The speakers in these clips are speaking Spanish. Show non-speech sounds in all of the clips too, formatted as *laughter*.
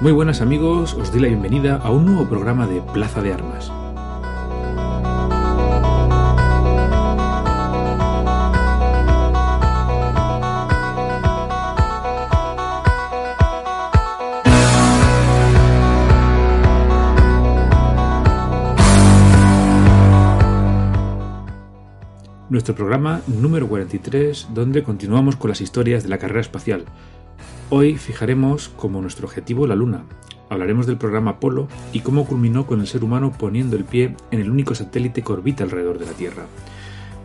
Muy buenas amigos, os doy la bienvenida a un nuevo programa de Plaza de Armas. Nuestro programa número 43, donde continuamos con las historias de la carrera espacial, Hoy fijaremos como nuestro objetivo la Luna. Hablaremos del programa Apolo y cómo culminó con el ser humano poniendo el pie en el único satélite que orbita alrededor de la Tierra.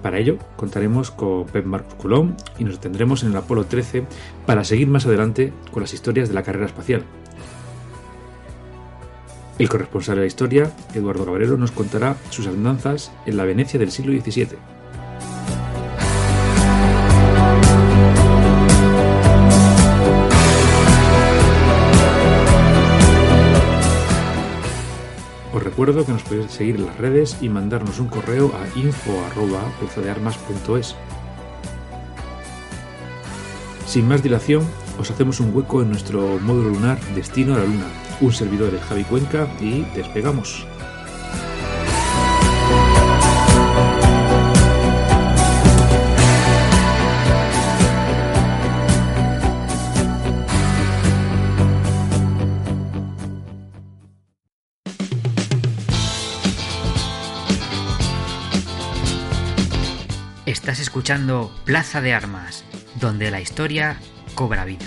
Para ello, contaremos con Pep Marcus Coulomb y nos detendremos en el Apolo 13 para seguir más adelante con las historias de la carrera espacial. El corresponsal de la historia, Eduardo Cabrero, nos contará sus andanzas en la Venecia del siglo XVII. Recuerdo que nos podéis seguir en las redes y mandarnos un correo a info.plazadearmas.es. Sin más dilación, os hacemos un hueco en nuestro módulo lunar Destino a la Luna. Un servidor de Javi Cuenca y despegamos. Escuchando Plaza de Armas, donde la historia cobra vida.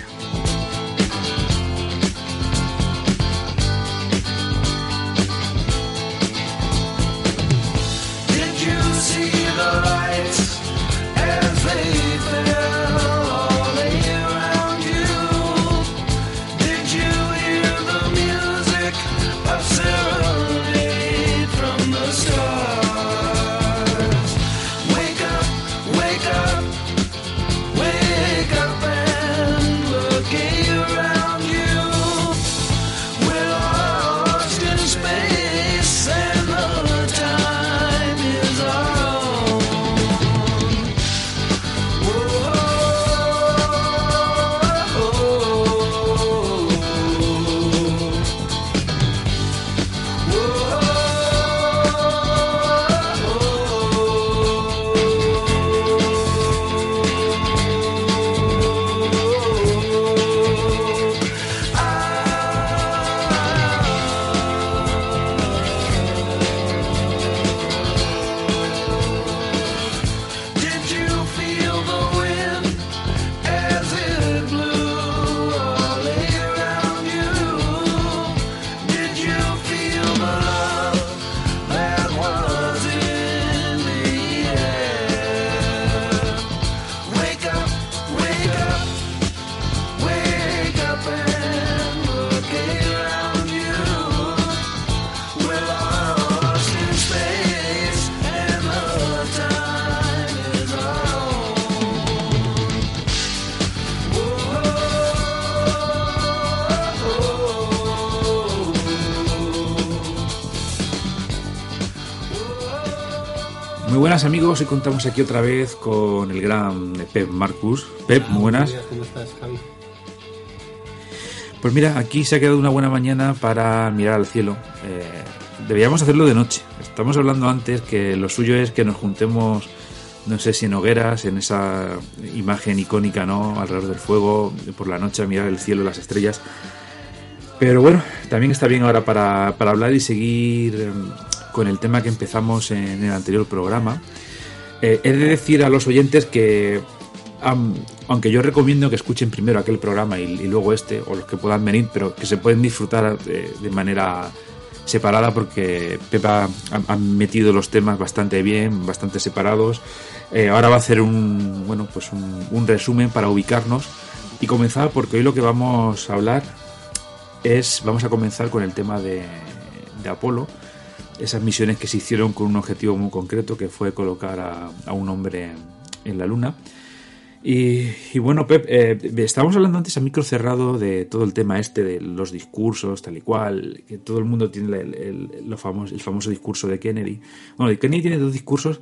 Buenas amigos, y contamos aquí otra vez con el gran Pep Marcus. Pep, muy buenas. ¿Cómo estás, Javi? Pues mira, aquí se ha quedado una buena mañana para mirar al cielo. Eh, deberíamos hacerlo de noche. Estamos hablando antes que lo suyo es que nos juntemos, no sé si en hogueras, en esa imagen icónica, ¿no? Alrededor del fuego, por la noche a mirar el cielo, las estrellas. Pero bueno, también está bien ahora para, para hablar y seguir em, con el tema que empezamos en el anterior programa. Eh, he de decir a los oyentes que, aunque yo recomiendo que escuchen primero aquel programa y, luego este, o los que puedan venir, pero que se pueden disfrutar de, manera separada porque Pepa ha, metido los temas bastante bien, bastante separados. Eh, ahora va a hacer un, bueno, pues un, resumen para ubicarnos y comenzar porque hoy lo que vamos a hablar es, vamos a comenzar con el tema de, de Apolo esas misiones que se hicieron con un objetivo muy concreto, que fue colocar a, un hombre en, la Luna. Y, bueno, Pep, eh, estábamos hablando antes a micro cerrado de todo el tema este de los discursos, tal y cual, que todo el mundo tiene el, lo famoso, el famoso discurso de Kennedy. Bueno, Kennedy tiene dos discursos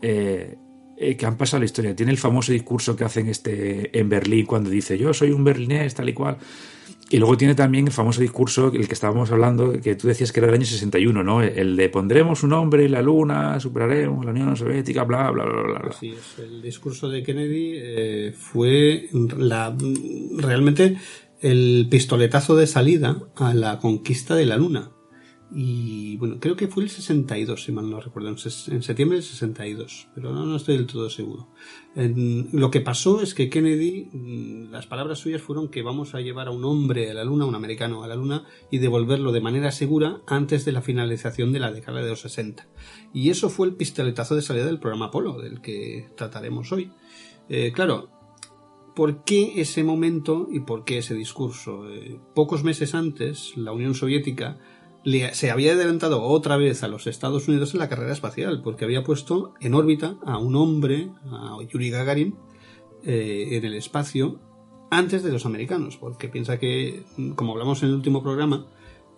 eh, eh, que han pasado la historia. Tiene el famoso discurso que hacen este en Berlín cuando dice yo soy un berlinés, tal y cual y luego tiene también el famoso discurso, el que estábamos hablando, que tú decías que era del año 61, ¿no? El de pondremos un hombre en la luna, superaremos la Unión Soviética, bla, bla, bla, bla. Así es. El discurso de Kennedy eh, fue la, realmente el pistoletazo de salida a la conquista de la luna. Y bueno, creo que fue el 62, si mal no recuerdo, en, septiembre del 62, pero no, no estoy del todo seguro. lo que pasó es que Kennedy, mm, las palabras suyas fueron que vamos a llevar a un hombre a la Luna, un americano a la Luna, y devolverlo de manera segura antes de la finalización de la década de los 60. Y eso fue el pistoletazo de salida del programa Apolo, del que trataremos hoy. Eh, claro, ¿por qué ese momento y por qué ese discurso? Eh, pocos meses antes, la Unión Soviética se había adelantado otra vez a los Estados Unidos en la carrera espacial, porque había puesto en órbita a un hombre, a Yuri Gagarin, eh, en el espacio antes de los americanos, porque piensa que, como hablamos en el último programa,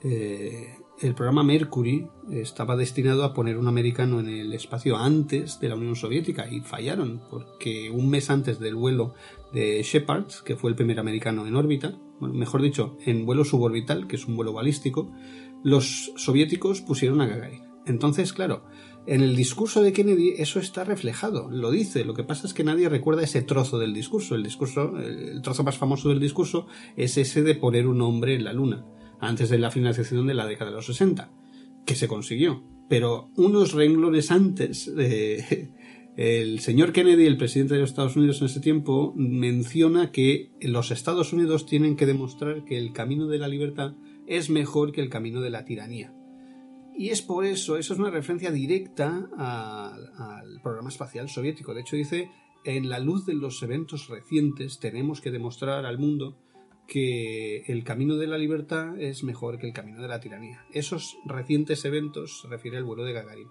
eh, el programa Mercury estaba destinado a poner un americano en el espacio antes de la Unión Soviética y fallaron, porque un mes antes del vuelo de Shepard, que fue el primer americano en órbita, mejor dicho, en vuelo suborbital, que es un vuelo balístico, los soviéticos pusieron a Gagarin. Entonces, claro, en el discurso de Kennedy eso está reflejado, lo dice. Lo que pasa es que nadie recuerda ese trozo del discurso. El discurso, el trozo más famoso del discurso es ese de poner un hombre en la luna, antes de la finalización de la década de los 60, que se consiguió. Pero unos renglones antes, el señor Kennedy, el presidente de los Estados Unidos en ese tiempo, menciona que los Estados Unidos tienen que demostrar que el camino de la libertad es mejor que el camino de la tiranía. Y es por eso, eso es una referencia directa al, programa espacial soviético. De hecho, dice, en la luz de los eventos recientes tenemos que demostrar al mundo que el camino de la libertad es mejor que el camino de la tiranía. Esos recientes eventos se refiere al vuelo de Gagarin.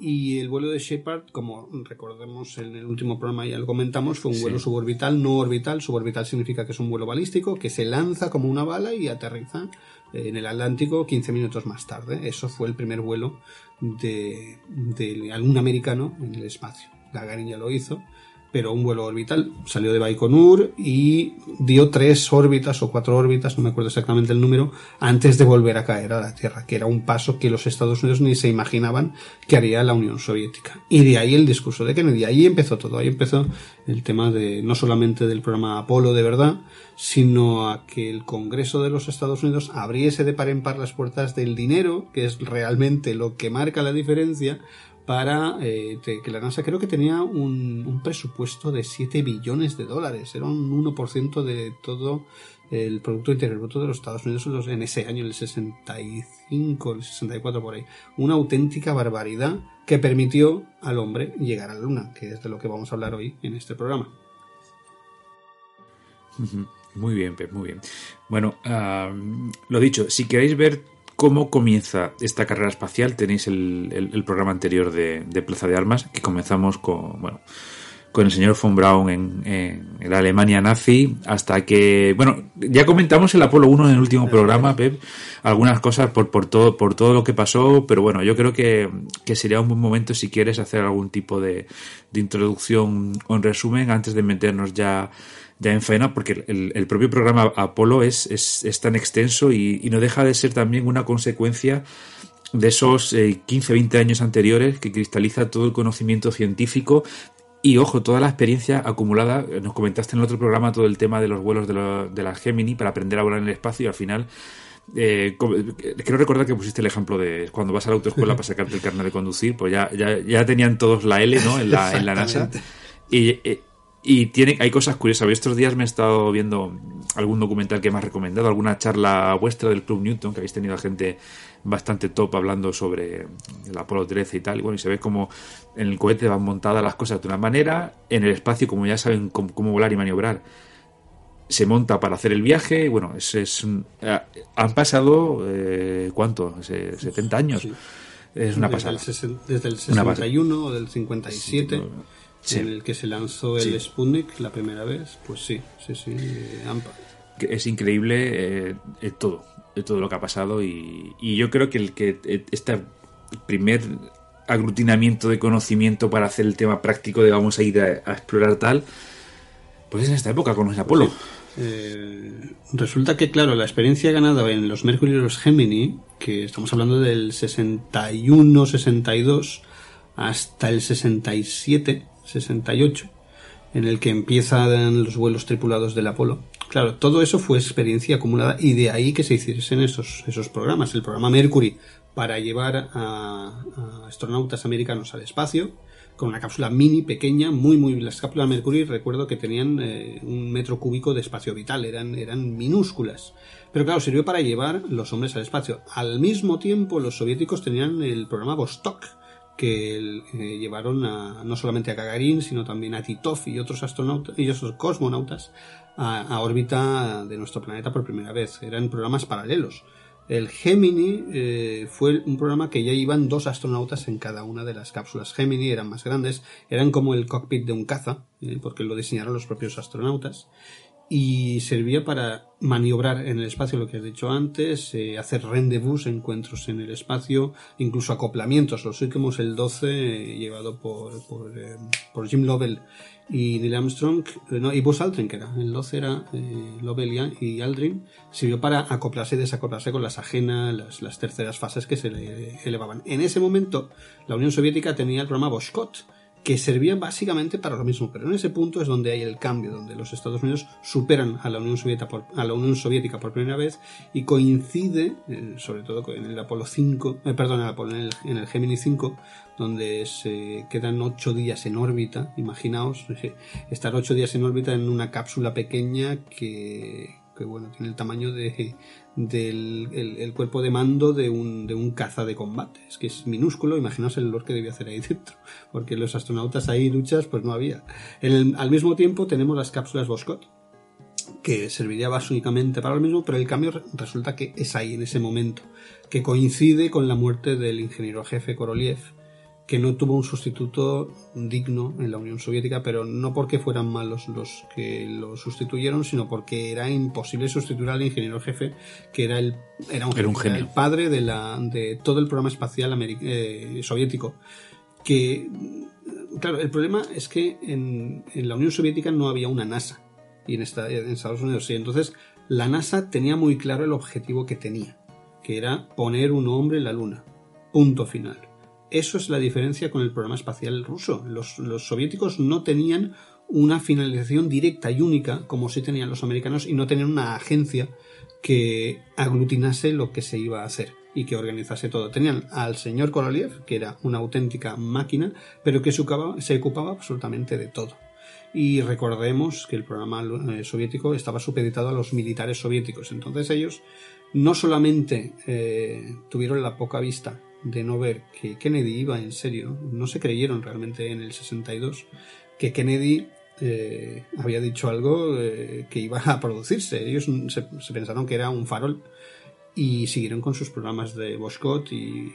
Y el vuelo de Shepard, como recordemos en el último programa ya lo comentamos, fue un vuelo suborbital, no orbital. Suborbital significa que es un vuelo balístico que se lanza como una bala y aterriza en el Atlántico 15 minutos más tarde. Eso fue el primer vuelo de, de algún americano en el espacio. Gagarin ya lo hizo pero un vuelo orbital. Salió de Baikonur y dio tres órbitas o cuatro órbitas, no me acuerdo exactamente el número, antes de volver a caer a la Tierra, que era un paso que los Estados Unidos ni se imaginaban que haría la Unión Soviética. Y de ahí el discurso de Kennedy. Ahí empezó todo, ahí empezó el tema de no solamente del programa Apolo de verdad, sino a que el Congreso de los Estados Unidos abriese de par en par las puertas del dinero, que es realmente lo que marca la diferencia, para eh, que la NASA creo que tenía un, presupuesto de 7 billones de dólares, era un 1% de todo el Producto Interior Bruto de los Estados Unidos en ese año, el 65, el 64 por ahí. Una auténtica barbaridad que permitió al hombre llegar a la Luna, que es de lo que vamos a hablar hoy en este programa. Muy bien, Pep, muy bien. Bueno, lo dicho, si queréis ver cómo comienza esta carrera espacial. Tenéis el, programa anterior de, Plaza de Armas, que comenzamos con, bueno, con el señor von Braun en, la Alemania nazi, hasta que, bueno, ya comentamos el Apolo 1 en el último programa, Pep, algunas cosas por, por, todo, por todo lo que pasó, pero bueno, yo creo que, sería un buen momento si quieres hacer algún tipo de, de introducción o en resumen antes de meternos ya ya en faena, porque el, propio programa Apolo es, es, tan extenso y, no deja de ser también una consecuencia de esos 15, eh, 20 años anteriores que cristaliza todo el conocimiento científico y ojo, toda la experiencia acumulada, eh, nos comentaste en el otro programa todo el tema de los vuelos de, de la Gemini para aprender a volar en el espacio y al final eh, quiero recordar que pusiste el ejemplo de cuando vas a la autoescuela para sacarte el carnet de conducir, pues ya, ya, ya tenían todos la L ¿no? en, la, en la NASA. Y, y tiene, hay cosas curiosas. Estos días me he estado viendo algún documental que me ha recomendado, alguna charla vuestra del Club Newton, que habéis tenido a gente bastante top hablando sobre el Apolo 13 y tal. Y bueno, y se ve como en el cohete van montadas las cosas de una manera, en el espacio, como ya saben cómo, volar y maniobrar, se monta para hacer el viaje. Y bueno, es, es eh, han pasado, eh, ¿cuánto? 70 años. Es una pasada. desde el 61 o del 57 en el que se lanzó el Sputnik la primera vez, pues sí, sí, sí. Eh, es increíble eh, todo, todo lo que ha pasado y, yo creo que el que eh, este primer aglutinamiento de conocimiento para hacer el tema práctico de vamos a ir a, explorar tal, pues es en esta época con los Apolo. Eh, resulta que, claro, la experiencia ganada en los Mercury y los Gemini, que estamos hablando del 61-62 hasta el 67-68, en el que empiezan los vuelos tripulados del Apolo. Claro, todo eso fue experiencia acumulada y de ahí que se hiciesen esos, esos programas. El programa Mercury para llevar a, astronautas americanos al espacio con una cápsula mini, pequeña, muy, muy... Las cápsulas Mercury recuerdo que tenían eh, un metro cúbico de espacio vital, eran, eran minúsculas. Pero claro, sirvió para llevar los hombres al espacio. Al mismo tiempo, los soviéticos tenían el programa Vostok, que eh, llevaron a, no solamente a Gagarin, sino también a Titov y otros astronautas y otros cosmonautas a, órbita de nuestro planeta por primera vez. Eran programas paralelos. El Gemini eh, fue un programa que ya iban dos astronautas en cada una de las cápsulas. Gemini eran más grandes, eran como el cockpit de un caza, eh, porque lo diseñaron los propios astronautas y servía para maniobrar en el espacio, lo que has dicho antes, eh, hacer rendezvous, encuentros en el espacio, incluso acoplamientos. Los últimos, el 12, eh, llevado por, eh, por, Jim Lovell y Neil Armstrong, no, y Buzz Aldrin, que era, el 12 era Lovell y Aldrin, sirvió para acoplarse y desacoplarse con las ajenas, las, las terceras fases que se le elevaban. En ese momento, la Unión Soviética tenía el programa Boschkot, que servían básicamente para lo mismo, pero en ese punto es donde hay el cambio, donde los Estados Unidos superan a la Unión Soviética por, a la Unión Soviética por primera vez y coincide, eh, sobre todo en el Apolo 5, eh, perdón, en el, en el Gemini 5, donde se quedan ocho días en órbita, imaginaos, estar ocho días en órbita en una cápsula pequeña que, que bueno, tiene el tamaño de, del el, cuerpo de mando de un, de un caza de combate. Es que es minúsculo, imaginaos el olor que debía hacer ahí *laughs* dentro, porque los astronautas ahí luchas pues no había. al mismo tiempo tenemos las cápsulas Boscott, que serviría básicamente para lo mismo, pero el cambio resulta que es ahí en ese momento, que coincide con la muerte del ingeniero jefe Koroliev, que no tuvo un sustituto digno en la Unión Soviética, pero no porque fueran malos los que lo sustituyeron, sino porque era imposible sustituir al ingeniero jefe, que era el, era un, genio, el padre de, la, de todo el programa espacial eh, soviético. Que, claro, el problema es que en, la Unión Soviética no había una NASA, y en, en Estados Unidos sí. Entonces, la NASA tenía muy claro el objetivo que tenía, que era poner un hombre en la Luna. Punto final eso es la diferencia con el programa espacial ruso. Los, soviéticos no tenían una finalización directa y única como sí tenían los americanos y no tenían una agencia que aglutinase lo que se iba a hacer y que organizase todo. Tenían al señor Korolev, que era una auténtica máquina, pero que se ocupaba, absolutamente de todo. Y recordemos que el programa eh, soviético estaba supeditado a los militares soviéticos. Entonces ellos no solamente eh, tuvieron la poca vista de no ver que Kennedy iba en serio, no se creyeron realmente en el 62 que Kennedy eh, había dicho algo eh, que iba a producirse. Ellos se, pensaron que era un farol y siguieron con sus programas de Boschkot y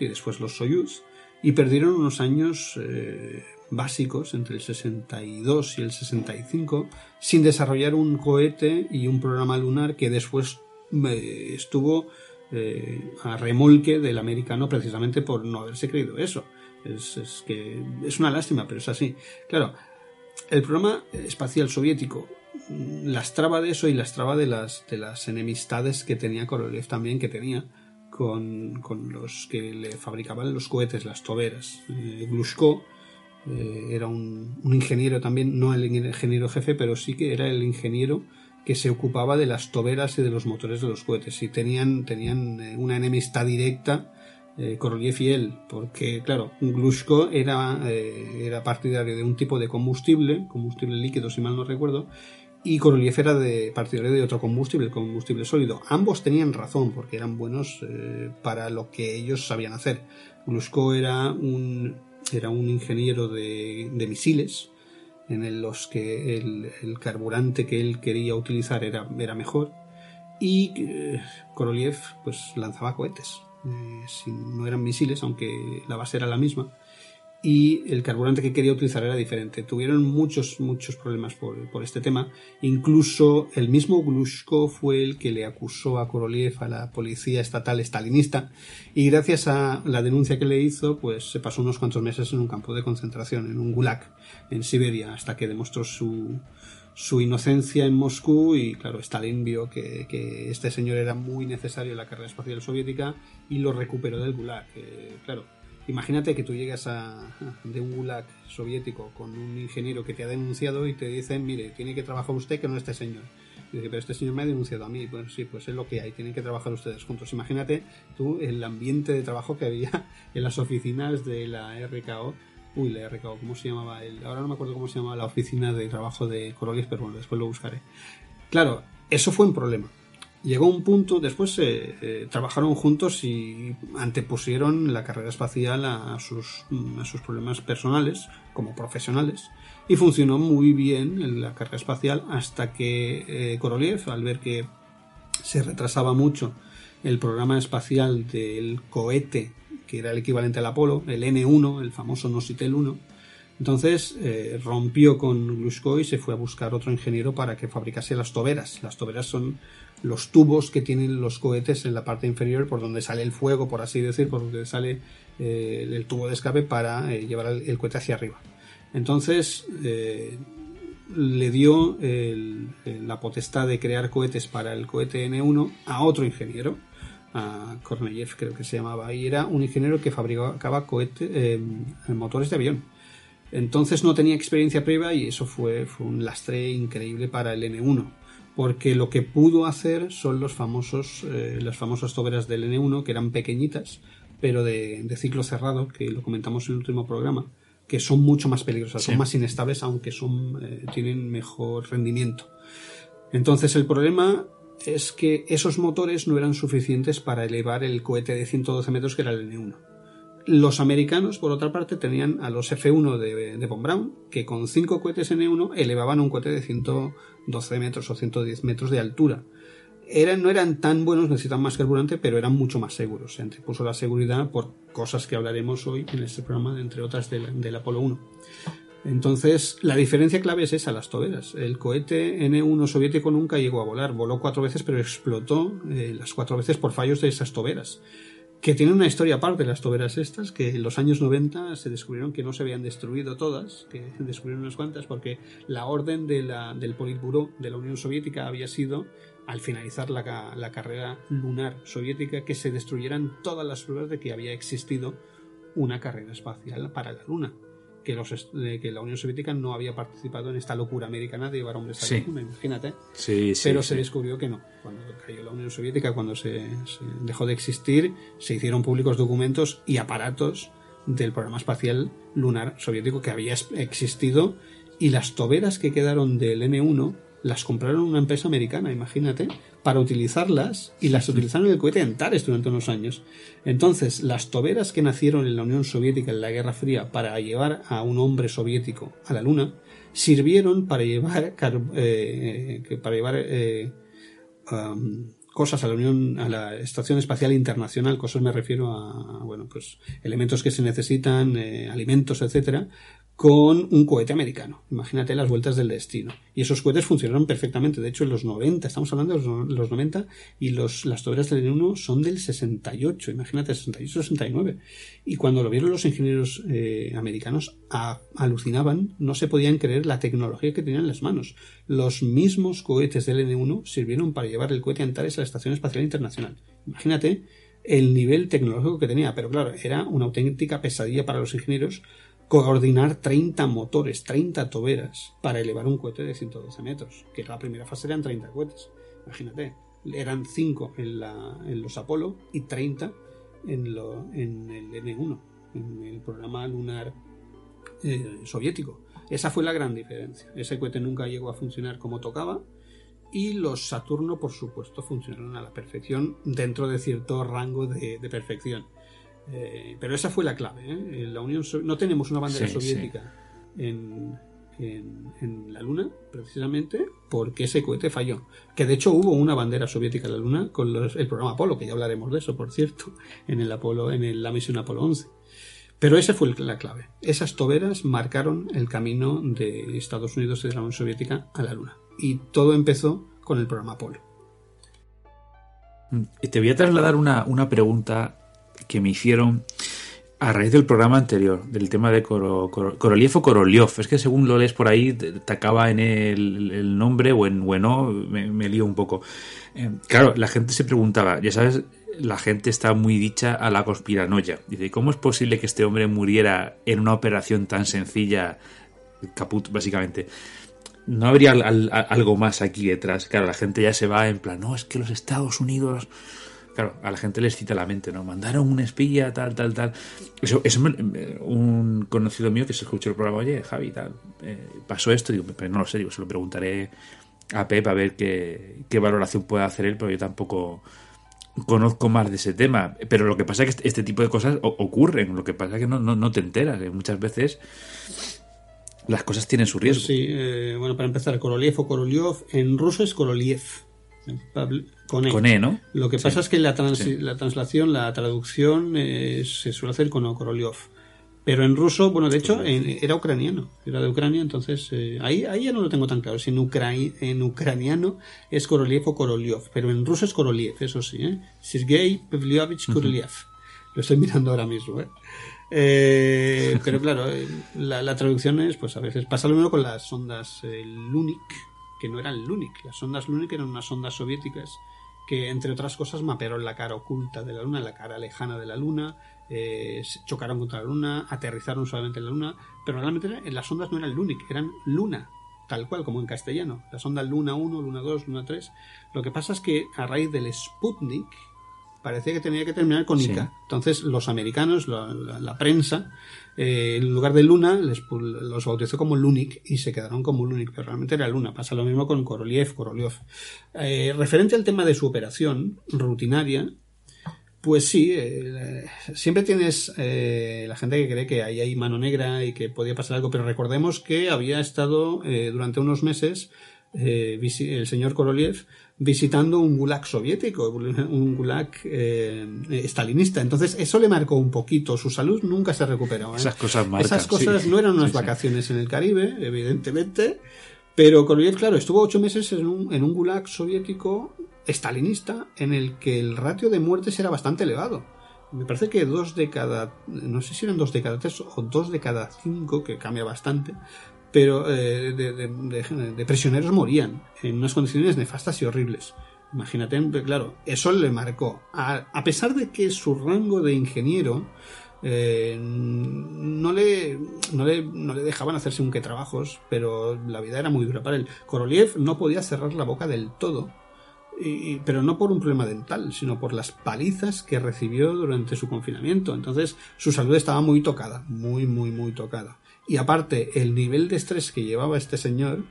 y después los Soyuz y perdieron unos años eh, básicos entre el 62 y el 65 sin desarrollar un cohete y un programa lunar que después estuvo eh, a remolque del americano precisamente por no haberse creído eso. Es, que es una lástima, pero es así. Claro, el programa espacial soviético lastraba de eso y lastraba de las, de las enemistades que tenía Korolev también, que tenía con, los que le fabricaban los cohetes, las toberas. Eh, Glushko eh, era un, ingeniero también, no el ingeniero jefe, pero sí que era el ingeniero que se ocupaba de las toberas y de los motores de los cohetes y tenían, tenían eh, una enemistad directa eh, Korolev y él, porque claro, Glushko era, eh, era partidario de un tipo de combustible, combustible líquido si mal no recuerdo, y Korolev era de, partidario de otro combustible, combustible sólido. Ambos tenían razón porque eran buenos eh, para lo que ellos sabían hacer. Glushko era un, era un ingeniero de, de misiles, en los que el, carburante que él quería utilizar era, era mejor. Y eh, Korolev pues lanzaba cohetes eh, no eran misiles aunque la base era la misma y el carburante que quería utilizar era diferente. Tuvieron muchos, muchos problemas por, este tema. Incluso el mismo Glushko fue el que le acusó a Korolev a la policía estatal stalinista y gracias a la denuncia que le hizo, pues se pasó unos cuantos meses en un campo de concentración, en un gulag, en Siberia, hasta que demostró su, su inocencia en Moscú y claro, Stalin vio que, este señor era muy necesario en la carrera espacial soviética y lo recuperó del Gulag. claro, imagínate que tú llegas a, de un Gulag soviético con un ingeniero que te ha denunciado y te dicen, mire, tiene que trabajar usted que no este señor. Y dice, pero este señor me ha denunciado a mí. Pues sí, pues es lo que hay, tienen que trabajar ustedes juntos. Imagínate tú el ambiente de trabajo que había *laughs* en las oficinas de la RKO Uy, he recado, ¿cómo se llamaba? El, ahora no me acuerdo cómo se llamaba la oficina de trabajo de Corolis, pero bueno, después lo buscaré. Claro, eso fue un problema. Llegó un punto, después eh, eh, trabajaron juntos y antepusieron la carrera espacial a sus, a sus problemas personales, como profesionales, y funcionó muy bien la carrera espacial hasta que eh, Korolev, al ver que se retrasaba mucho el programa espacial del cohete que era el equivalente al Apolo, el N1, el famoso Nositel 1. Entonces eh, rompió con Glushko y se fue a buscar otro ingeniero para que fabricase las toberas. Las toberas son los tubos que tienen los cohetes en la parte inferior por donde sale el fuego, por así decir, por donde sale eh, el tubo de escape para eh, llevar el, cohete hacia arriba. Entonces le dio la potestad de crear cohetes para el cohete N1 a otro ingeniero a Korneyev creo que se llamaba, y era un ingeniero que fabricaba cohetes, eh, motores de avión. Entonces no tenía experiencia previa y eso fue, fue un lastre increíble para el N1, porque lo que pudo hacer son los famosos, eh, las famosas toberas del N1, que eran pequeñitas, pero de, ciclo cerrado, que lo comentamos en el último programa, que son mucho más peligrosas, son más inestables, aunque son, eh, tienen mejor rendimiento. Entonces el problema es que esos motores no eran suficientes para elevar el cohete de 112 metros que era el N1. Los americanos, por otra parte, tenían a los F1 de, de Von Braun, que con 5 cohetes N1 elevaban un cohete de 112 metros o 110 metros de altura. No eran tan buenos, necesitaban más carburante, pero eran mucho más seguros. Se puso la seguridad por cosas que hablaremos hoy en este programa, entre otras del, del Apolo 1. Entonces, la diferencia clave es esa, las toberas. El cohete N1 soviético nunca llegó a volar, voló cuatro veces, pero explotó eh, las cuatro veces por fallos de esas toberas. Que tiene una historia aparte, las toberas estas, que en los años 90 se descubrieron que no se habían destruido todas, que *laughs* descubrieron unas cuantas, porque la orden del Politburo de la Unión Soviética había sido, al finalizar la, la carrera lunar soviética, que se destruyeran todas las pruebas de que había existido una carrera espacial para la Luna que, los, que la Unión Soviética no había participado en esta locura americana de llevar hombres a la imagínate. Pero se descubrió que no. Cuando cayó la Unión Soviética, cuando se, dejó de existir, se hicieron públicos documentos y aparatos del programa espacial lunar soviético que había existido y las toberas que quedaron del N1 las compraron una empresa americana, imagínate, para utilizarlas y las utilizaron en el cohete Antares durante unos años. Entonces, las toberas que nacieron en la Unión Soviética en la Guerra Fría para llevar a un hombre soviético a la Luna sirvieron para llevar, eh, para llevar eh, cosas a la Unión, a la Estación Espacial Internacional, cosas me refiero a, bueno, pues elementos que se necesitan, eh, alimentos, etcétera, con un cohete americano. Imagínate las vueltas del destino. Y esos cohetes funcionaron perfectamente. De hecho, en los 90, estamos hablando de los, 90, y los, las toberas del N1 son del 68. Imagínate, 68, 69. Y cuando lo vieron los ingenieros eh, americanos, alucinaban, no se podían creer la tecnología que tenían en las manos. Los mismos cohetes del N1 sirvieron para llevar el cohete Antares a la Estación Espacial Internacional. Imagínate el nivel tecnológico que tenía, pero claro, era una auténtica pesadilla para los ingenieros coordinar 30 motores, 30 toberas para elevar un cohete de 112 metros, que la primera fase eran 30 cohetes. Imagínate, eran 5 en, los Apolo y 30 en, el N1, en el programa lunar eh, soviético. Esa fue la gran diferencia. Ese cohete nunca llegó a funcionar como tocaba y los Saturno, por supuesto, funcionaron a la perfección dentro de cierto rango de perfección. Eh, pero esa fue la clave. ¿eh? La Unión no tenemos una bandera soviética En, en, la Luna, precisamente porque ese cohete falló. Que de hecho hubo una bandera soviética en la Luna con el programa Apolo, que ya hablaremos de eso, por cierto, *laughs* en el Apolo, en la misión Apolo 11. Pero esa fue la clave. Esas toberas marcaron el camino de Estados Unidos y de la Unión Soviética a la Luna. Y todo empezó con el programa Apolo. Y te voy a trasladar una, una pregunta que me hicieron a raíz del programa anterior, del tema de Korolev o Korolev. Es que según lo lees por ahí, te, te acaba en el, nombre o en bueno, me, me lío un poco. Eh, claro, la gente se preguntaba, ya sabes, la gente está muy dicha a la conspiranoia. Dice, ¿cómo es posible que este hombre muriera en una operación tan sencilla, caput, básicamente? No habría al- al- algo más aquí detrás. Claro, la gente ya se va en plan, no, es que los Estados Unidos Claro, a la gente les cita la mente, ¿no? Mandaron un espía, tal, tal, tal. Eso, eso me- un conocido mío que se escuchó el programa, oye, Javi, tal, eh, pasó esto, digo, pero no lo sé, digo, se lo preguntaré a Pep a ver qué, valoración puede hacer él, pero yo tampoco conozco más de ese tema. Pero lo que pasa es que este, este tipo de cosas ocurren, lo que pasa es que no, no, no te enteras, que muchas veces las cosas tienen su riesgo. Sí, eh, bueno, para empezar, Korolev o Korolev, en ruso es Koroliev. Pablo- Con E. Con E, ¿no? Lo que pasa es que la, trans- la translación, la traducción eh, se suele hacer con Korolev. Pero en ruso, bueno, de hecho, en- era ucraniano, era de Ucrania, entonces eh, ahí, ahí ya no lo tengo tan claro. Si en, ucrai- en ucraniano es Korolev o Korolev, pero en ruso es Koroliev, eso sí, ¿eh? Sergei Pavlovich Korolev. Lo estoy mirando ahora mismo, ¿eh? Eh, pero claro, eh, la, la traducción es, pues a veces pasa lo mismo con las sondas eh, Lunik, que no eran Lunik. Las sondas Lunik eran unas sondas soviéticas que, entre otras cosas, mapearon la cara oculta de la Luna, la cara lejana de la Luna, eh, chocaron contra la Luna, aterrizaron suavemente en la Luna, pero realmente las sondas no eran Lunik, eran Luna, tal cual como en castellano. La sonda Luna 1, Luna 2, Luna 3. Lo que pasa es que a raíz del Sputnik, parecía que tenía que terminar con Sí. Ica. Entonces los americanos, la, la- la prensa, eh, en lugar de Luna, les los bautizó como Lunik y se quedaron como Lunik, pero realmente era Luna. Pasa lo mismo con Korolev, Korolev. Eh, referente al tema de su operación rutinaria, pues sí, eh, siempre tienes la gente que cree que ahí hay mano negra y que podía pasar algo, pero recordemos que había estado eh, durante unos meses el señor Korolev visitando un gulag soviético, un gulag eh, stalinista. Entonces eso le marcó un poquito. Su salud nunca se recuperó. ¿eh? Esas cosas marcan, Esas cosas sí. no eran unas Sí, sí. vacaciones en el Caribe, evidentemente. Pero Korolev, claro, estuvo ocho meses en un, en un gulag soviético estalinista en el que el ratio de muertes era bastante elevado. Me parece que dos de cada, no sé si eran dos de cada tres o dos de cada cinco, que cambia bastante, pero eh, de, prisioneros morían en unas condiciones nefastas y horribles. Imagínate, claro, eso le marcó. A, pesar de que su rango de ingeniero eh, no, le, no, le, no le dejaban hacerse un que trabajos, pero la vida era muy dura para él. Koroliev no podía cerrar la boca del todo, pero no por un problema dental, sino por las palizas que recibió durante su confinamiento. Entonces su salud estaba muy tocada, muy, muy, muy tocada. Y aparte, el nivel de estrés que llevaba este señor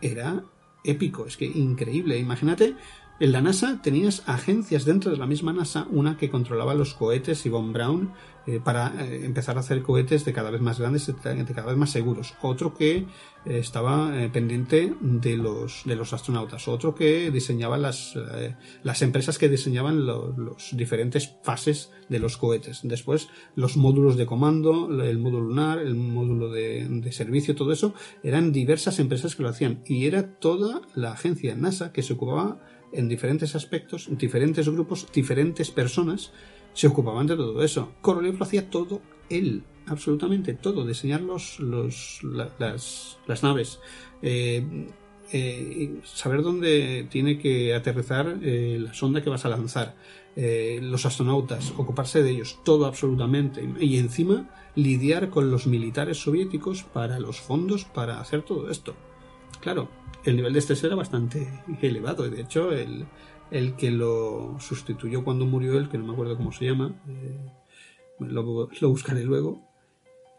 era épico, es que increíble. Imagínate, en la NASA tenías agencias dentro de la misma NASA, una que controlaba los cohetes y Von Braun eh, para eh, empezar a hacer cohetes de cada vez más grandes, de cada vez más seguros. Otro que eh, estaba pendiente de los, de los astronautas. Otro que diseñaba las, las empresas que diseñaban lo- los diferentes fases de los cohetes. Después, los módulos de comando, el módulo lunar, el módulo de, de servicio, todo eso, eran diversas empresas que lo hacían. Y era toda la agencia NASA que se ocupaba en diferentes aspectos, diferentes grupos, diferentes personas se ocupaban de todo eso. Korolev lo hacía todo él, absolutamente todo, diseñar los, los, la- las, las naves, eh, eh, saber dónde tiene que aterrizar eh, la sonda que vas a lanzar, los astronautas, ocuparse de ellos, todo absolutamente, y encima lidiar con los militares soviéticos para los fondos para hacer todo esto. Claro, el nivel de estrés era bastante elevado. y De hecho, el, el que lo sustituyó cuando murió él, que no me acuerdo cómo se llama, eh, lo, buscaré luego.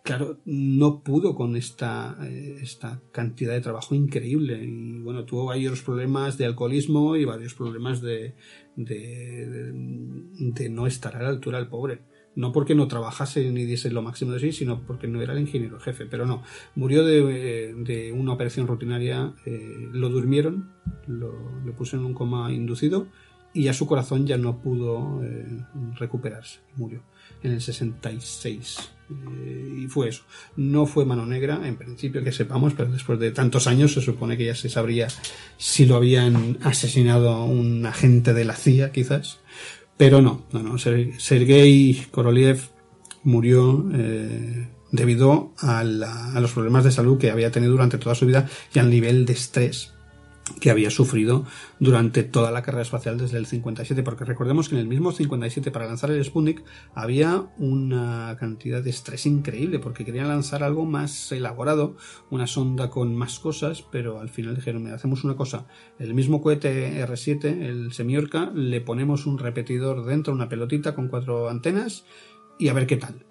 Claro, no pudo con esta, eh, esta cantidad de trabajo increíble. Y bueno, tuvo varios problemas de alcoholismo y varios problemas de, de, de- de no estar a la altura del pobre. No porque no trabajase ni diese lo máximo de sí, sino porque no era el ingeniero jefe. Pero no, murió de, de una operación rutinaria, eh, lo durmieron, lo, le pusieron un coma inducido y ya su corazón ya no pudo eh, recuperarse. Murió en el 66. Eh, y fue eso. No fue mano negra, en principio que sepamos, pero después de tantos años se supone que ya se sabría si lo habían asesinado un agente de la CIA, quizás. Pero no, no, no. Ser- Sergei Korolev murió eh, debido a, los problemas de salud que había tenido durante toda su vida y al nivel de estrés que había sufrido durante toda la carrera espacial desde el 57, porque recordemos que en el mismo 57 para lanzar el Sputnik había una cantidad de estrés increíble, porque querían lanzar algo más elaborado, una sonda con más cosas, pero al final dijeron, mira, hacemos una cosa, el mismo cohete R7, el Semiorca, le ponemos un repetidor dentro, una pelotita con cuatro antenas, y a ver qué tal.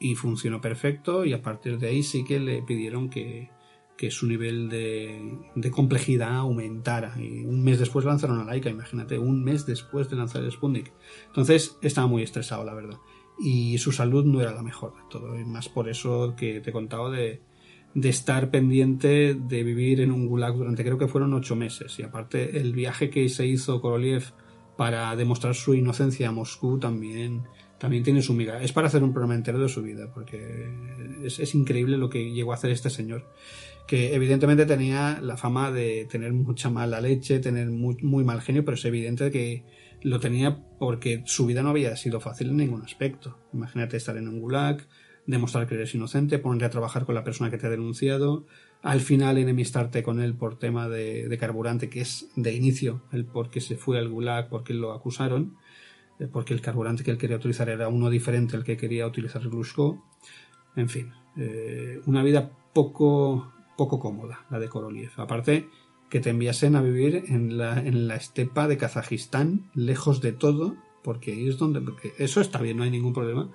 Y funcionó perfecto, y a partir de ahí sí que le pidieron que, que su nivel de, complejidad aumentara. Y un mes después lanzaron a Laika, imagínate, un mes después de lanzar el Sputnik. Entonces estaba muy estresado, la verdad. Y su salud no era la mejor de todo. Y más por eso que te he contado de, estar pendiente de vivir en un gulag durante creo que fueron ocho meses. Y aparte el viaje que se hizo Koroliev para demostrar su inocencia a Moscú también también tiene su miga. Es para hacer un programa entero de su vida, porque es, increíble lo que llegó a hacer este señor que evidentemente tenía la fama de tener mucha mala leche, tener muy, mal genio, pero es evidente que lo tenía porque su vida no había sido fácil en ningún aspecto. Imagínate estar en un gulag, demostrar que eres inocente, ponerte a trabajar con la persona que te ha denunciado, al final enemistarte con él por tema de, de carburante, que es de inicio el por qué se fue al gulag, porque lo acusaron, eh, porque el carburante que él quería utilizar era uno diferente al que quería utilizar Glushko. En fin, eh, una vida poco poco cómoda, la de Koroliev. Aparte, que te enviasen a vivir en la, en la estepa de Kazajistán, lejos de todo, porque ahí es donde. Porque eso está bien, no hay ningún problema,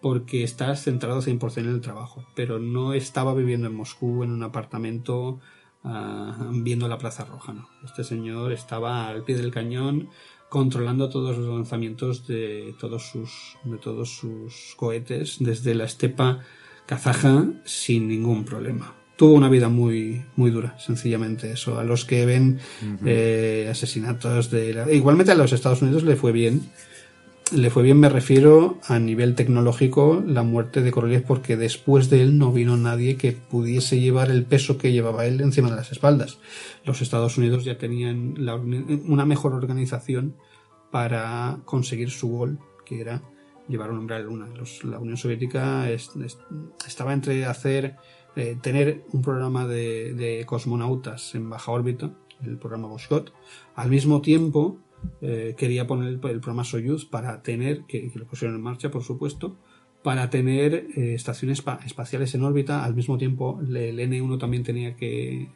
porque estás centrado 100% en el trabajo. Pero no estaba viviendo en Moscú, en un apartamento, uh, viendo la Plaza Roja, ¿no? Este señor estaba al pie del cañón controlando todos los lanzamientos de todos sus, de todos sus cohetes desde la estepa kazaja sin ningún problema tuvo una vida muy, muy dura, sencillamente eso. A los que ven eh, asesinatos de... La... Igualmente a los Estados Unidos le fue bien. Le fue bien, me refiero a nivel tecnológico, la muerte de Korolev, porque después de él no vino nadie que pudiese llevar el peso que llevaba él encima de las espaldas. Los Estados Unidos ya tenían la, una mejor organización para conseguir su gol, que era llevar un hombre a la luna. Los, la Unión Soviética es, es, estaba entre hacer eh, tener un programa de, cosmonautas en baja órbita, el programa Voskhod. Al mismo tiempo, eh, quería poner el, programa Soyuz para tener, que, lo pusieron en marcha, por supuesto, para tener eh, estaciones espaciales en órbita. Al mismo tiempo, el N1 también tenía que,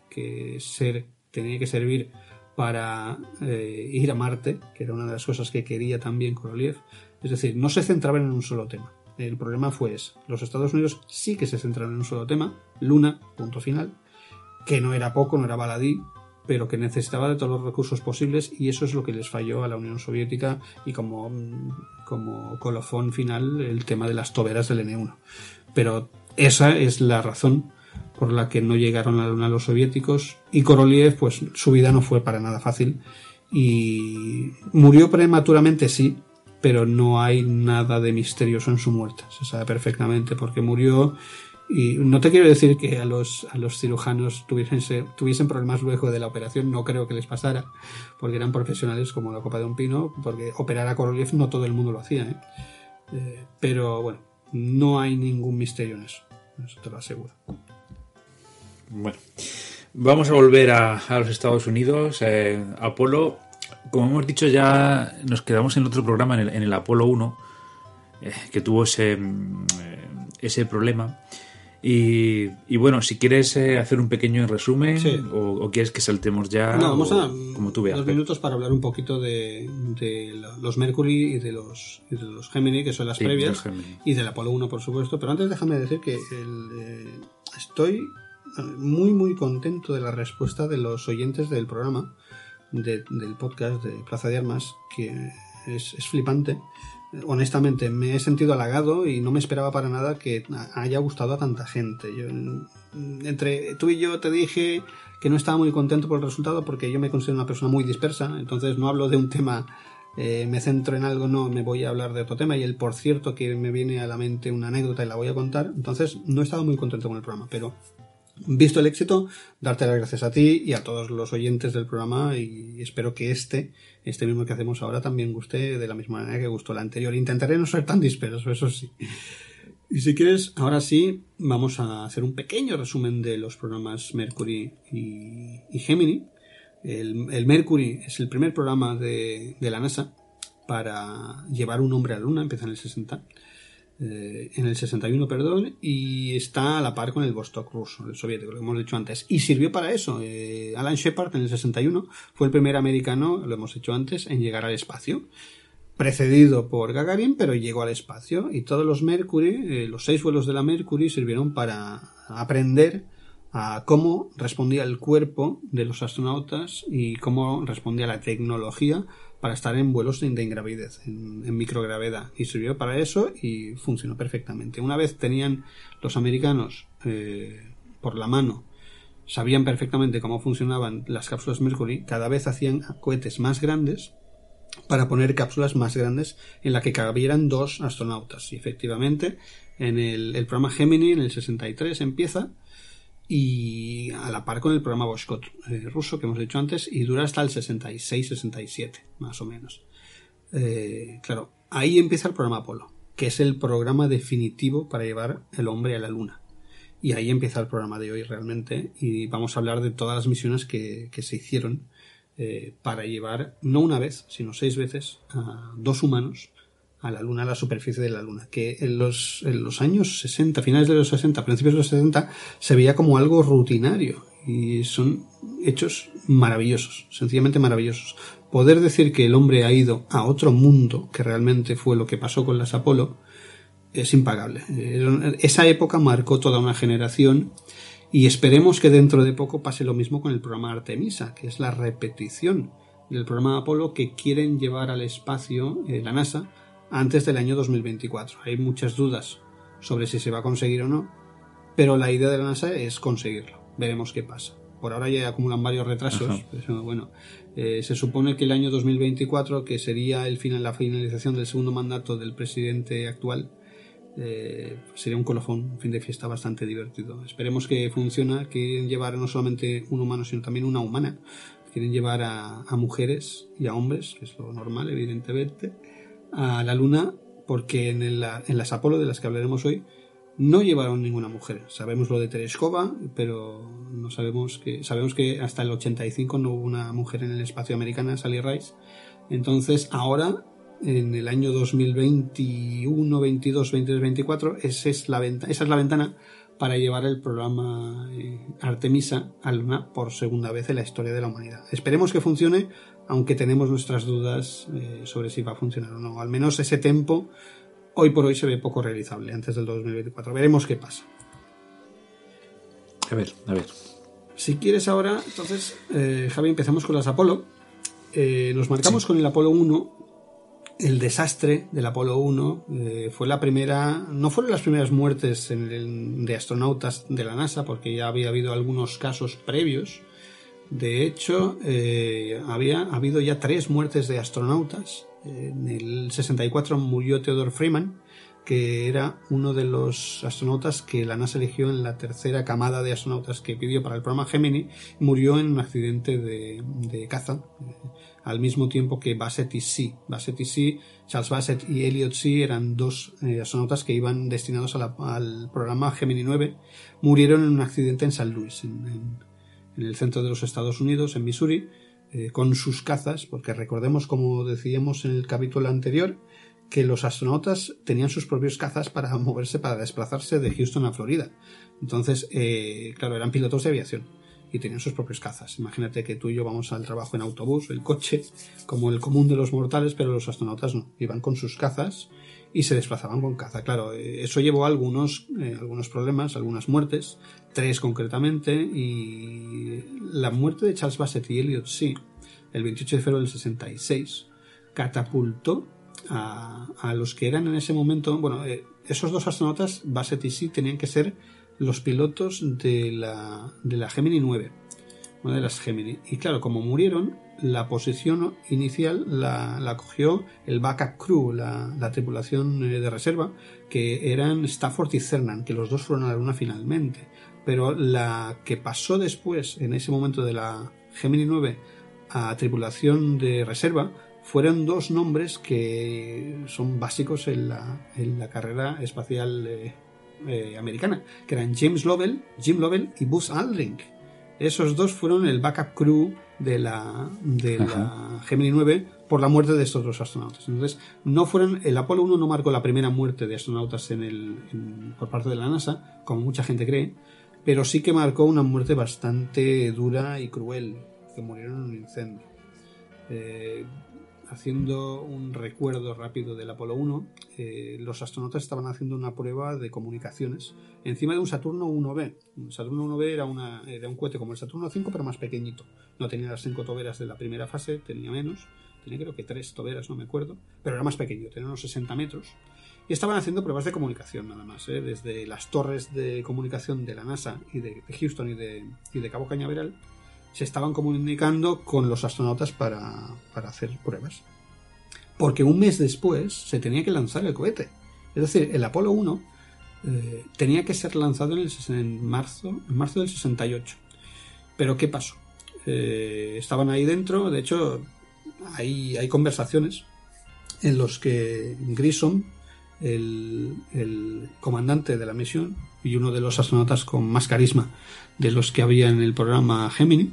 ser, tenía que servir para ir a Marte, que era una de las cosas que quería también Korolev. Es decir, no se centraban en un solo tema. El problema fue ese. Los Estados Unidos sí que se centraron en un solo tema, Luna, punto final, que no era poco, no era baladí, pero que necesitaba de todos los recursos posibles y eso es lo que les falló a la Unión Soviética y como, como colofón final el tema de las toberas del N1. Pero esa es la razón por la que no llegaron a la Luna los soviéticos y Korolev pues su vida no fue para nada fácil y murió prematuramente sí pero no hay nada de misterioso en su muerte. Se sabe perfectamente por qué murió. Y no te quiero decir que a los, a los cirujanos tuviesen, tuviesen problemas luego de la operación, no creo que les pasara, porque eran profesionales como la copa de un pino, porque operar a Korolev no todo el mundo lo hacía. ¿eh? Eh, pero bueno, no hay ningún misterio en eso, eso te lo aseguro. Bueno, vamos a volver a, a los Estados Unidos. Eh, Apolo como hemos dicho ya, nos quedamos en otro programa, en el, en el Apolo 1, eh, que tuvo ese, eh, ese problema. Y, y, bueno, si quieres eh, hacer un pequeño resumen sí. o, o, quieres que saltemos ya, no, vamos o, a como tú veas. dos minutos para hablar un poquito de, de los Mercury y de los, y de los Gemini, que son las Sí, previas, y del Apolo 1, por supuesto. Pero antes déjame decir que el, eh, estoy muy, muy contento de la respuesta de los oyentes del programa de, del podcast de Plaza de Armas, que es, es, flipante. Honestamente, me he sentido halagado y no me esperaba para nada que haya gustado a tanta gente. Yo, entre tú y yo te dije que no estaba muy contento por el resultado porque yo me considero una persona muy dispersa, entonces no hablo de un tema, eh, me centro en algo, no, me voy a hablar de otro tema y el por cierto que me viene a la mente una anécdota y la voy a contar, entonces no he estado muy contento con el programa, pero visto el éxito, darte las gracias a ti y a todos los oyentes del programa y espero que este, este mismo que hacemos ahora también guste de la misma manera que gustó el anterior. Intentaré no ser tan disperso, eso sí. Y si quieres, ahora sí, vamos a hacer un pequeño resumen de los programas Mercury y, Gemini. El, Mercury es el primer programa de, la NASA para llevar un hombre a la Luna, empieza en el 60. Eh, en el 61, perdón, y está a la par con el Vostok ruso, el soviético, lo hemos dicho antes. Y sirvió para eso. Eh, Alan Shepard en el 61 fue el primer americano, lo hemos dicho antes, en llegar al espacio precedido por Gagarin, pero llegó al espacio y todos los Mercury, eh, los seis vuelos de la Mercury sirvieron para aprender a cómo respondía el cuerpo de los astronautas y cómo respondía la tecnología para estar en vuelos de, ingravidez, en, microgravedad. Y sirvió para eso y funcionó perfectamente. Una vez tenían los americanos eh, por la mano, sabían perfectamente cómo funcionaban las cápsulas Mercury, cada vez hacían cohetes más grandes para poner cápsulas más grandes en la que cabieran dos astronautas. Y efectivamente, en el, programa Gemini, en el 63, empieza y a la par con el programa Voskot eh, ruso que hemos dicho antes y dura hasta el 66-67, más o menos. Eh, claro, ahí empieza el programa Apolo, que es el programa definitivo para llevar el hombre a la Luna. Y ahí empieza el programa de hoy realmente y vamos a hablar de todas las misiones que se hicieron eh, para llevar, no una vez, sino seis veces, a dos humanos a la Luna, a la superficie de la Luna, que en los, en los años 60, finales de los 60, principios de los 70, se veía como algo rutinario y son hechos maravillosos, sencillamente maravillosos. Poder decir que el hombre ha ido a otro mundo, que realmente fue lo que pasó con las Apolo, es impagable. Esa época marcó toda una generación y esperemos que dentro de poco pase lo mismo con el programa Artemisa, que es la repetición del programa Apolo que quieren llevar al espacio eh, la NASA antes del año 2024. Hay muchas dudas sobre si se va a conseguir o no, pero la idea de la NASA es conseguirlo. Veremos qué pasa. Por ahora ya acumulan varios retrasos. Pero bueno, eh, se supone que el año 2024, que sería el final, la finalización del segundo mandato del presidente actual, eh, sería un colofón, un fin de fiesta bastante divertido. Esperemos que funcione, quieren llevar no solamente un humano, sino también una humana. Quieren llevar a, mujeres y a hombres, que es lo normal, evidentemente, a la Luna, porque en, las Apolo de las que hablaremos hoy no llevaron ninguna mujer. Sabemos lo de Tereshkova, pero no sabemos que sabemos que hasta el 85 no hubo una mujer en el espacio americano, Sally Rice. Entonces, ahora en el año 2021, 22, 23, 24, esa es la, esa es la ventana para llevar el programa eh, Artemisa a Luna por segunda vez en la historia de la humanidad. Esperemos que funcione, aunque tenemos nuestras dudas eh, sobre si va a funcionar o no. Al menos ese tiempo hoy por hoy se ve poco realizable antes del 2024. Veremos qué pasa. A ver, a ver. Si quieres ahora, entonces, eh, Javi, empezamos con las Apolo. nos marcamos con el Apolo 1 el desastre del Apolo 1 eh, fue la primera, no fueron las primeras muertes de astronautas de la NASA, porque ya había habido algunos casos previos. De hecho, eh, había habido ya tres muertes de astronautas. En el 64 murió Theodore Freeman, que era uno de los astronautas que la NASA eligió en la tercera camada de astronautas que pidió para el programa Gemini, murió en un accidente de, de caza al mismo tiempo que Bassett y C. Bassett y C, Charles Bassett y Elliot C eran dos eh, astronautas que iban destinados al programa Gemini 9, murieron en un accidente en San Luis, en, el centro de los Estados Unidos, en Missouri, eh, con sus cazas, porque recordemos, como decíamos en el capítulo anterior, que los astronautas tenían sus propios cazas para *laughs* moverse, para desplazarse de Houston a Florida. Entonces, eh, claro, eran pilotos de aviación y tenían sus propios cazas. Imagínate que tú y yo vamos al trabajo en autobús, el coche, como el común de los mortales, pero los astronautas no. Iban con sus cazas y se desplazaban con caza. Claro, eh, eso llevó a algunos, eh, algunos problemas, algunas muertes, tres concretamente, y la muerte de Charles Bassett y Elliot sí, el 28 de febrero del 66, catapultó a, a los que eran en ese momento, bueno, eh, esos dos astronautas, Bassett y sí, tenían que ser los pilotos de la, de la Gemini 9, una de las Gemini. Y claro, como murieron, la posición inicial la, la cogió el backup crew, la, la, tripulación eh, de reserva, que eran Stafford y Cernan, que los dos fueron a la Luna finalmente. Pero la que pasó después, en ese momento de la Gemini 9, a tripulación de reserva, fueron dos nombres que son básicos en la, en la carrera espacial eh, americana, que eran James Lovell, Jim Lovell y Buzz Aldrin. Esos dos fueron el backup crew de la, de la Gemini 9 por la muerte de estos dos astronautas. Entonces, no fueron, el Apolo 1 no marcó la primera muerte de astronautas en el, por parte de la NASA, como mucha gente cree, pero sí que marcó una muerte bastante dura y cruel, que murieron en un incendio. Eh, haciendo un recuerdo rápido del Apolo 1, eh, los astronautas estaban haciendo una prueba de comunicaciones encima de un Saturno 1B. Un Saturno 1B era, una, era un cohete como el Saturno 5, pero más pequeñito. No tenía las cinco toberas de la primera fase, tenía menos. Tenía creo que tres toberas, no me acuerdo. Pero era más pequeño, tenía unos 60 metros. Y estaban haciendo pruebas de comunicación nada más, ¿eh? desde las torres de comunicación de la NASA y de, Houston y de, y de Cabo Cañaveral se estaban comunicando con los astronautas para, hacer pruebas. Porque un mes después se tenía que lanzar el cohete. Es decir, el Apolo 1 eh, tenía que ser lanzado en, marzo, en marzo del 68. Pero ¿qué pasó? Eh, estaban ahí dentro, de hecho hay, hay conversaciones en los que Grissom, el, el, comandante de la misión y uno de los astronautas con más carisma de los que había en el programa Gemini,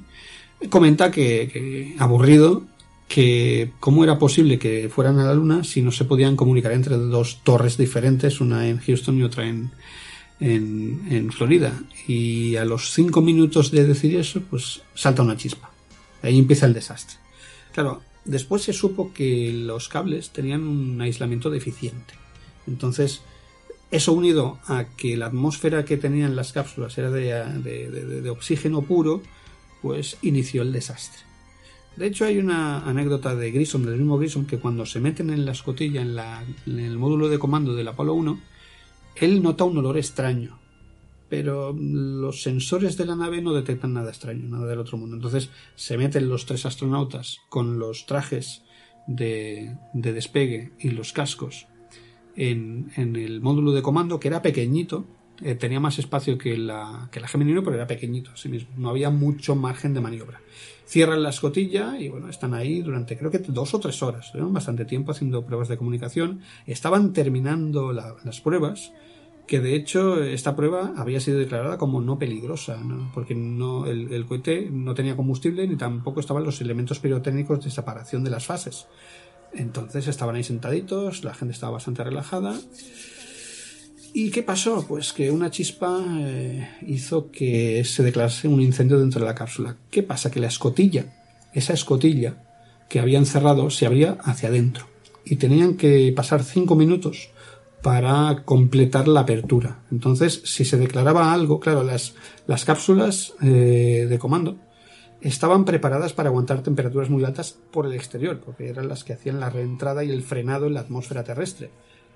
comenta que, aburrido que cómo era posible que fueran a la Luna si no se podían comunicar entre dos torres diferentes, una en Houston y otra en, en, Florida. Y a los cinco minutos de decir eso, pues salta una chispa. Ahí empieza el desastre. Claro, después se supo que los cables tenían un aislamiento deficiente. Entonces, eso unido a que la atmósfera que tenían las cápsulas era de, oxígeno puro, pues inició el desastre. De hecho, hay una anécdota de Grissom, del mismo Grissom, que cuando se meten en la escotilla, en, en el módulo de comando del Apolo 1, él nota un olor extraño. Pero los sensores de la nave no detectan nada extraño, nada del otro mundo. Entonces se meten los tres astronautas con los trajes de, de despegue y los cascos en, el módulo de comando, que era pequeñito, eh, tenía más espacio que la, que la Gemini 1, pero era pequeñito, así mismo. No había mucho margen de maniobra. Cierran la escotilla y bueno, están ahí durante creo que dos o tres horas, bastante tiempo haciendo pruebas de comunicación. Estaban terminando las pruebas, que de hecho esta prueba había sido declarada como no peligrosa, porque no, el, el cohete no tenía combustible ni tampoco estaban los elementos pirotécnicos de separación de las fases. Entonces estaban ahí sentaditos, la gente estaba bastante relajada. ¿Y qué pasó? Pues que una chispa eh, hizo que se declarase un incendio dentro de la cápsula. ¿Qué pasa? Que la escotilla, esa escotilla que habían cerrado, se abría hacia adentro. Y tenían que pasar cinco minutos para completar la apertura. Entonces, si se declaraba algo, claro, las, las cápsulas eh, de comando estaban preparadas para aguantar temperaturas muy altas por el exterior, porque eran las que hacían la reentrada y el frenado en la atmósfera terrestre.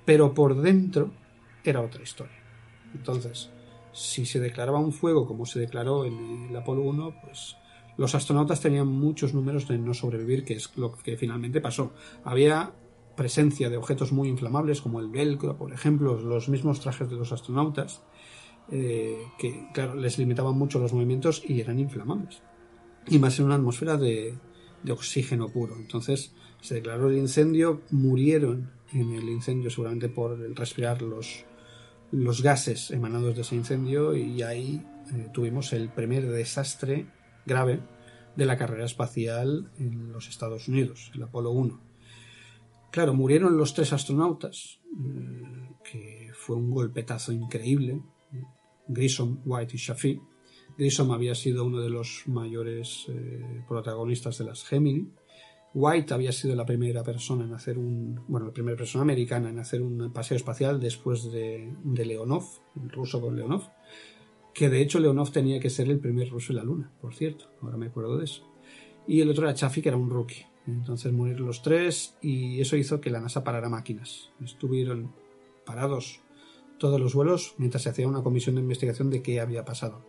Pero por dentro era otra historia. Entonces, si se declaraba un fuego como se declaró en el Apolo 1, pues los astronautas tenían muchos números de no sobrevivir, que es lo que finalmente pasó. Había presencia de objetos muy inflamables como el velcro, por ejemplo, los mismos trajes de los astronautas, eh, que claro, les limitaban mucho los movimientos y eran inflamables y más en una atmósfera de, oxígeno puro. Entonces se declaró el incendio, murieron en el incendio seguramente por respirar los, los gases emanados de ese incendio y ahí eh, tuvimos el primer desastre grave de la carrera espacial en los Estados Unidos, el Apolo 1. Claro, murieron los tres astronautas, eh, que fue un golpetazo increíble, Grissom, White y Shafi, Grissom había sido uno de los mayores eh, protagonistas de las Gemini. White había sido la primera persona en hacer un, bueno, la primera persona americana en hacer un paseo espacial después de, Leonov, el ruso con Leonov, que de hecho Leonov tenía que ser el primer ruso en la Luna, por cierto, ahora me acuerdo de eso. Y el otro era Chaffee, que era un rookie. Entonces murieron los tres y eso hizo que la NASA parara máquinas. Estuvieron parados todos los vuelos mientras se hacía una comisión de investigación de qué había pasado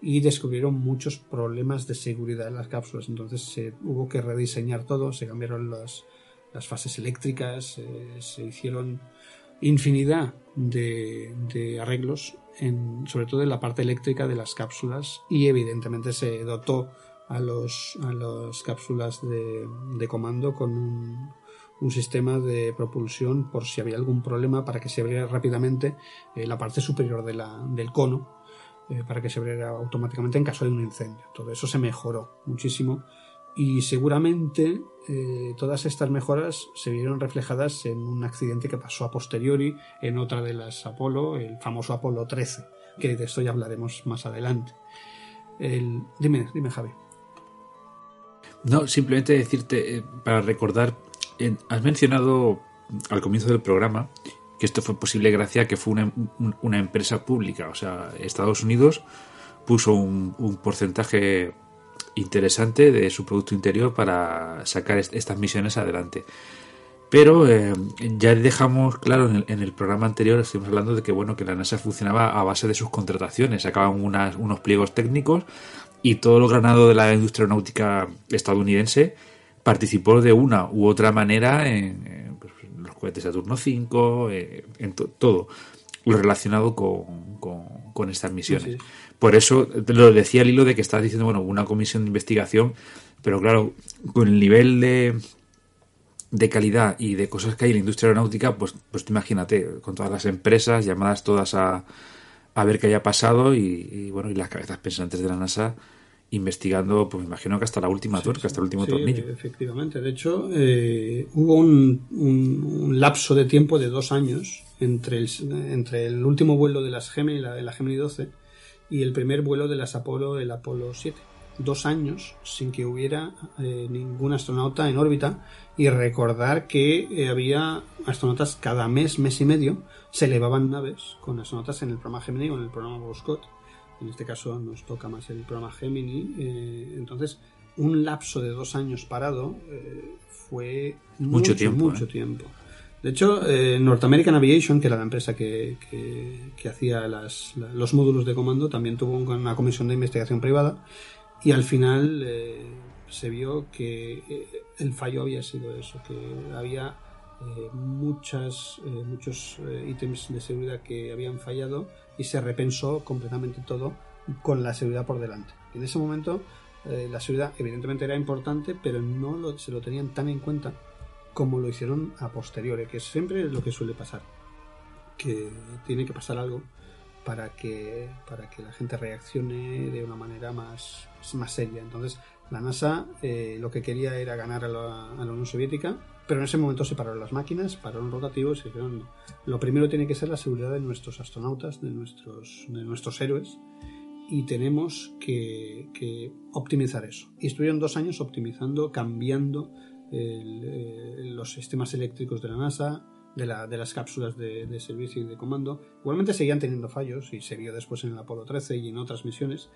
y descubrieron muchos problemas de seguridad en las cápsulas. Entonces se hubo que rediseñar todo, se cambiaron las, las fases eléctricas, eh, se hicieron infinidad de, de arreglos, sobre todo en la parte eléctrica de las cápsulas y evidentemente se dotó a, los, las cápsulas de, de comando con un, un sistema de propulsión por si había algún problema para que se abriera rápidamente eh, la parte superior del cono eh, para que se abriera automáticamente en caso de un incendio. Todo eso se mejoró muchísimo y seguramente eh, todas estas mejoras se vieron reflejadas en un accidente que pasó a posteriori en otra de las Apolo, el famoso Apolo 13, que de esto ya hablaremos más adelante. El... Dime, dime Javi. No, simplemente decirte, para recordar has mencionado al comienzo del programa que esto fue posible gracias a que fue una, empresa pública. O sea, Estados Unidos puso un, porcentaje interesante de su Producto Interior para sacar estas misiones adelante. Pero eh, ya dejamos claro en el, programa anterior, estuvimos hablando de que bueno que la NASA funcionaba a base de sus contrataciones, sacaban unos pliegos técnicos y todo lo granado de la industria aeronáutica estadounidense participó de una u otra manera en, pues, los cohetes Saturno 5, eh, en todo lo relacionado con, estas misiones. Por eso lo decía el hilo de que estás diciendo, bueno, una comisión de investigación, pero claro, con el nivel de, de calidad y de cosas que hay en la industria aeronáutica, pues, pues imagínate, con todas las empresas llamadas todas a, a ver qué haya pasado y, y, bueno, y las cabezas pensantes de la NASA investigando, pues me imagino que hasta la última tuerca, hasta el último tornillo. Efectivamente, de hecho, eh, hubo un, un, lapso de tiempo de dos años entre el, entre el último vuelo de las Gemini, la, de la Gemini 12, y el primer vuelo de las Apolo, el Apolo 7. Dos años sin que hubiera eh, ningún astronauta en órbita y recordar que eh, había astronautas cada mes, mes y medio, se elevaban naves con astronautas en el programa Gemini o en el programa Boscott en este caso nos toca más el programa Gemini, eh, entonces un lapso de dos años parado eh, fue mucho, tiempo. Mucho ¿eh? tiempo. De hecho, North American Aviation, que era la empresa que, que, hacía las, los módulos de comando, también tuvo una comisión de investigación privada y al final se vio que el fallo había sido eso, que había muchas, muchos ítems de seguridad que habían fallado y se repensó completamente todo con la seguridad por delante. En ese momento eh, la seguridad evidentemente era importante, pero no se lo tenían tan en cuenta como lo hicieron a posteriori, que siempre es lo que suele pasar, que tiene que pasar algo para que, para que la gente reaccione de una manera más, más seria. Entonces, la NASA eh, lo que quería era ganar la, a la Unión Soviética, pero en ese momento se pararon las máquinas, pararon rotativos y dijeron, lo primero tiene que ser la seguridad de nuestros astronautas, de nuestros, de nuestros héroes, y tenemos que, optimizar eso. Y estuvieron dos años optimizando, cambiando eh, los sistemas eléctricos de la NASA, de, la, de las cápsulas de, de, servicio y de comando. Igualmente seguían teniendo fallos y se vio después en el Apolo 13 y en otras misiones,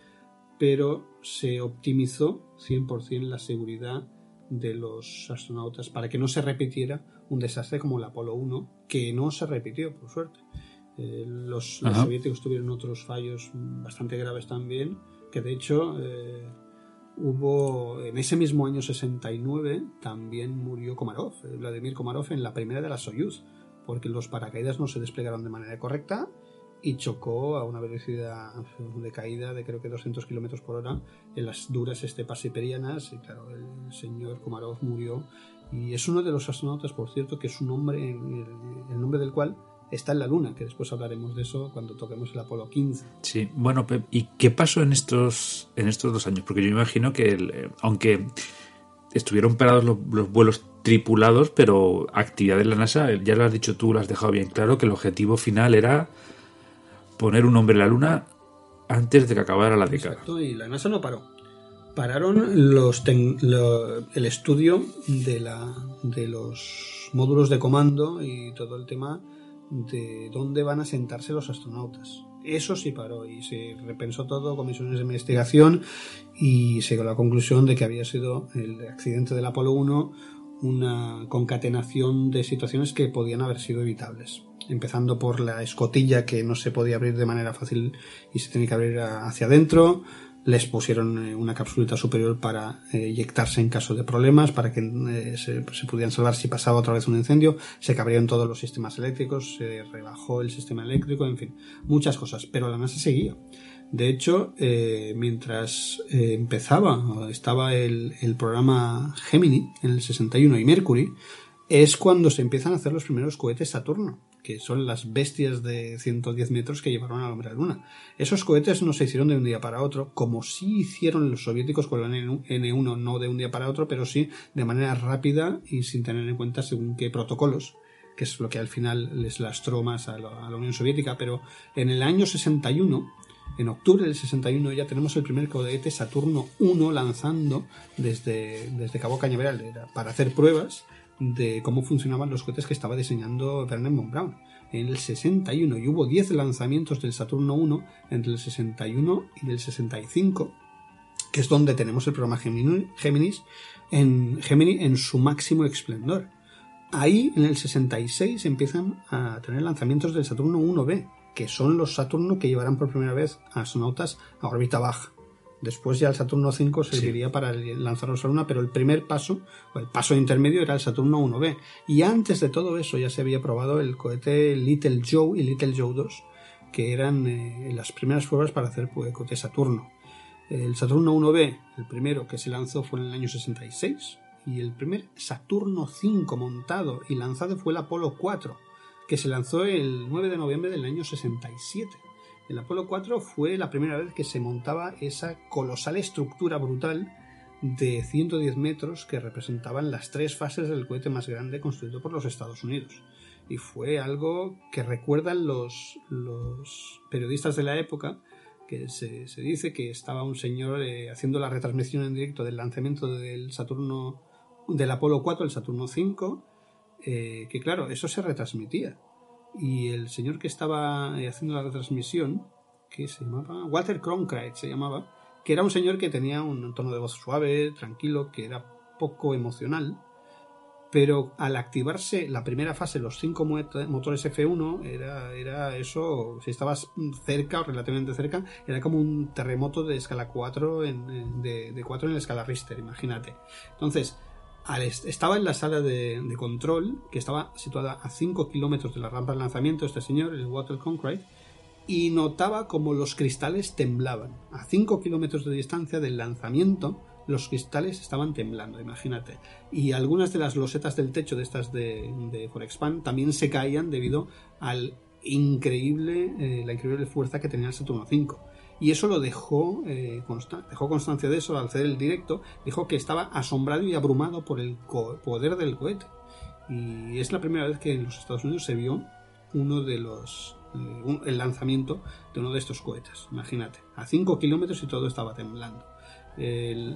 pero se optimizó 100% la seguridad de los astronautas para que no se repitiera un desastre como el Apolo 1, que no se repitió, por suerte. Eh, los, soviéticos tuvieron otros fallos bastante graves también, que de hecho eh, hubo en ese mismo año 69 también murió Komarov, eh, Vladimir Komarov en la primera de las Soyuz, porque los paracaídas no se desplegaron de manera correcta y chocó a una velocidad de caída de creo que 200 kilómetros por hora en las duras estepas siberianas y claro el señor Komarov murió. Y es uno de los astronautas por cierto que es un nombre el, nombre del cual está en la luna que después hablaremos de eso cuando toquemos el Apolo 15 sí bueno y qué pasó en estos en estos dos años porque yo imagino que eh, aunque estuvieron parados los, los vuelos tripulados pero actividad de la NASA ya lo has dicho tú lo has dejado bien claro que el objetivo final era poner un hombre en la luna antes de que acabara la década. Exacto, y la NASA no paró. Pararon los el estudio de, la, de los módulos de comando y todo el tema de dónde van a sentarse los astronautas. Eso sí paró y se repensó todo, comisiones de investigación y se llegó a la conclusión de que había sido el accidente del Apolo 1 una concatenación de situaciones que podían haber sido evitables empezando por la escotilla que no se podía abrir de manera fácil y se tenía que abrir hacia adentro. Les pusieron eh, una capsulita superior para eh, eyectarse en caso de problemas, para que eh, se, pudieran salvar si pasaba otra vez un incendio. Se cabrieron todos los sistemas eléctricos, se rebajó el sistema eléctrico, en fin, muchas cosas. Pero la NASA seguía. De hecho, mientras empezaba, estaba el, el programa Gemini en el 61 y Mercury, es cuando se empiezan a hacer los primeros cohetes Saturno, que son las bestias de 110 metros que llevaron al hombre a la Luna. Esos cohetes no se hicieron de un día para otro, como sí hicieron los soviéticos con el N1, no de un día para otro, pero sí de manera rápida y sin tener en cuenta según qué protocolos que es lo que al final les lastró más a la, a la Unión Soviética, pero en el año 61 en octubre del 61 ya tenemos el primer cohete Saturno 1 lanzando desde, desde Cabo Cañaveral para hacer pruebas de cómo funcionaban los cohetes que estaba diseñando Werner von Braun. En el 61 y hubo 10 lanzamientos del Saturno 1 entre el 61 y el 65, que es donde tenemos el programa Géminis en, Gemini en su máximo esplendor. Ahí, en el 66, empiezan a tener lanzamientos del Saturno 1B, que son los Saturno que llevarán por primera vez a astronautas a órbita baja. Después ya el Saturno 5 serviría para lanzarlos a la Luna, pero el primer paso, o el paso intermedio, era el Saturno 1B. Y antes de todo eso ya se había probado el cohete Little Joe y Little Joe 2, que eran eh, las primeras pruebas para hacer pues, cohete Saturno. El Saturno 1B, el primero que se lanzó fue en el año 66, y el primer Saturno 5 montado y lanzado fue el Apolo 4 que se lanzó el 9 de noviembre del año 67. El Apolo 4 fue la primera vez que se montaba esa colosal estructura brutal de 110 metros que representaban las tres fases del cohete más grande construido por los Estados Unidos. Y fue algo que recuerdan los, los periodistas de la época, que se, dice que estaba un señor eh, haciendo la retransmisión en directo del lanzamiento del Saturno, del Apolo 4, el Saturno 5, eh, que claro, eso se retransmitía. Y el señor que estaba eh, haciendo la retransmisión, que se llamaba Walter Cronkite, se llamaba, que era un señor que tenía un tono de voz suave, tranquilo, que era poco emocional, pero al activarse la primera fase, los cinco motores F1, era, era eso, si estabas cerca o relativamente cerca, era como un terremoto de escala 4 en, de, de 4 en la escala Richter, imagínate. Entonces, estaba en la sala de, control, que estaba situada a 5 kilómetros de la rampa de lanzamiento, este señor, el Water Concrete, y notaba como los cristales temblaban. A 5 kilómetros de distancia del lanzamiento, los cristales estaban temblando, imagínate. Y algunas de las losetas del techo de estas de, de Forexpan también se caían debido al increíble, eh, la increíble fuerza que tenía el Saturno 5 y eso lo dejó, eh, dejó constancia de eso al hacer el directo, dijo que estaba asombrado y abrumado por el poder del cohete. Y es la primera vez que en los Estados Unidos se vio uno de los eh, el lanzamiento de uno de estos cohetes. Imagínate, a 5 kilómetros y todo estaba temblando.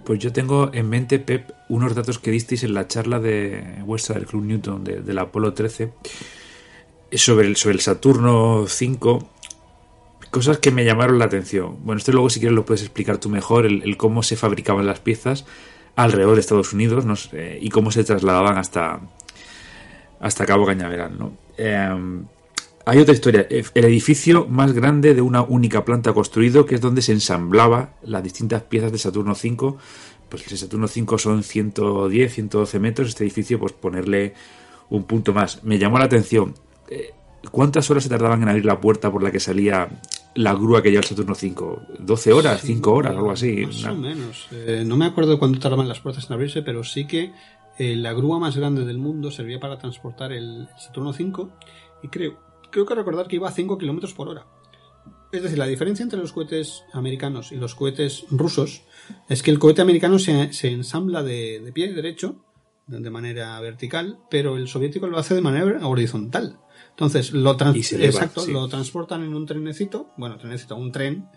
Pues yo tengo en mente, Pep, unos datos que disteis en la charla de vuestra del Club Newton de, del Apolo 13 sobre el, sobre el Saturno 5 cosas que me llamaron la atención. Bueno, esto luego si quieres lo puedes explicar tú mejor, el, cómo se fabricaban las piezas alrededor de Estados Unidos no y cómo se trasladaban hasta, hasta Cabo Cañaveral. ¿no? Em, hay otra historia, el edificio más grande de una única planta construido, que es donde se ensamblaba las distintas piezas de Saturno 5. Pues el Saturno 5 son 110, 112 metros, este edificio, pues ponerle un punto más. Me llamó la atención. Eh, ¿Cuántas horas se tardaban en abrir la puerta por la que salía la grúa que lleva el Saturno 5? ¿12 horas? ¿5 horas? Algo así. Más o menos. Eh, no me acuerdo cuánto tardaban las puertas en abrirse, pero sí que eh, la grúa más grande del mundo servía para transportar el, Saturno 5 y creo, creo que recordar que iba a 5 kilómetros por hora. Es decir, la diferencia entre los cohetes americanos y los cohetes rusos es que el cohete americano se, se ensambla de, de pie derecho, de manera vertical, pero el soviético lo hace de manera horizontal. Entonces, lo, exacto, lo transportan en un trenecito, bueno, trenecito, un tren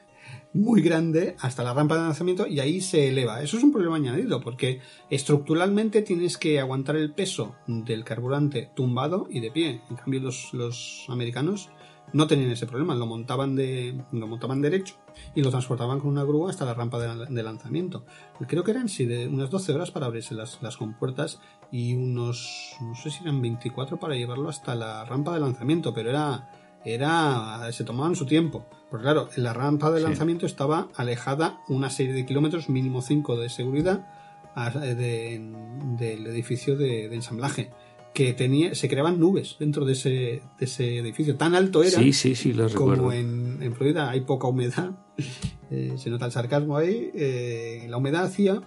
muy grande hasta la rampa de lanzamiento y ahí se eleva. Eso es un problema añadido porque estructuralmente tienes que aguantar el peso del carburante tumbado y de pie. En cambio, los, los americanos no tenían ese problema, lo montaban, de, lo montaban derecho y lo transportaban con una grúa hasta la rampa de, lanzamiento. Creo que eran sí, de unas 12 horas para abrirse las, las compuertas y unos, no sé si eran 24 para llevarlo hasta la rampa de lanzamiento, pero era, era, se tomaban su tiempo. Porque claro, la rampa de lanzamiento estaba alejada una serie de kilómetros, mínimo 5 de seguridad, del edificio de ensamblaje que tenía, se creaban nubes dentro de ese, de ese edificio. Tan alto era sí, sí, sí, como en, en, Florida hay poca humedad, *laughs* eh, se nota el sarcasmo ahí, eh, la humedad hacía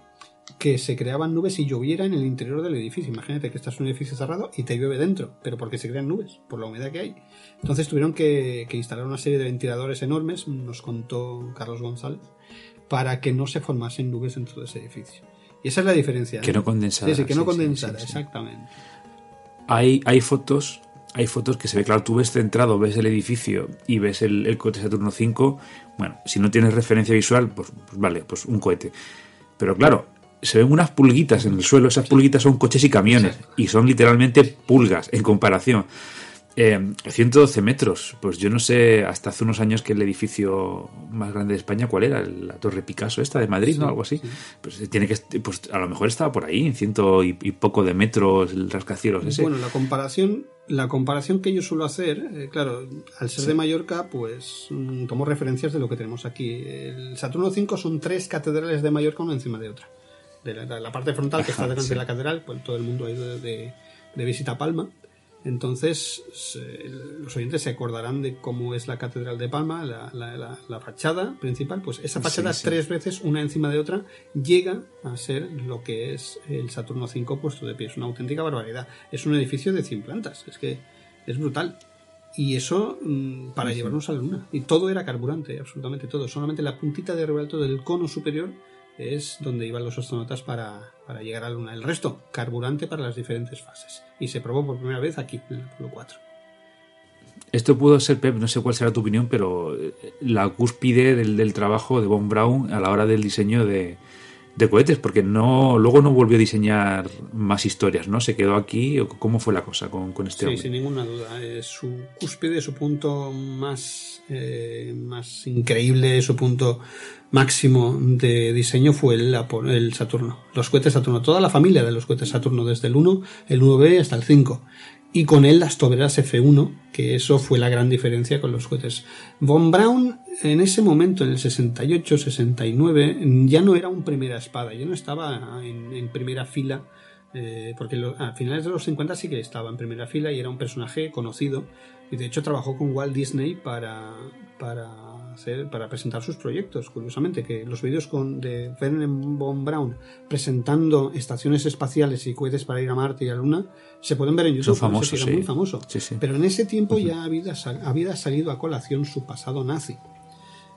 que se creaban nubes si lloviera en el interior del edificio. Imagínate que estás en un edificio cerrado y te llueve dentro, pero porque se crean nubes, por la humedad que hay. Entonces tuvieron que, instalar una serie de ventiladores enormes, nos contó Carlos González, para que no se formasen nubes dentro de ese edificio. Y esa es la diferencia. Que no condensara. Sí, que no condensara, exactamente. Hay, hay fotos hay fotos que se ve, claro, tú ves centrado, ves el edificio y ves el, cohete Saturno 5. Bueno, si no tienes referencia visual, pues, pues, vale, pues un cohete. Pero claro, se ven unas pulguitas en el suelo, esas pulguitas son coches y camiones, y son literalmente pulgas en comparación. 112 eh, metros, pues yo no sé, hasta hace unos años que el edificio más grande de España, ¿cuál era? La Torre Picasso, esta de Madrid, ¿no? Algo así. Pues tiene que, pues a lo mejor estaba por ahí, en ciento y, poco de metros, el rascacielos ese. Bueno, la comparación, la comparación que yo suelo hacer, eh, claro, al ser de Mallorca, pues mm, tomo referencias de lo que tenemos aquí. El Saturno 5 son tres catedrales de Mallorca, una encima de otra. De la, parte frontal que está delante de la catedral, pues todo el mundo ha ido de, de visita a Palma entonces, los oyentes se acordarán de cómo es la Catedral de Palma, la, fachada principal. Pues esa fachada, tres veces, una encima de otra, llega a ser lo que es el Saturno V puesto de pie. Es una auténtica barbaridad. Es un edificio de 100 plantas. Es que es brutal. Y eso mm, para llevarnos a la Luna. Y todo era carburante, absolutamente todo. Solamente la puntita de arriba del cono superior es donde iban los astronautas para, llegar a la Luna. El resto, carburante para las diferentes fases. Y se probó por primera vez aquí, en el Apolo 4. Esto pudo ser, Pep, no sé cuál será tu opinión, pero eh, la cúspide del, del trabajo de Von Braun a la hora del diseño de, de cohetes, porque no luego no volvió a diseñar más historias, ¿no? Se quedó aquí. ¿Cómo fue la cosa con, con este sí, sin ninguna duda. Eh, su cúspide, su punto más, eh, más increíble, su punto máximo de diseño fue el, el Saturno. Los cohetes Saturno, toda la familia de los cohetes Saturno, desde el 1, el 1B hasta el 5 y con él las toberas F1, que eso fue la gran diferencia con los cohetes. Von Braun en ese momento, en el 68, 69, ya no era un primera espada, ya no estaba en, primera fila, eh, porque a finales de los 50 sí que estaba en primera fila y era un personaje conocido, y de hecho trabajó con Walt Disney para, para para presentar sus proyectos. Curiosamente, que los vídeos con, de Werner von Braun presentando estaciones espaciales y cohetes para ir a Marte y a la Luna se pueden ver en YouTube. Son famosos, muy famoso. Pero en ese tiempo ya había, había salido a colación su pasado nazi.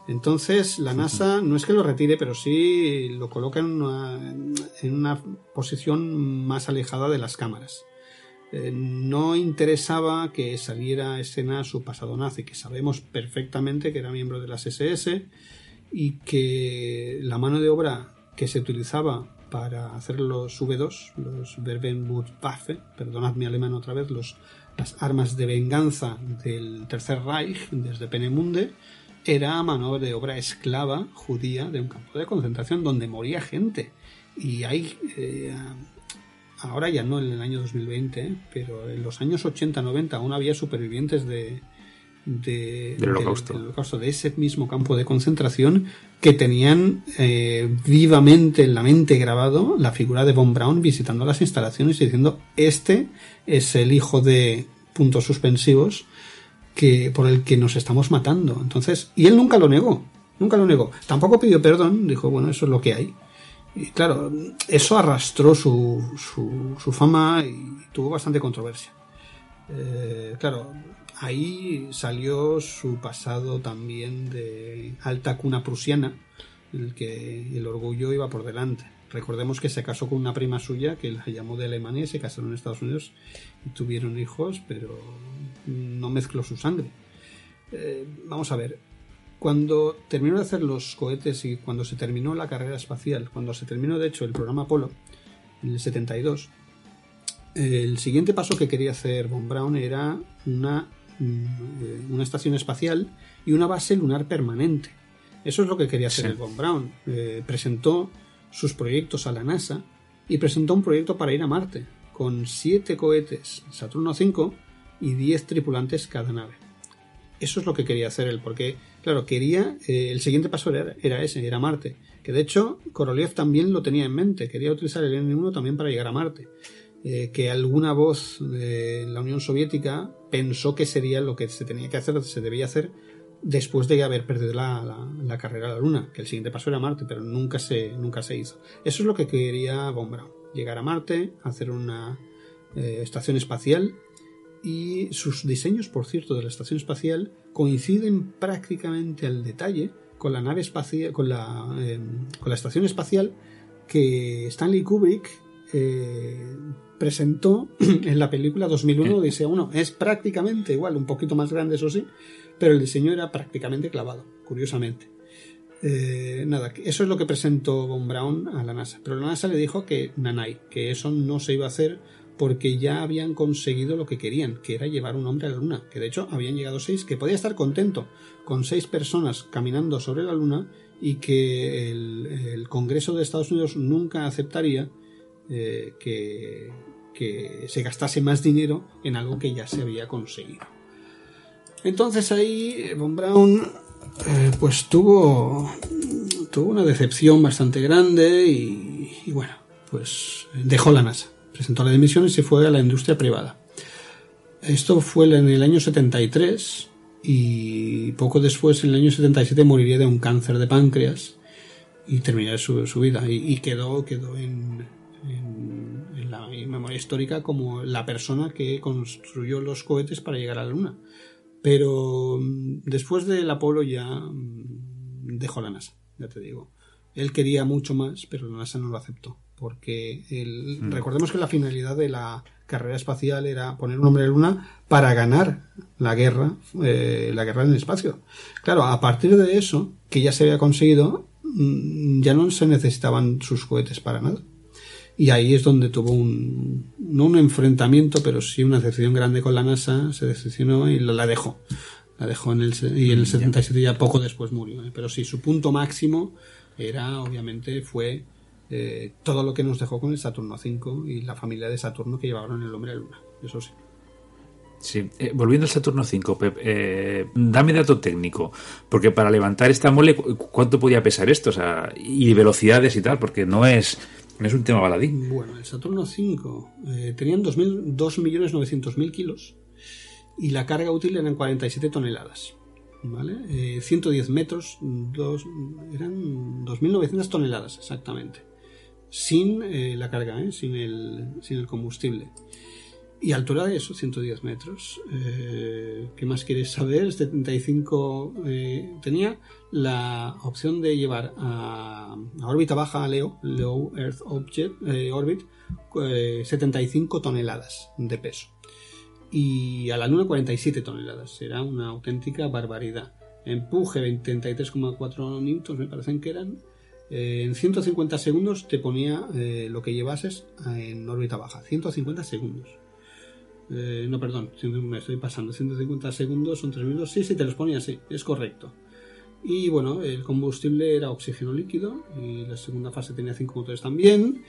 Entonces, la NASA no es que lo retire, pero sí lo coloca en una posición más alejada de las cámaras. Eh, no interesaba que saliera a escena su pasado nazi, que sabemos perfectamente que era miembro de las SS y que la mano de obra que se utilizaba para hacer los V2, los Verbenwurfwaffe, perdonad mi alemán otra vez, los, las armas de venganza del Tercer Reich desde Penemunde, era mano de obra esclava judía de un campo de concentración donde moría gente. Y hay eh, ahora ya no en el año 2020, pero en los años 80-90 aún había supervivientes de, de del, holocausto. de ese mismo campo de concentración, que tenían eh, vivamente en la mente grabado la figura de Von Braun visitando las instalaciones y diciendo, este es el hijo de puntos suspensivos que, por el que nos estamos matando. Entonces, y él nunca lo negó, nunca lo negó. Tampoco pidió perdón, dijo, bueno, eso es lo que hay. Y claro, eso arrastró su, su, fama y tuvo bastante controversia. Eh, claro, ahí salió su pasado también de alta cuna prusiana, el que el orgullo iba por delante. Recordemos que se casó con una prima suya que la llamó de Alemania y se casaron en Estados Unidos y tuvieron hijos, pero no mezcló su sangre. Eh, vamos a ver, cuando terminó de hacer los cohetes y cuando se terminó la carrera espacial, cuando se terminó de hecho el programa Apolo, en el 72, el siguiente paso que quería hacer Von Braun era una, mm, una estación espacial y una base lunar permanente. Eso es lo que quería hacer el Von Braun. Eh, presentó sus proyectos a la NASA y presentó un proyecto para ir a Marte, con siete cohetes Saturno V y 10 tripulantes cada nave. Eso es lo que quería hacer él, porque Claro, quería, eh, el siguiente paso era, ese, era Marte. Que de hecho, Korolev también lo tenía en mente, quería utilizar el N1 también para llegar a Marte. Eh, que alguna voz de la Unión Soviética pensó que sería lo que se tenía que hacer, se debía hacer después de haber perdido la, carrera a la Luna, que el siguiente paso era Marte, pero nunca se, nunca se hizo. Eso es lo que quería Von llegar a Marte, hacer una eh, estación espacial y sus diseños, por cierto, de la estación espacial coinciden prácticamente al detalle con la nave espacial, con la, em, con la estación espacial que Stanley Kubrick eh, presentó *clears throat* en la película 2001 Odisea 1. Es prácticamente igual, un poquito más grande, eso sí, pero el diseño era prácticamente clavado, curiosamente. Eh, nada, eso es lo que presentó Von Braun a la NASA. Pero la NASA le dijo que nanay, que eso no se iba a hacer porque ya habían conseguido lo que querían, que era llevar un hombre a la Luna. Que de hecho habían llegado seis, que podía estar contento con seis personas caminando sobre la Luna y que el, Congreso de Estados Unidos nunca aceptaría eh, que, se gastase más dinero en algo que ya se había conseguido. Entonces ahí Von Braun eh, pues tuvo, tuvo una decepción bastante grande y, bueno, pues dejó la NASA, presentó la dimisión y se fue a la industria privada. Esto fue en el año 73 y poco después, en el año 77, moriría de un cáncer de páncreas y terminaría su, vida y, quedó, quedó en, la memoria histórica como la persona que construyó los cohetes para llegar a la Luna. Pero mm, después del Apolo ya mm, dejó la NASA, ya te digo. Él quería mucho más, pero la NASA no lo aceptó. Porque mm. recordemos que la finalidad de la carrera espacial era poner un hombre en la Luna para ganar la guerra, eh, la guerra en el espacio. Claro, a partir de eso, que ya se había conseguido, ya no se necesitaban sus cohetes para nada y ahí es donde tuvo un, no un enfrentamiento, pero sí una decepción grande con la NASA, se decepcionó y la dejó. La dejó en el, y en el 77 ya poco después murió. ¿eh? Pero sí, su punto máximo era, obviamente, fue eh, todo lo que nos dejó con el Saturno 5 y la familia de Saturno que llevaron el hombre a la Luna. Eso sí. Sí, eh, volviendo al Saturno 5, Pep, dame dato técnico, porque para levantar esta mole, ¿cuánto podía pesar esto? O sea, y velocidades y tal, porque no es es un tema baladín. Bueno, el Saturno 5 eh, tenían 2.900.000 kilos y la carga útil eran 47 toneladas. ¿Vale? 110 eh, metros, dos, eran 2.900 toneladas exactamente. Sin eh, la carga, sin, el, sin el combustible. Y altura de eso, 110 metros. Eh, ¿Qué más quieres saber? 75 eh, tenía la opción de llevar a, órbita baja a Leo, Low Earth Object eh, Orbit, 75 toneladas de peso. Y a la Luna 47 toneladas. Era una auténtica barbaridad. Empuje 23,4 newtons, me parecen que eran. En 150 segundos te ponía lo que llevases en órbita baja. 150 segundos. Eh, no, perdón, me estoy pasando. 150 segundos son 3 minutos. Sí, sí, te los ponía así, es correcto. Y bueno, el combustible era oxígeno líquido y la segunda fase tenía 5 motores también.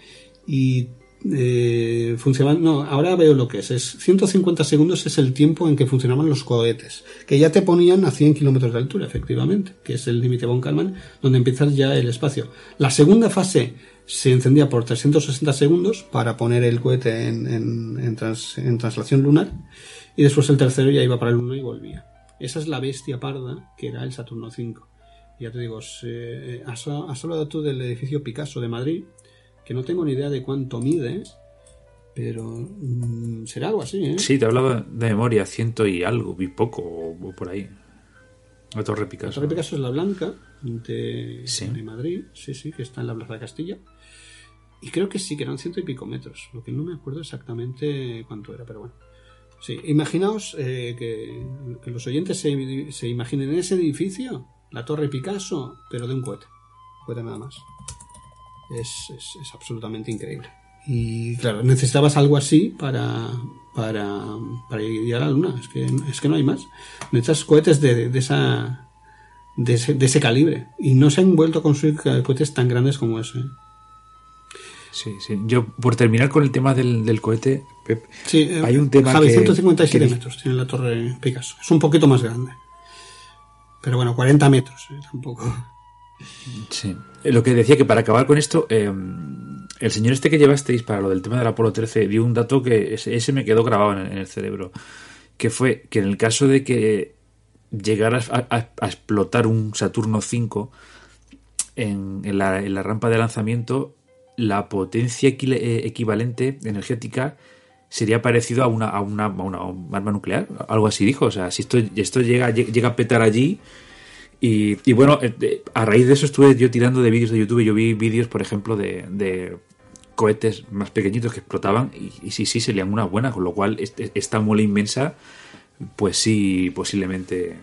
Y eh, funcionaban. No, ahora veo lo que es. es. 150 segundos es el tiempo en que funcionaban los cohetes, que ya te ponían a 100 kilómetros de altura, efectivamente, que es el límite von Kalman, donde empiezas ya el espacio. La segunda fase se encendía por 360 segundos para poner el cohete en, en, traslación lunar y después el tercero ya iba para el Luna y volvía. Esa es la bestia parda que era el Saturno V. Ya te digo, eh, has, hablado tú del edificio Picasso de Madrid, que no tengo ni idea de cuánto mide, pero mm, será algo así, ¿eh? Sí, te he hablado de memoria, ciento y algo, vi poco o, por ahí. La Torre Picasso. La Torre Picasso es la blanca de, de Madrid, sí, sí, que está en la Plaza de Castilla. Y creo que sí, que eran ciento y pico metros, lo que no me acuerdo exactamente cuánto era, pero bueno. Sí, imaginaos eh, que, los oyentes se, se, imaginen ese edificio, la Torre Picasso, pero de un cohete. Un cohete nada más. Es, es, absolutamente increíble. Y claro, necesitabas algo así para, para, para ir a la Luna. Es que, es que no hay más. Necesitas cohetes de, de esa, de ese, de ese calibre. Y no se han vuelto a construir cohetes tan grandes como ese. Sí, sí. Yo, por terminar con el tema del, cohete, Pep, sí, eh, hay un tema Javi, 157 metros tiene la torre Picasso. Es un poquito más grande. Pero bueno, 40 metros, eh, tampoco. Sí. Eh, lo que decía que para acabar con esto, el señor este que llevasteis para lo del tema del Apolo 13 dio un dato que ese, me quedó grabado en, el cerebro. Que fue que en el caso de que llegar a, explotar un Saturno 5 en, la, rampa de lanzamiento, la potencia eh, equivalente energética sería parecido a una, a una, arma nuclear, algo así dijo. O sea, si esto, esto llega, llega a petar allí. Y, bueno, eh, a raíz de eso estuve yo tirando de vídeos de YouTube. Yo vi vídeos, por ejemplo, de, cohetes más pequeñitos que explotaban y, sí, sí, serían una buena, con lo cual esta mole inmensa, pues sí, posiblemente...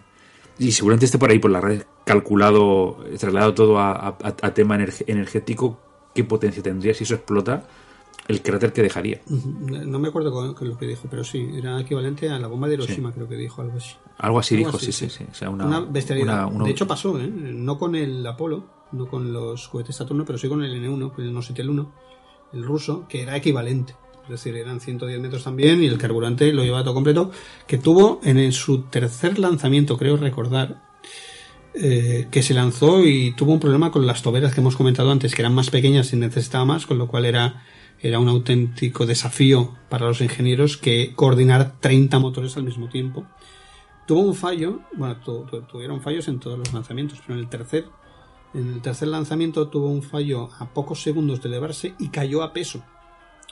Y seguramente esté por ahí, por la red, calculado, trasladado todo a, tema energético, qué potencia tendría si eso explota el cráter que dejaría. No me acuerdo con, lo que dijo, pero sí, era equivalente a la bomba de Hiroshima, creo que dijo algo así. Algo así dijo, sí, sí, sí. una, bestialidad. De hecho pasó, ¿eh? no con el Apolo, no con los cohetes Saturno, pero sí con el N1, con el Nositel 1, el ruso, que era equivalente. Es decir, eran 110 metros también y el carburante lo llevaba todo completo, que tuvo en su tercer lanzamiento, creo recordar, eh, que se lanzó y tuvo un problema con las toberas que hemos comentado antes, que eran más pequeñas y necesitaba más, con lo cual era era un auténtico desafío para los ingenieros que coordinar 30 motores al mismo tiempo. Tuvo un fallo, bueno, tuvieron fallos en todos los lanzamientos, pero en el tercer, en el tercer lanzamiento tuvo un fallo a pocos segundos de elevarse y cayó a peso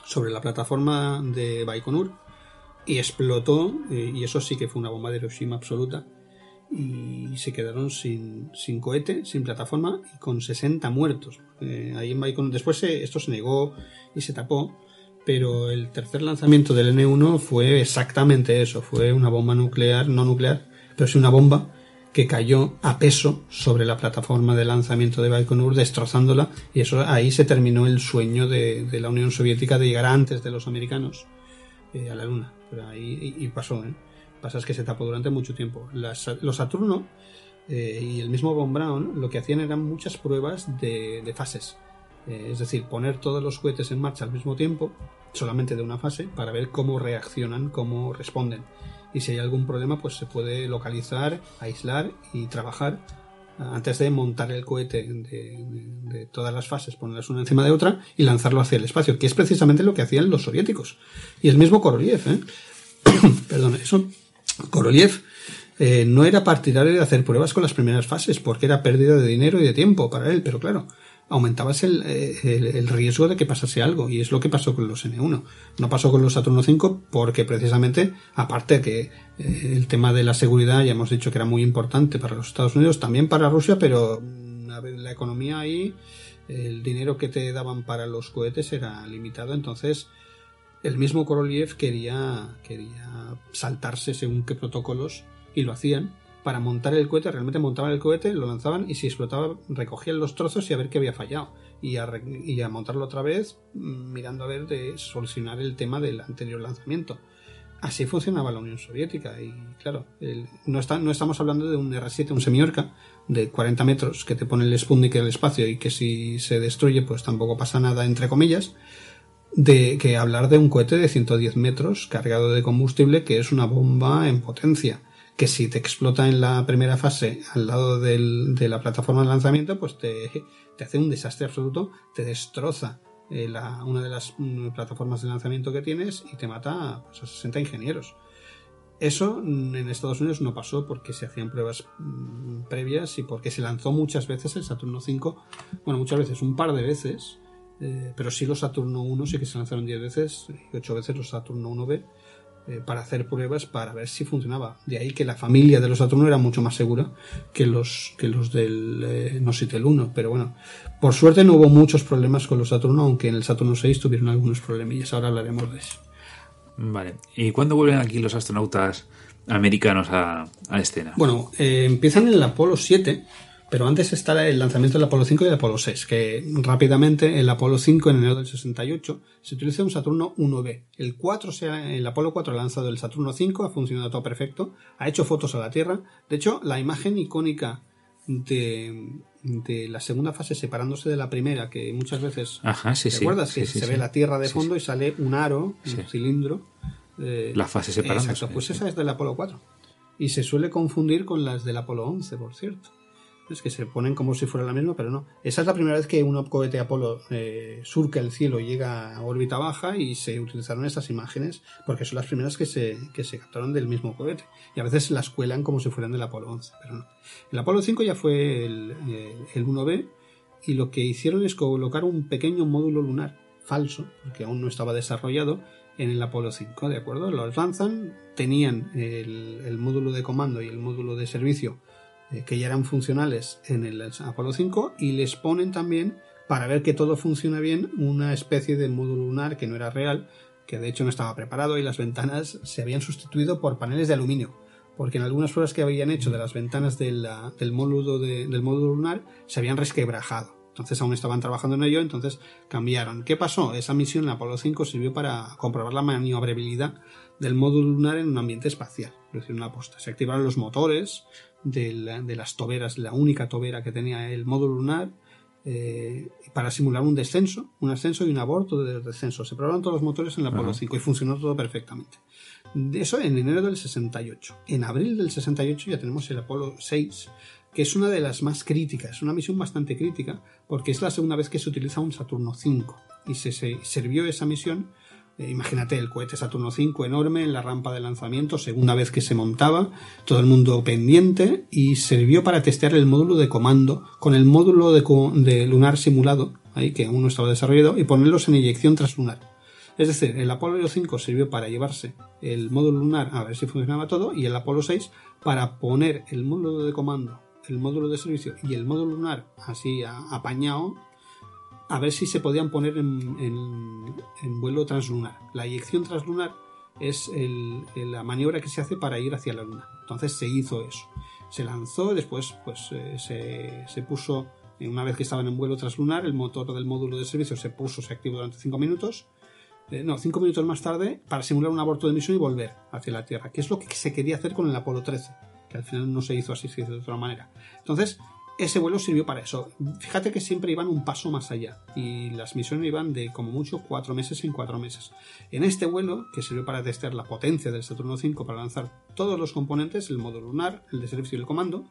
sobre la plataforma de Baikonur y explotó, eh, y eso sí que fue una bomba de Hiroshima absoluta, y se quedaron sin, sin cohete, sin plataforma y con 60 muertos. Eh, ahí en después esto se negó y se tapó, pero el tercer lanzamiento del N1 fue exactamente eso, fue una bomba nuclear, no nuclear, pero sí una bomba que cayó a peso sobre la plataforma de lanzamiento de Baikonur, destrozándola, y eso ahí se terminó el sueño de, la Unión Soviética de llegar antes de los americanos eh, a la Luna. Pero ahí y pasó, ¿eh? pasa es que se tapó durante mucho tiempo. los Saturno eh, y el mismo Von Braun lo que hacían eran muchas pruebas de, fases. Eh, es decir, poner todos los cohetes en marcha al mismo tiempo, solamente de una fase, para ver cómo reaccionan, cómo responden. Y si hay algún problema, pues se puede localizar, aislar y trabajar antes de montar el cohete de, todas las fases, ponerlas una encima de otra y lanzarlo hacia el espacio, que es precisamente lo que hacían los soviéticos. Y el mismo Korolev, ¿eh? *coughs* perdón, eso Korolev eh, no era partidario de hacer pruebas con las primeras fases porque era pérdida de dinero y de tiempo para él, pero claro, aumentabas el, eh, el, riesgo de que pasase algo y es lo que pasó con los N1. No pasó con los Saturno 5 porque precisamente, aparte que eh, el tema de la seguridad ya hemos dicho que era muy importante para los Estados Unidos, también para Rusia, pero mm, la economía ahí, el dinero que te daban para los cohetes era limitado, entonces el mismo Korolev quería, quería saltarse según qué protocolos y lo hacían. Para montar el cohete, realmente montaban el cohete, lo lanzaban y si explotaba recogían los trozos y a ver qué había fallado. Y a, a montarlo otra vez mm, mirando a ver de solucionar el tema del anterior lanzamiento. Así funcionaba la Unión Soviética y claro, no, está, no estamos hablando de un R7, un semiorca de 40 metros que te pone el Sputnik en el espacio y que si se destruye pues tampoco pasa nada entre comillas, de que hablar de un cohete de 110 metros cargado de combustible que es una bomba en potencia que si te explota en la primera fase al lado del, de la plataforma de lanzamiento pues te, te, hace un desastre absoluto te destroza eh, la, una de las mm, plataformas de lanzamiento que tienes y te mata pues, a 60 ingenieros. Eso mm, en Estados Unidos no pasó porque se hacían pruebas mm, previas y porque se lanzó muchas veces el Saturno 5 bueno muchas veces un par de veces eh, pero sí los Saturno 1 sí que se lanzaron 10 veces y 8 veces los Saturno 1B eh, para hacer pruebas para ver si funcionaba. De ahí que la familia de los Saturno era mucho más segura que los, que los del eh, Nositel 1. Pero bueno, por suerte no hubo muchos problemas con los Saturno, aunque en el Saturno 6 tuvieron algunos problemillas. Ahora hablaremos de eso. Vale. ¿Y cuándo vuelven aquí los astronautas americanos a, a escena? Bueno, empiezan en el Apolo 7 pero antes está el lanzamiento del Apolo 5 y el Apolo 6, que rápidamente el Apolo 5 en enero del 68 se utiliza un Saturno 1B. El 4 el Apolo 4 ha lanzado el Saturno 5, ha funcionado todo perfecto, ha hecho fotos a la Tierra. De hecho, la imagen icónica de, la segunda fase separándose de la primera, que muchas veces Ajá, sí, ¿te acuerdas? que se ve la Tierra de fondo y sale un aro, un cilindro. Eh, la fase separándose. Exacto, pues esa es del Apolo 4. Y se suele confundir con las del Apolo 11, por cierto Es que se ponen como si fuera la misma, pero no. Esa es la primera vez que un cohete Apolo eh, surca el cielo y llega a órbita baja y se utilizaron estas imágenes porque son las primeras que se, que se captaron del mismo cohete. Y a veces las cuelan como si fueran del Apolo 11, pero no. El Apolo 5 ya fue el, eh, el 1B y lo que hicieron es colocar un pequeño módulo lunar falso, porque aún no estaba desarrollado, en el Apolo 5, ¿de acuerdo? Los lanzan, tenían el, el módulo de comando y el módulo de servicio eh, que ya eran funcionales en el Apolo 5 y les ponen también, para ver que todo funciona bien, una especie de módulo lunar que no era real, que de hecho no estaba preparado y las ventanas se habían sustituido por paneles de aluminio. Porque en algunas pruebas que habían hecho de las ventanas del, módulo del módulo lunar se habían resquebrajado. Entonces aún estaban trabajando en ello, entonces cambiaron. ¿Qué pasó? Esa misión en Apolo 5 sirvió para comprobar la maniobrabilidad del módulo lunar en un ambiente espacial, es decir, una posta. Se activaron los motores de, las toberas, la única tobera que tenía el módulo lunar, eh, para simular un descenso, un ascenso y un aborto de descenso. Se probaron todos los motores en el Apolo 5 y funcionó todo perfectamente. Eso en enero del 68. En abril del 68 ya tenemos el Apolo 6, que es una de las más críticas, una misión bastante crítica, porque es la segunda vez que se utiliza un Saturno 5 y se, sirvió esa misión. Eh, imagínate el cohete Saturno 5 enorme en la rampa de lanzamiento, segunda vez que se montaba, todo el mundo pendiente y sirvió para testear el módulo de comando con el módulo de, lunar simulado, ahí que aún no estaba desarrollado, y ponerlos en eyección translunar. Es decir, el Apolo 5 sirvió para llevarse el módulo lunar a ver si funcionaba todo y el Apolo 6 para poner el módulo de comando el módulo de servicio y el módulo lunar así apañado, a ver si se podían poner en, vuelo translunar. La eyección translunar es la maniobra que se hace para ir hacia la luna. Entonces se hizo eso. Se lanzó, después pues eh, se, puso, una vez que estaban en vuelo translunar, el motor del módulo de servicio se puso, se activó durante 5 minutos. Eh, no, 5 minutos más tarde para simular un aborto de misión y volver hacia la Tierra, que es lo que se quería hacer con el Apolo 13 que al final no se hizo así, se hizo de otra manera. Entonces, ese vuelo sirvió para eso. Fíjate que siempre iban un paso más allá y las misiones iban de como mucho cuatro meses en cuatro meses. En este vuelo, que sirvió para testear la potencia del Saturno V para lanzar todos los componentes, el módulo lunar, el de servicio y el comando,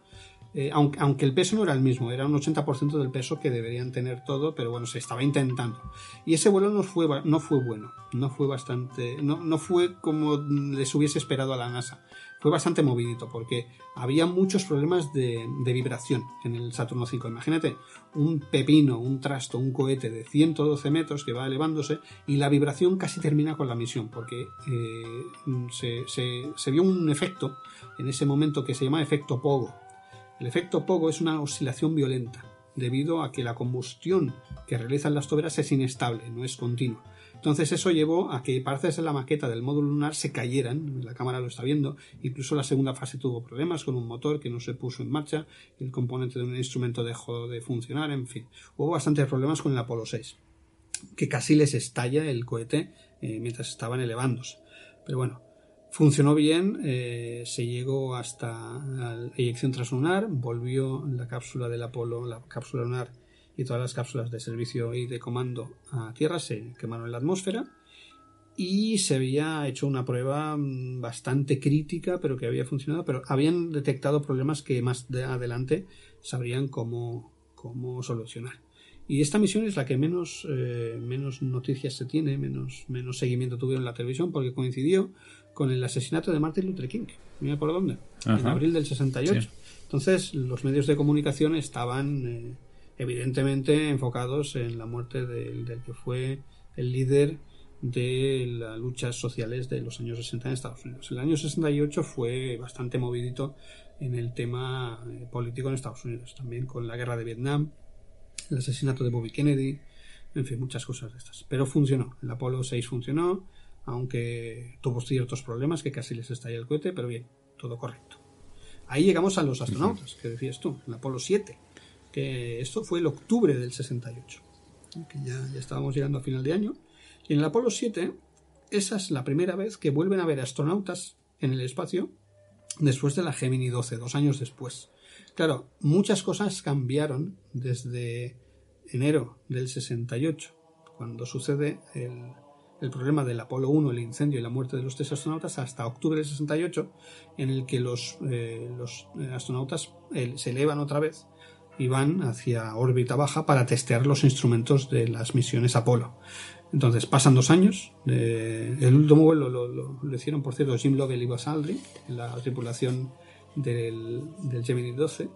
eh, aunque, aunque, el peso no era el mismo, era un 80% del peso que deberían tener todo, pero bueno, se estaba intentando. Y ese vuelo no fue, no fue bueno, no fue bastante, no, no fue como les hubiese esperado a la NASA fue bastante movidito porque había muchos problemas de, vibración en el Saturno V. Imagínate un pepino, un trasto, un cohete de 112 metros que va elevándose y la vibración casi termina con la misión porque eh, se, se vio un efecto en ese momento que se llama efecto Pogo. El efecto Pogo es una oscilación violenta debido a que la combustión que realizan las toberas es inestable, no es continua. Entonces eso llevó a que partes de la maqueta del módulo lunar se cayeran, la cámara lo está viendo, incluso la segunda fase tuvo problemas con un motor que no se puso en marcha, el componente de un instrumento dejó de funcionar, en fin, hubo bastantes problemas con el Apolo 6, que casi les estalla el cohete eh, mientras estaban elevándose. Pero bueno, funcionó bien, eh, se llegó hasta la eyección translunar, volvió la cápsula del Apolo, la cápsula lunar y todas las cápsulas de servicio y de comando a tierra se quemaron en la atmósfera y se había hecho una prueba mm, bastante crítica pero que había funcionado pero habían detectado problemas que más adelante sabrían cómo, cómo solucionar. Y esta misión es la que menos, eh, menos noticias se tiene menos, menos seguimiento tuvieron en la televisión porque coincidió con el asesinato de Martin Luther King. Mira por dónde. En abril del 68 entonces los medios de comunicación estaban eh, evidentemente enfocados en la muerte del, que fue el líder de las luchas sociales de los años 60 en Estados Unidos. El año 68 fue bastante movidito en el tema eh, político en Estados Unidos, también con la guerra de Vietnam, el asesinato de Bobby Kennedy, en fin, muchas cosas de estas. Pero funcionó, el Apolo 6 funcionó, aunque tuvo ciertos problemas que casi les estalló el cohete, pero bien, todo correcto. Ahí llegamos a los astronautas, que decías tú, el Apolo 7 que esto fue el octubre del 68, que ya, ya estábamos llegando a final de año. Y en el Apolo 7, esa es la primera vez que vuelven a ver astronautas en el espacio después de la Gemini 12, dos años después. Claro, muchas cosas cambiaron desde enero del 68, cuando sucede el, el problema del Apolo 1, el incendio y la muerte de los tres astronautas, hasta octubre del 68, en el que los, eh, los astronautas eh, se elevan otra vez y van hacia órbita baja para testear los instrumentos de las misiones Apolo. Entonces pasan dos años. eh, el último vuelo lo, hicieron, por cierto, Jim Lovell y Buzz Aldrin, en la tripulación del, Gemini 12.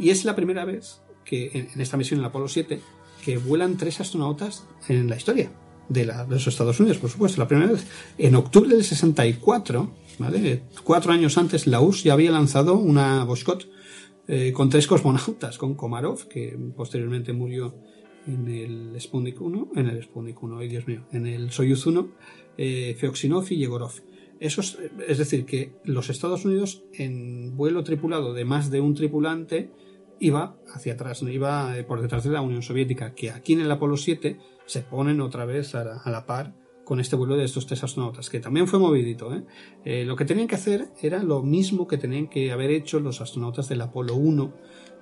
Y es la primera vez que en, esta misión, en el Apolo 7, que vuelan tres astronautas en la historia de, los Estados Unidos, por supuesto, la primera vez. En octubre del 64, ¿vale? cuatro años antes, la URSS ya había lanzado una Voskhod eh, con tres cosmonautas, con Komarov, que posteriormente murió en el Sputnik 1, en el Sputnik 1, ay Dios mío, en el Soyuz 1, eh, Feoksinov y Yegorov. Esos, es decir, que los Estados Unidos en vuelo tripulado de más de un tripulante iba hacia atrás, iba eh, por detrás de la Unión Soviética, que aquí en el Apolo 7 se ponen otra vez a la par con este vuelo de estos tres astronautas, que también fue movidito. ¿eh? Eh, lo que tenían que hacer era lo mismo que tenían que haber hecho los astronautas del Apolo 1,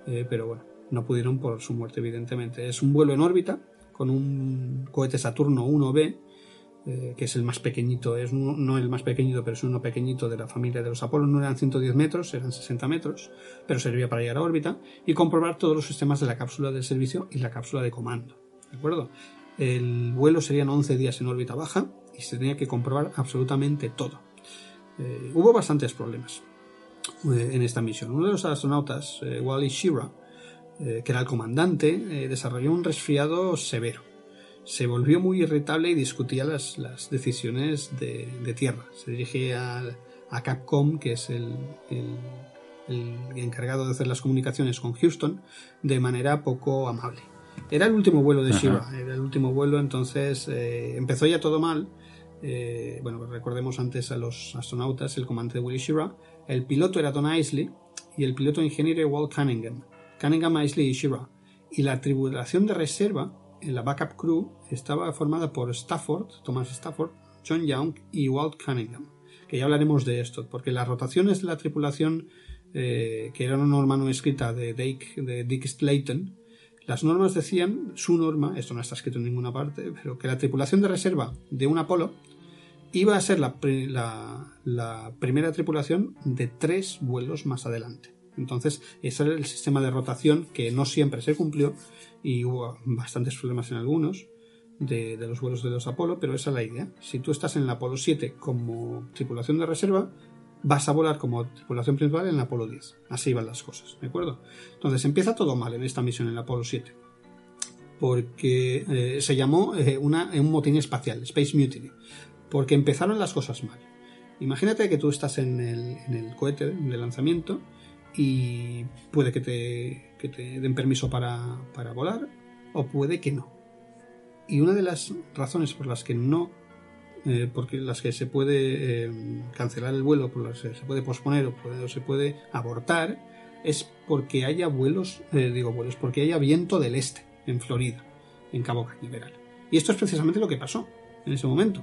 eh, pero bueno, no pudieron por su muerte, evidentemente. Es un vuelo en órbita con un cohete Saturno 1B, eh, que es el más pequeñito, es no, el más pequeñito, pero es uno pequeñito de la familia de los Apolo, no eran 110 metros, eran 60 metros, pero servía para llegar a órbita y comprobar todos los sistemas de la cápsula de servicio y la cápsula de comando. ¿De acuerdo? El vuelo serían 11 días en órbita baja y se tenía que comprobar absolutamente todo. Eh, hubo bastantes problemas eh, en esta misión. Uno de los astronautas, eh, Wally Schirra, eh, que era el comandante, desarrolló un resfriado severo. Se volvió muy irritable y discutía las, las decisiones de, de tierra. Se dirigía a, a Capcom, que es el- el encargado de hacer las comunicaciones con Houston, de manera poco amable. Era el último vuelo de Ajá. Shiva, era el último vuelo, entonces eh, empezó ya todo mal. Eh, bueno, recordemos antes a los astronautas, el comandante Willie Shira, el piloto era Don Isley y el piloto ingeniero era Walt Cunningham. Cunningham, Isley y Shira. Y la tripulación de reserva, en la backup crew, estaba formada por Stafford, Thomas Stafford, John Young y Walt Cunningham. Que ya hablaremos de esto, porque las rotaciones de la tripulación, eh, que era una norma no escrita de Dick, de Dick Slayton, las normas decían, su norma, esto no está escrito en ninguna parte, pero que la tripulación de reserva de un Apolo iba a ser la, la- la primera tripulación de tres vuelos más adelante. Entonces, ese era el sistema de rotación que no siempre se cumplió y hubo bastantes problemas en algunos de, de los vuelos de los Apolo, pero esa es la idea. Si tú estás en el Apolo 7 como tripulación de reserva, vas a volar como tripulación principal en el Apolo 10. Así van las cosas, ¿de acuerdo? Entonces empieza todo mal en esta misión en el Apolo 7. Porque eh, se llamó eh, una, un motín espacial, Space Mutiny. Porque empezaron las cosas mal. Imagínate que tú estás en el, cohete de lanzamiento y puede que te, que te den permiso para, para volar o puede que no. Y una de las razones por las que no, eh, porque las que se puede eh, cancelar el vuelo, por las que se puede posponer o, se puede abortar, es porque haya vuelos, eh, digo vuelos, porque haya viento del este en Florida, en Cabo Cañaveral. Y esto es precisamente lo que pasó en ese momento,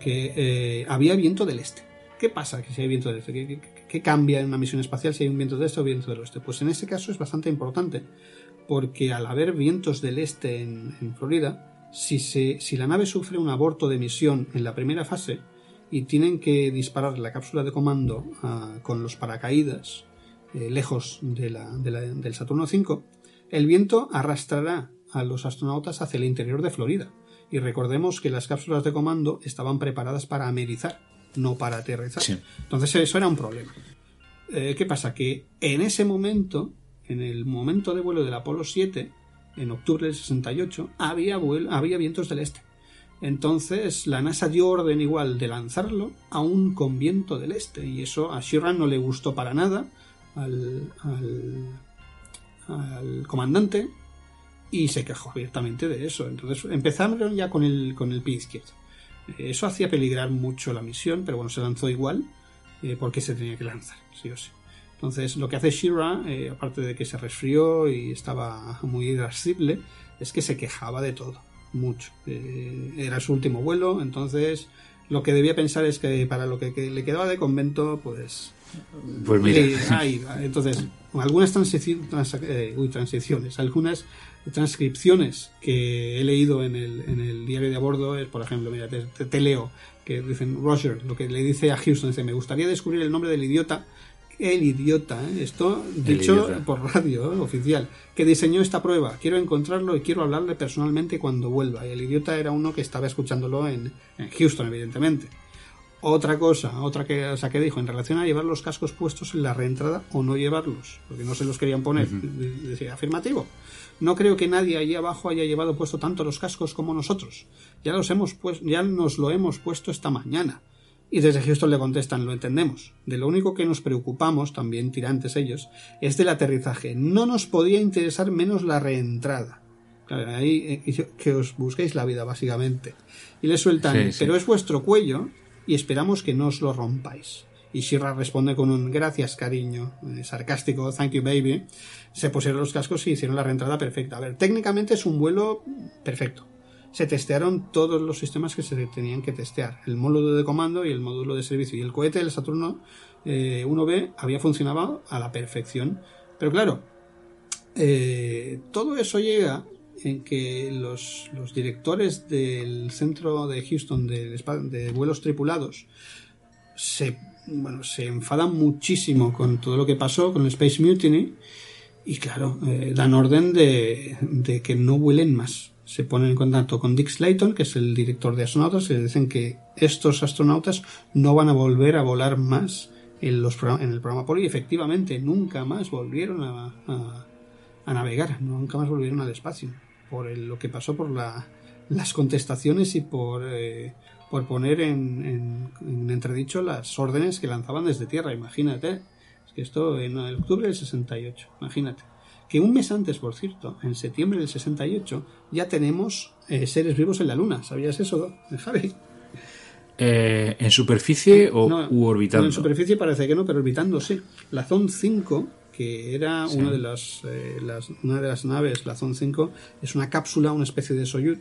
que eh, había viento del este. ¿Qué pasa que si hay viento del este? ¿Qué, cambia en una misión espacial si hay un viento del este o viento del oeste? Pues en ese caso es bastante importante, porque al haber vientos del este en Florida, si, se, si la nave sufre un aborto de misión en la primera fase y tienen que disparar la cápsula de comando ah, con los paracaídas eh, lejos de la- de la- del Saturno V, el viento arrastrará a los astronautas hacia el interior de Florida. Y recordemos que las cápsulas de comando estaban preparadas para amerizar, no para aterrizar. Sí. Entonces eso era un problema. Eh, ¿Qué pasa? Que en ese momento, en el momento de vuelo del Apolo 7, en octubre del 68, había, había vientos del este. Entonces la NASA dio orden igual de lanzarlo aún con viento del este. Y eso a Sheeran no le gustó para nada al, al, al comandante y se quejó abiertamente de eso. Entonces empezaron ya con el, con el pie izquierdo. Eso hacía peligrar mucho la misión, pero bueno, se lanzó igual eh, porque se tenía que lanzar, sí o sí. Entonces, lo que hace Shira, eh, aparte de que se resfrió y estaba muy irascible, es que se quejaba de todo, mucho. Eh, era su último vuelo, entonces lo que debía pensar es que para lo que, que le quedaba de convento, pues Pues mira. eh, ahí entonces, algunas trans- eh, uy, transiciones, algunas transcripciones que he leído en el, en el diario de a bordo es, por ejemplo, mira, te, te leo, que dicen Roger, lo que le dice a Houston, dice, me gustaría descubrir el nombre del idiota el idiota, ¿eh? esto dicho por radio ¿eh? oficial, que diseñó esta prueba. Quiero encontrarlo y quiero hablarle personalmente cuando vuelva. Y el idiota era uno que estaba escuchándolo en, Houston, evidentemente. Otra cosa, otra que, o sea, que dijo en relación a llevar los cascos puestos en la reentrada o no llevarlos, porque no se los querían poner. Decía, afirmativo. No creo que nadie allí abajo haya llevado puesto tanto los cascos como nosotros. Ya los hemos pues, ya nos lo hemos puesto esta mañana. Y desde Houston le contestan, lo entendemos. De lo único que nos preocupamos, también tirantes ellos, es del aterrizaje. No nos podía interesar menos la reentrada. Claro, ahí eh, que os busquéis la vida, básicamente. Y le sueltan, pero es vuestro cuello y esperamos que no os lo rompáis. Y Shira responde con un gracias, cariño, eh, sarcástico, thank you, baby. Se pusieron los cascos y hicieron la reentrada perfecta. A ver, técnicamente es un vuelo perfecto se testearon todos los sistemas que se tenían que testear, el módulo de comando y el módulo de servicio. Y el cohete del Saturno 1B eh, había funcionado a la perfección. Pero claro, eh, todo eso llega en que los, directores del centro de Houston de, vuelos tripulados se, bueno, se enfadan muchísimo con todo lo que pasó con el Space Mutiny y claro, eh, dan orden de, de que no vuelen más se ponen en contacto con Dick Slayton, que es el director de astronautas, y le dicen que estos astronautas no van a volver a volar más en, los, en el programa Apolo y efectivamente nunca más volvieron a, navegar, nunca más volvieron al espacio, por lo que pasó por las contestaciones y por, eh, por poner en, entredicho las órdenes que lanzaban desde Tierra, imagínate. Es que esto en el octubre del 68, imagínate que un mes antes, por cierto, en septiembre del 68, ya tenemos eh, seres vivos en la Luna. ¿Sabías eso, Javi? Eh, ¿En superficie o u orbitando? en superficie parece que no, pero orbitando sí. La Zone 5, que era una, de las, eh, las, una de las naves, la Zone 5, es una cápsula, una especie de Soyuz,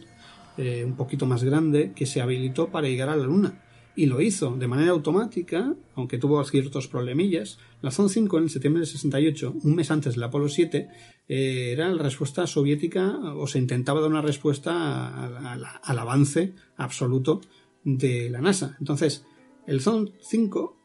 un poquito más grande, que se habilitó para llegar a la Luna y lo hizo de manera automática, aunque tuvo ciertos problemillas. La Zone 5 en septiembre del 68, un mes antes del Apolo 7, eh, era la respuesta soviética o se intentaba dar una respuesta al avance absoluto de la NASA. Entonces, el Zone 5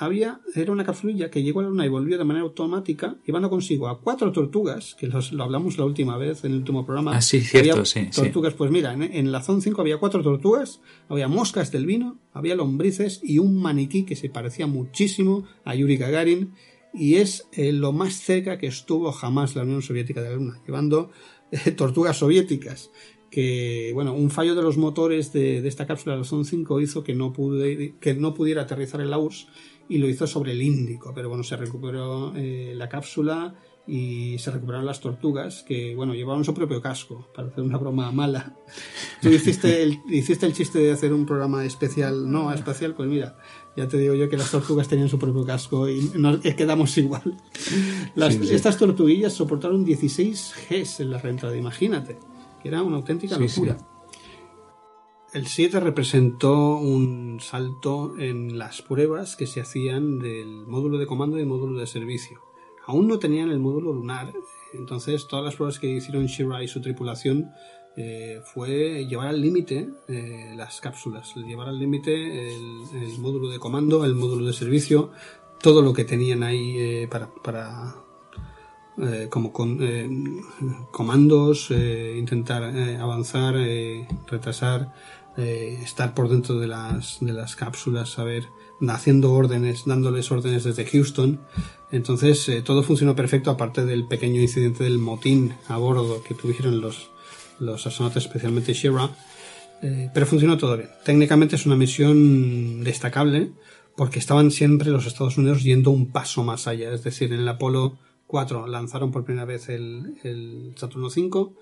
había, era una capsulilla que llegó a la Luna y volvió de manera automática, llevando consigo a cuatro tortugas, que lo hablamos la última vez en el último programa. Ah, sí, cierto, sí. Tortugas, pues mira, en, la zona 5 había cuatro tortugas, había moscas del vino, había lombrices y un maniquí que se parecía muchísimo a Yuri Gagarin, y es eh, lo más cerca que estuvo jamás la Unión Soviética de la Luna, llevando eh, tortugas soviéticas que bueno, un fallo de los motores de, esta cápsula de la Zone 5 hizo que no, pude, que no pudiera aterrizar el URSS y lo hizo sobre el Índico, pero bueno, se recuperó eh, la cápsula y se recuperaron las tortugas que, bueno, llevaban su propio casco, para hacer una broma mala. *laughs* Tú hiciste el, hiciste el chiste de hacer un programa especial, no especial, pues mira, ya te digo yo que las tortugas tenían su propio casco y nos quedamos igual. Estas tortuguillas soportaron 16 Gs en la reentrada, imagínate, que era una auténtica locura. El 7 representó un salto en las pruebas que se hacían del módulo de comando y el módulo de servicio. Aún no tenían el módulo lunar, entonces todas las pruebas que hicieron Shira y su tripulación eh, fue llevar al límite eh, las cápsulas, llevar al límite el, módulo de comando, el módulo de servicio, todo lo que tenían ahí eh, para, para como con, comandos, intentar avanzar, retrasar, eh, estar por dentro de las, de las cápsulas, saber, haciendo órdenes, dándoles órdenes desde Houston. Entonces eh, todo funcionó perfecto, aparte del pequeño incidente del motín a bordo que tuvieron los, los astronautas, especialmente Shira. Eh, pero funcionó todo bien. Técnicamente es una misión destacable porque estaban siempre los Estados Unidos yendo un paso más allá. Es decir, en el Apolo 4 lanzaron por primera vez el, el Saturno 5,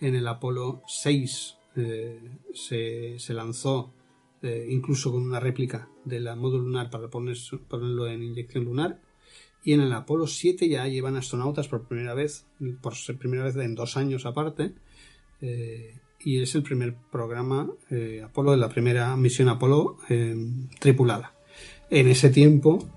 en el Apolo 6 eh, se, lanzó eh, incluso con una réplica del módulo lunar para ponerlo en inyección lunar. Y en el Apolo 7 ya llevan astronautas por primera vez, por primera vez en dos años aparte. Eh, y es el primer programa Apolo de la primera misión Apolo tripulada. En ese tiempo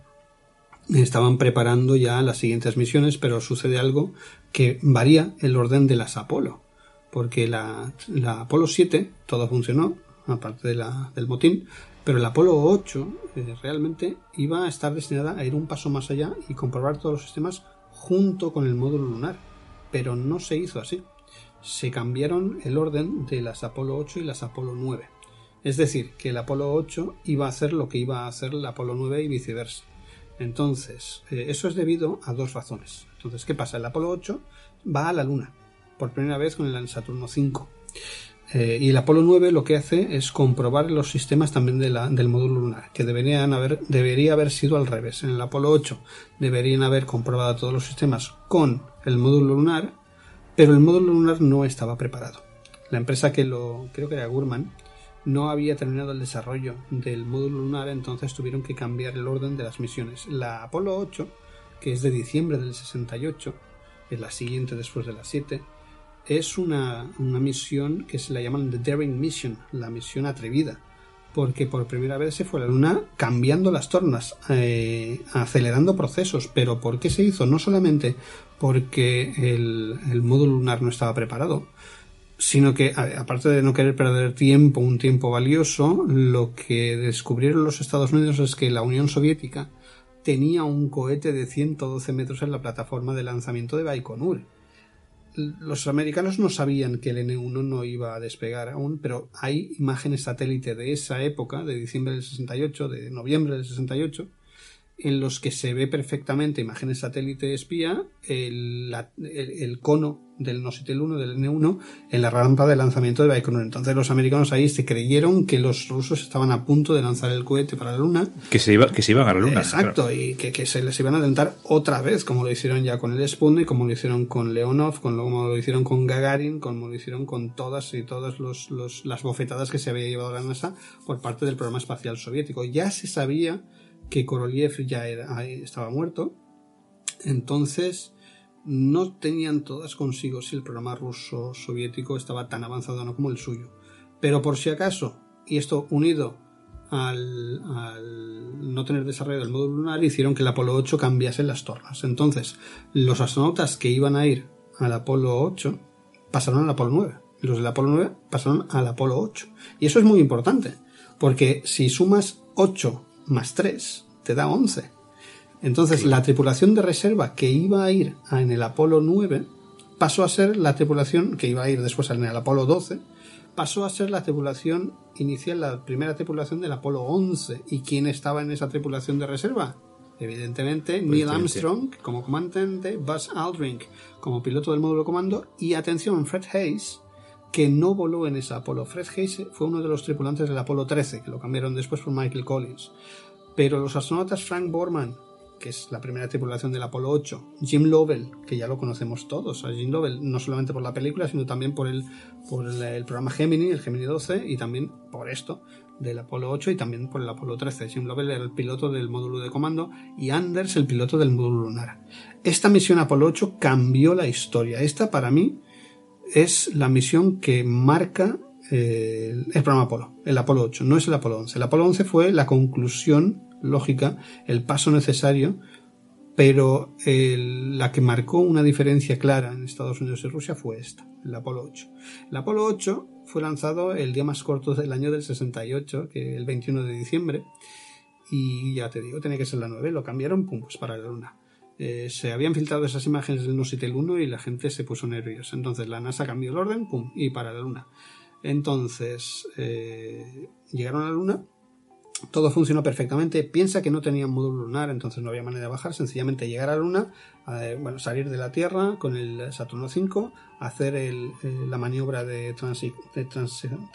estaban preparando ya las siguientes misiones, pero sucede algo que varía el orden de las Apolo. Porque la, Apolo 7 todo funcionó, aparte del motín, pero el Apolo 8 eh, realmente iba a estar destinada a ir un paso más allá y comprobar todos los sistemas junto con el módulo lunar. Pero no se hizo así. Se cambiaron el orden de las Apolo 8 y las Apolo 9. Es decir, que el Apolo 8 iba a hacer lo que iba a hacer el Apolo 9 y viceversa. Entonces, eh, eso es debido a dos razones. Entonces, ¿qué pasa? El Apolo 8 va a la Luna, por primera vez con el Saturno 5. Eh, y el Apolo 9 lo que hace es comprobar los sistemas también de la, del módulo lunar, que deberían haber, debería haber sido al revés. En el Apolo 8 deberían haber comprobado todos los sistemas con el módulo lunar, pero el módulo lunar no estaba preparado. La empresa que lo, creo que era Gurman, no había terminado el desarrollo del módulo lunar, entonces tuvieron que cambiar el orden de las misiones. La Apolo 8, que es de diciembre del 68, es la siguiente después de la 7, es una, misión que se la llaman The Daring Mission, la misión atrevida, porque por primera vez se fue a la Luna cambiando las tornas, eh, acelerando procesos. Pero ¿por qué se hizo? No solamente porque el, el módulo lunar no estaba preparado, sino que aparte de no querer perder tiempo, un tiempo valioso, lo que descubrieron los Estados Unidos es que la Unión Soviética tenía un cohete de 112 metros en la plataforma de lanzamiento de Baikonur los americanos no sabían que el N1 no iba a despegar aún, pero hay imágenes satélite de esa época, de diciembre del 68, de noviembre del 68, en los que se ve perfectamente imágenes satélite espía el, el, cono del Nositel 1, del N1, en la rampa de lanzamiento de Baikonur. Entonces los americanos ahí se creyeron que los rusos estaban a punto de lanzar el cohete para la Luna. Que se, iba, que se iban a la Luna. Exacto, y que, que, se les iban a alentar otra vez, como lo hicieron ya con el Sputnik, como lo hicieron con Leonov, como lo hicieron con Gagarin, como lo hicieron con todas y todas los, los, las bofetadas que se había llevado la NASA por parte del programa espacial soviético. Ya se sabía que Korolev ya estaba muerto, entonces no tenían todas consigo si el programa ruso soviético estaba tan avanzado no como el suyo. Pero por si acaso, y esto unido al, no tener desarrollo del módulo lunar, hicieron que el Apolo 8 cambiase las tornas. Entonces, los astronautas que iban a ir al Apolo 8 pasaron al Apolo 9. Y los del Apolo 9 pasaron al Apolo 8. Y eso es muy importante, porque si sumas 8 más 3 te da 11. Entonces la tripulación de reserva que iba a ir en el Apolo 9 pasó a ser la tripulación que iba a ir después en el Apolo 12, pasó a ser la tripulación inicial, la primera tripulación del Apolo 11. ¿Y quién estaba en esa tripulación de reserva? Evidentemente, Neil Armstrong como comandante, Buzz Aldrin como piloto del módulo comando y atención, Fred Hayes, que no voló en esa Apolo. Fred Hayes fue uno de los tripulantes del Apolo 13, que lo cambiaron después por Michael Collins. Pero los astronautas Frank Borman, que es la primera tripulación del Apolo 8, Jim Lovell, que ya lo conocemos todos, a Jim Lovell, no solamente por la película, sino también por el, por el, programa Gemini, el Gemini 12, y también por esto del Apolo 8 y también por el Apolo 13. Jim Lovell era el piloto del módulo de comando y Anders el piloto del módulo lunar. Esta misión Apolo 8 cambió la historia. Esta para mí es la misión que marca eh, el programa Apolo, el Apolo 8, no es el Apolo 11. El Apolo 11 fue la conclusión lógica, el paso necesario, pero la que marcó una diferencia clara en Estados Unidos y Rusia fue esta, el Apolo 8. El Apolo 8 fue lanzado el día más corto del año del 68, que el 21 de diciembre, y ya te digo, tenía que ser la 9, lo cambiaron, pum, pues para la Luna. Eh, se habían filtrado esas imágenes del Nositel 1 y la gente se puso nerviosa. Entonces la NASA cambió el orden, pum, y para la Luna. Entonces, eh, llegaron a la Luna, todo funcionó perfectamente. Piensa que no tenían módulo lunar, entonces no había manera de bajar. Sencillamente llegar a la Luna, bueno, salir de la Tierra con el Saturno 5, hacer la maniobra de,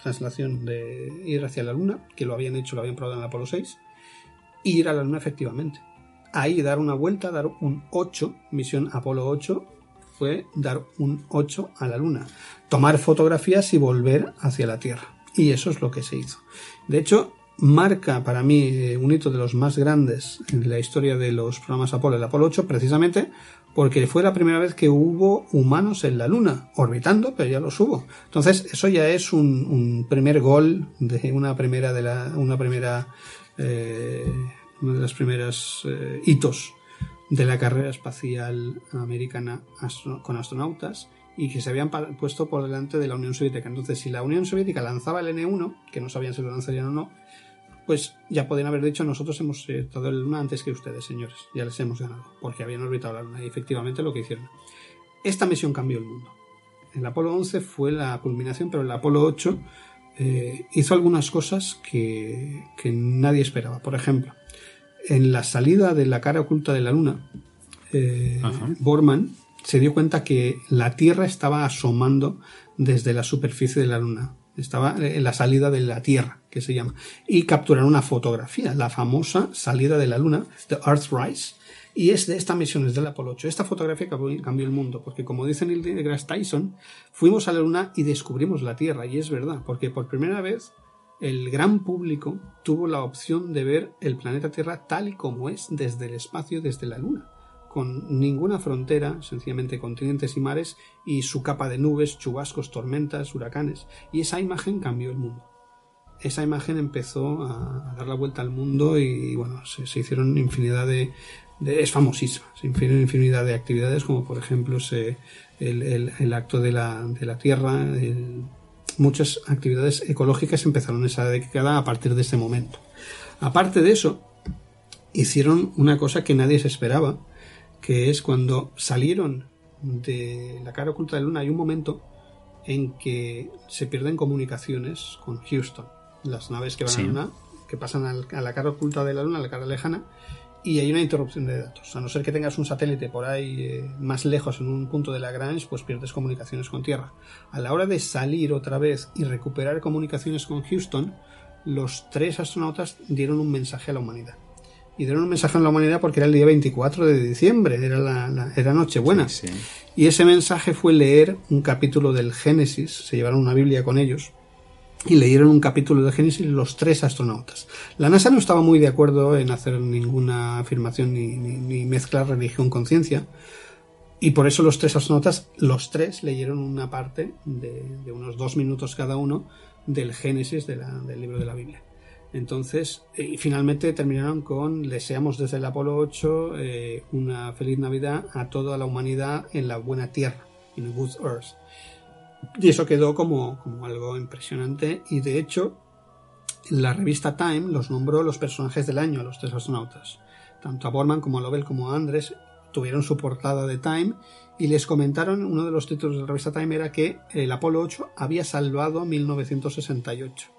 translación de ir hacia la Luna, que lo habían hecho, lo habían probado en el Apolo 6, y ir a la Luna efectivamente. Ahí dar una vuelta, dar un 8, misión Apolo 8, fue dar un 8 a la Luna, tomar fotografías y volver hacia la Tierra. Y eso es lo que se hizo. De hecho, marca para mí eh, un hito de los más grandes en la historia de los programas Apolo, el Apolo 8, precisamente porque fue la primera vez que hubo humanos en la Luna, orbitando, pero ya los hubo. Entonces, eso ya es un, primer gol de una primera de la, una primera, eh, una de las primeras eh, hitos de la carrera espacial americana con astronautas y que se habían puesto por delante de la Unión Soviética. Entonces, si la Unión Soviética lanzaba el N1, que no sabían si lo lanzarían o no, pues ya podían haber dicho nosotros hemos estado en la Luna antes que ustedes, señores. Ya les hemos ganado, porque habían orbitado la Luna y efectivamente lo que hicieron. Esta misión cambió el mundo. El Apolo 11 fue la culminación, pero el Apolo 8 eh, hizo algunas cosas que, nadie esperaba. Por ejemplo, en la salida de la cara oculta de la Luna, eh, Borman se dio cuenta que la Tierra estaba asomando desde la superficie de la Luna. Estaba en la salida de la Tierra, que se llama. Y capturaron una fotografía, la famosa salida de la Luna, The Earthrise, y es de esta misión, es del Apolo 8. Esta fotografía cambió el mundo, porque como dice Neil deGrasse Tyson, fuimos a la Luna y descubrimos la Tierra, y es verdad, porque por primera vez el gran público tuvo la opción de ver el planeta Tierra tal y como es desde el espacio, desde la Luna, con ninguna frontera, sencillamente continentes y mares, y su capa de nubes, chubascos, tormentas, huracanes, y esa imagen cambió el mundo. Esa imagen empezó a, dar la vuelta al mundo y, bueno, se, hicieron infinidad de, es famosísima, se hicieron infinidad de actividades como por ejemplo el, acto de la, de la tierra, muchas actividades ecológicas empezaron esa década a partir de este momento. Aparte de eso, hicieron una cosa que nadie se esperaba, que es cuando salieron de la cara oculta de la Luna, hay un momento en que se pierden comunicaciones con Houston las naves que van a la Luna, que pasan a la cara oculta de la Luna, a la cara lejana, y hay una interrupción de datos. A no ser que tengas un satélite por ahí eh, más lejos en un punto de Lagrange, pues pierdes comunicaciones con Tierra. A la hora de salir otra vez y recuperar comunicaciones con Houston, los tres astronautas dieron un mensaje a la humanidad. Y dieron un mensaje a la humanidad porque era el día 24 de diciembre, era, la, era Nochebuena. Y ese mensaje fue leer un capítulo del Génesis, se llevaron una Biblia con ellos, y leyeron un capítulo de Génesis los tres astronautas. La NASA no estaba muy de acuerdo en hacer ninguna afirmación ni, mezclar religión con ciencia, y por eso los tres astronautas, los tres leyeron una parte de, unos dos minutos cada uno del Génesis del libro de la Biblia. Entonces, eh, y finalmente terminaron con deseamos desde el Apolo 8 eh, una feliz Navidad a toda la humanidad en la buena tierra, in good earth. Y eso quedó como, algo impresionante y de hecho la revista Time los nombró los personajes del año los tres astronautas. Tanto a Borman como a Lovell como a Andrés tuvieron su portada de Time y les comentaron, uno de los títulos de la revista Time era que el Apolo 8 había salvado 1968.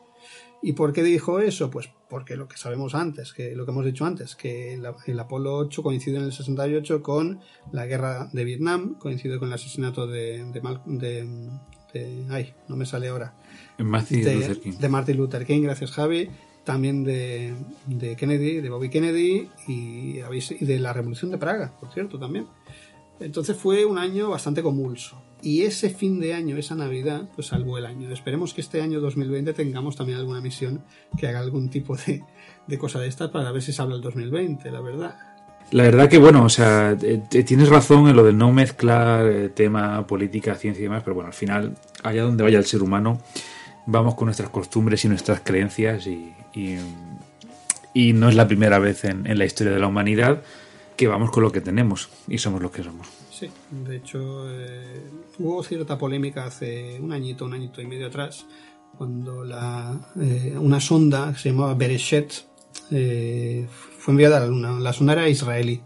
¿Y por qué dijo eso? Pues porque lo que sabemos antes, que lo que hemos dicho antes, que el, Apolo 8 coincide en el 68 con la guerra de Vietnam, coincide con el asesinato de, de, ay, no me sale ahora. Martin de, Luther King. De Martin Luther King, gracias Javi. También de, Kennedy, de Bobby Kennedy y, y de la Revolución de Praga, por cierto, también. Entonces fue un año bastante convulso. Y ese fin de año, esa Navidad, pues salvó el año. Esperemos que este año 2020 tengamos también alguna misión que haga algún tipo de, de cosa de estas para ver si se habla el 2020, la verdad. La verdad que, bueno, o sea, eh, tienes razón en lo de no mezclar eh, tema, política, ciencia y demás, pero bueno, al final, allá donde vaya el ser humano, vamos con nuestras costumbres y nuestras creencias y, y, no es la primera vez en, en, la historia de la humanidad que vamos con lo que tenemos y somos lo que somos. Sí, de hecho, eh, hubo cierta polémica hace un añito, un añito y medio atrás, cuando la, una sonda que se llamaba Bereshet eh, fue enviada a la Luna. La sonda era israelí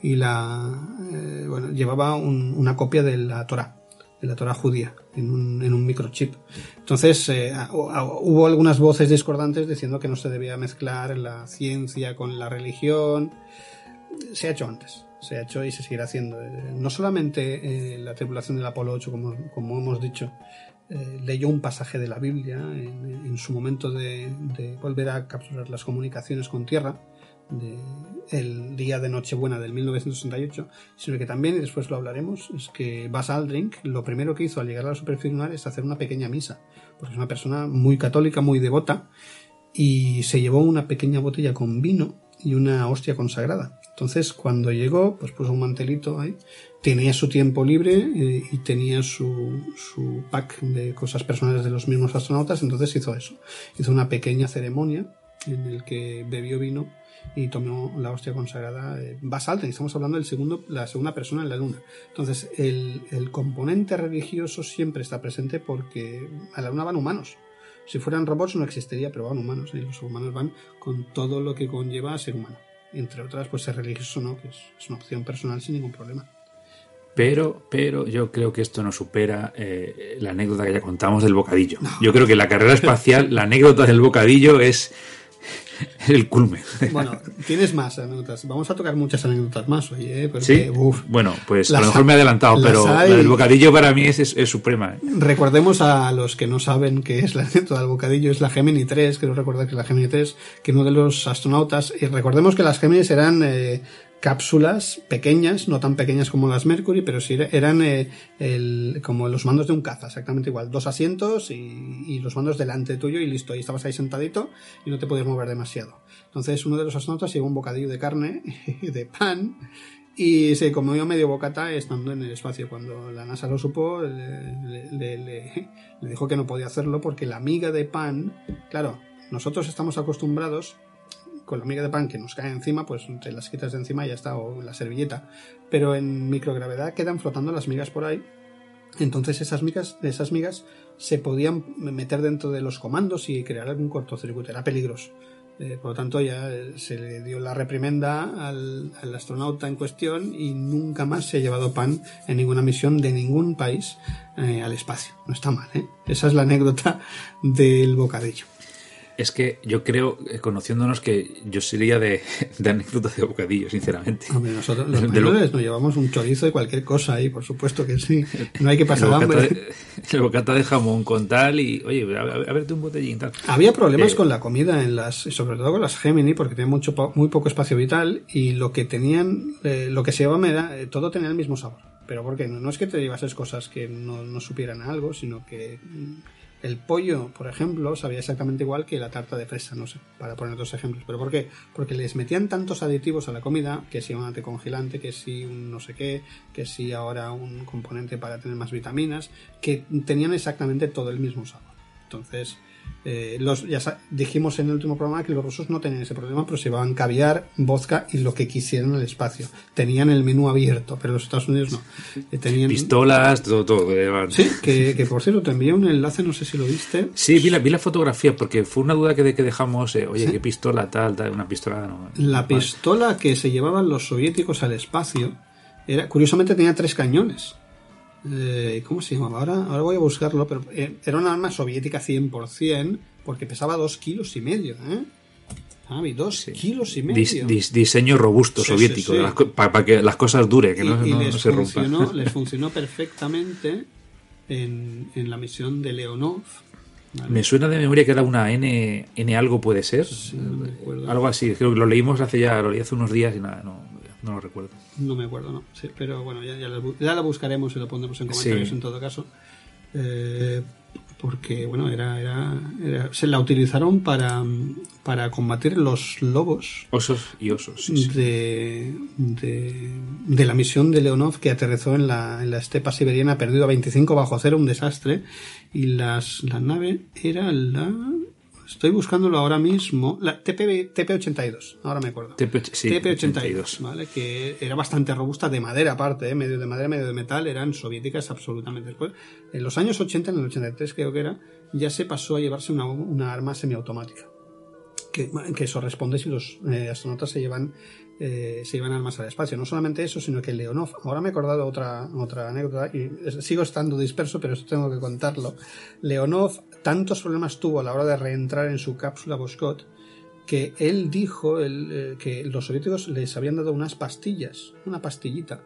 y la eh, bueno, llevaba una copia de la Torah, de la Torah judía, en un, un microchip. Entonces eh, hubo algunas voces discordantes diciendo que no se debía mezclar la ciencia con la religión. Se ha hecho antes, se ha hecho y se seguirá haciendo. No solamente la tripulación del Apolo 8, como, como hemos dicho, eh, leyó un pasaje de la Biblia en, su momento de, volver a capturar las comunicaciones con tierra, el día de Nochebuena del 1968, sino que también, y después lo hablaremos, es que Bas Aldrink lo primero que hizo al llegar a la superficie lunar es hacer una pequeña misa, porque es una persona muy católica, muy devota, y se llevó una pequeña botella con vino y una hostia consagrada. Entonces, cuando llegó, pues puso un mantelito ahí tenía su tiempo libre eh, y tenía su, su, pack de cosas personales de los mismos astronautas, entonces hizo eso. Hizo una pequeña ceremonia en el que bebió vino y tomó la hostia consagrada eh, basalta. Y estamos hablando del segundo, la segunda persona en la luna. Entonces, el, el componente religioso siempre está presente porque a la luna van humanos. Si fueran robots no existiría, pero van humanos. Y los humanos van con todo lo que conlleva a ser humano. Entre otras, pues ser religioso no, que es, es una opción personal sin ningún problema. Pero, pero yo creo que esto no supera eh, la anécdota que ya contamos del bocadillo. Yo creo que la carrera espacial, la anécdota del bocadillo es *laughs* el culmen. Bueno, tienes más anécdotas. Vamos a tocar muchas anécdotas más hoy, ¿eh? Porque, sí. uf. Bueno, pues a lo mejor me he adelantado, pero hay- del bocadillo para mí es, es, es suprema. ¿eh? Recordemos a los que no saben qué es la anécdota del bocadillo, es la Gemini 3, creo recordar que es la Gemini 3, que uno de los astronautas, y recordemos que las Geminis eran eh, cápsulas pequeñas, no tan pequeñas como las Mercury, pero sí eran eh, el- como los mandos de un caza, exactamente igual, dos asientos y, y los mandos delante tuyo y listo, y estabas ahí sentadito y no te podías mover demasiado. Entonces uno de los astronautas llevó un bocadillo de carne *laughs* y de pan y se comió medio bocata estando en el espacio. Cuando la NASA lo supo, le, le- dijo que no podía hacerlo porque la miga de pan, claro, nosotros estamos acostumbrados con la miga de pan que nos cae encima, pues te las quitas de encima y ya está, o la servilleta. Pero en microgravedad quedan flotando las migas por ahí. Entonces esas migas, esas migas se podían meter dentro de los comandos y crear algún cortocircuito. Era peligroso. Eh, por lo tanto, ya eh, se le dio la reprimenda al, astronauta en cuestión y nunca más se ha llevado pan en ninguna misión de ningún país eh, al espacio. No está mal, ¿eh? Esa es la anécdota del bocadillo. Es que yo creo, eh, conociéndonos, que yo sería de, *laughs* de anécdotas de bocadillo, sinceramente. Hombre, nosotros los De lo- españoles nos llevamos un chorizo de cualquier cosa ahí, por supuesto que sí. No hay que pasar hambre. de, *laughs* el bocata de jamón con tal y, oye, a, a- verte un botellín tal. Había problemas Eh, con la comida en las, sobre todo con las Gemini, porque tenían mucho, muy poco espacio vital y lo que tenían, eh, lo que se llevaba era, eh, todo tenía el mismo sabor. Pero porque no, no es que te llevases cosas que no, no supieran algo, sino que mm, el pollo, por ejemplo, sabía exactamente igual que la tarta de fresa, no sé, para poner dos ejemplos. ¿Pero por qué? Porque les metían tantos aditivos a la comida, que si un anticongelante, que si un no sé qué, que si ahora un componente para tener más vitaminas, que tenían exactamente todo el mismo sabor. Entonces, eh, los, ya dijimos en el último programa que los rusos no tenían ese problema, pero se llevaban caviar, vodka y lo que quisieran al espacio. Tenían el menú abierto, pero los Estados Unidos no. Eh, tenían, Pistolas, todo, todo. que. Sí, que, que por cierto, te envié un enlace, no sé si lo viste. Sí, vi la, vi la fotografía porque fue una duda que, de, que dejamos, eh, oye, qué pistola tal, tal, una pistola no. La Vale. pistola que se llevaban los soviéticos al espacio, era, curiosamente tenía tres cañones. Eh, ¿Cómo se llamaba? Ahora, ahora voy a buscarlo, pero eh, era una arma soviética 100% porque pesaba dos kilos y medio. ¿eh? Javi, dos Sí. kilos y medio. Dis- dis- diseño robusto Sí, soviético, sí, para que las cosas duren, que y, no, y no- se rompan. *laughs* les funcionó perfectamente en, en la misión de Leonov. ¿vale? Me suena de memoria que era una N, N algo puede ser. no. Algo así, creo que lo leímos hace ya, lo leí hace unos días y nada, no, no lo recuerdo. No me acuerdo, no. Sí, pero bueno, ya, ya, la, ya la buscaremos y lo pondremos en comentarios Sí. en todo caso. Eh, porque, bueno, era, era, era- se la utilizaron para, para combatir los lobos Osos y osos. sí. de, de, de la misión de Leonov que aterrizó en la, en la estepa siberiana perdido a 25 bajo cero, un desastre. Y las, la nave era la... Estoy buscándolo ahora mismo. La TP, TP-82, ahora me acuerdo. TP, sí, TP-82, ¿vale? Que era bastante robusta, de madera aparte, ¿eh? medio de madera, medio de metal, eran soviéticas absolutamente. Después, en los años 80, en el 83 creo que era, ya se pasó a llevarse una, una arma semiautomática. Que, que eso responde si los eh, astronautas se llevan eh, se llevan armas al espacio. No solamente eso, sino que Leonov, ahora me he acordado otra, otra anécdota, y sigo estando disperso, pero esto tengo que contarlo. Leonov tantos problemas tuvo a la hora de reentrar en su cápsula Voskhod que él dijo eh, que los soviéticos les habían dado unas pastillas, una pastillita,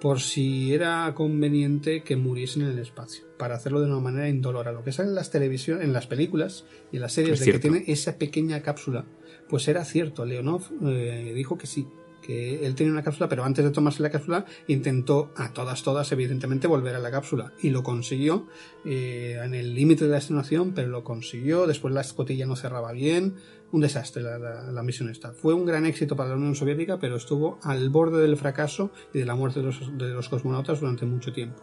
por si era conveniente que muriesen en el espacio, para hacerlo de una manera indolora. Lo que sale en las televisiones, en las películas y en las series Es de que tiene esa pequeña cápsula, pues era cierto. Leonov eh, dijo que sí, él tenía una cápsula, pero antes de tomarse la cápsula intentó a todas, todas, evidentemente, volver a la cápsula y lo consiguió eh, en el límite de la estimación, pero lo consiguió. Después la escotilla no cerraba bien, un desastre la, misión esta. Fue un gran éxito para la Unión Soviética, pero estuvo al borde del fracaso y de la muerte de los, de los cosmonautas durante mucho tiempo.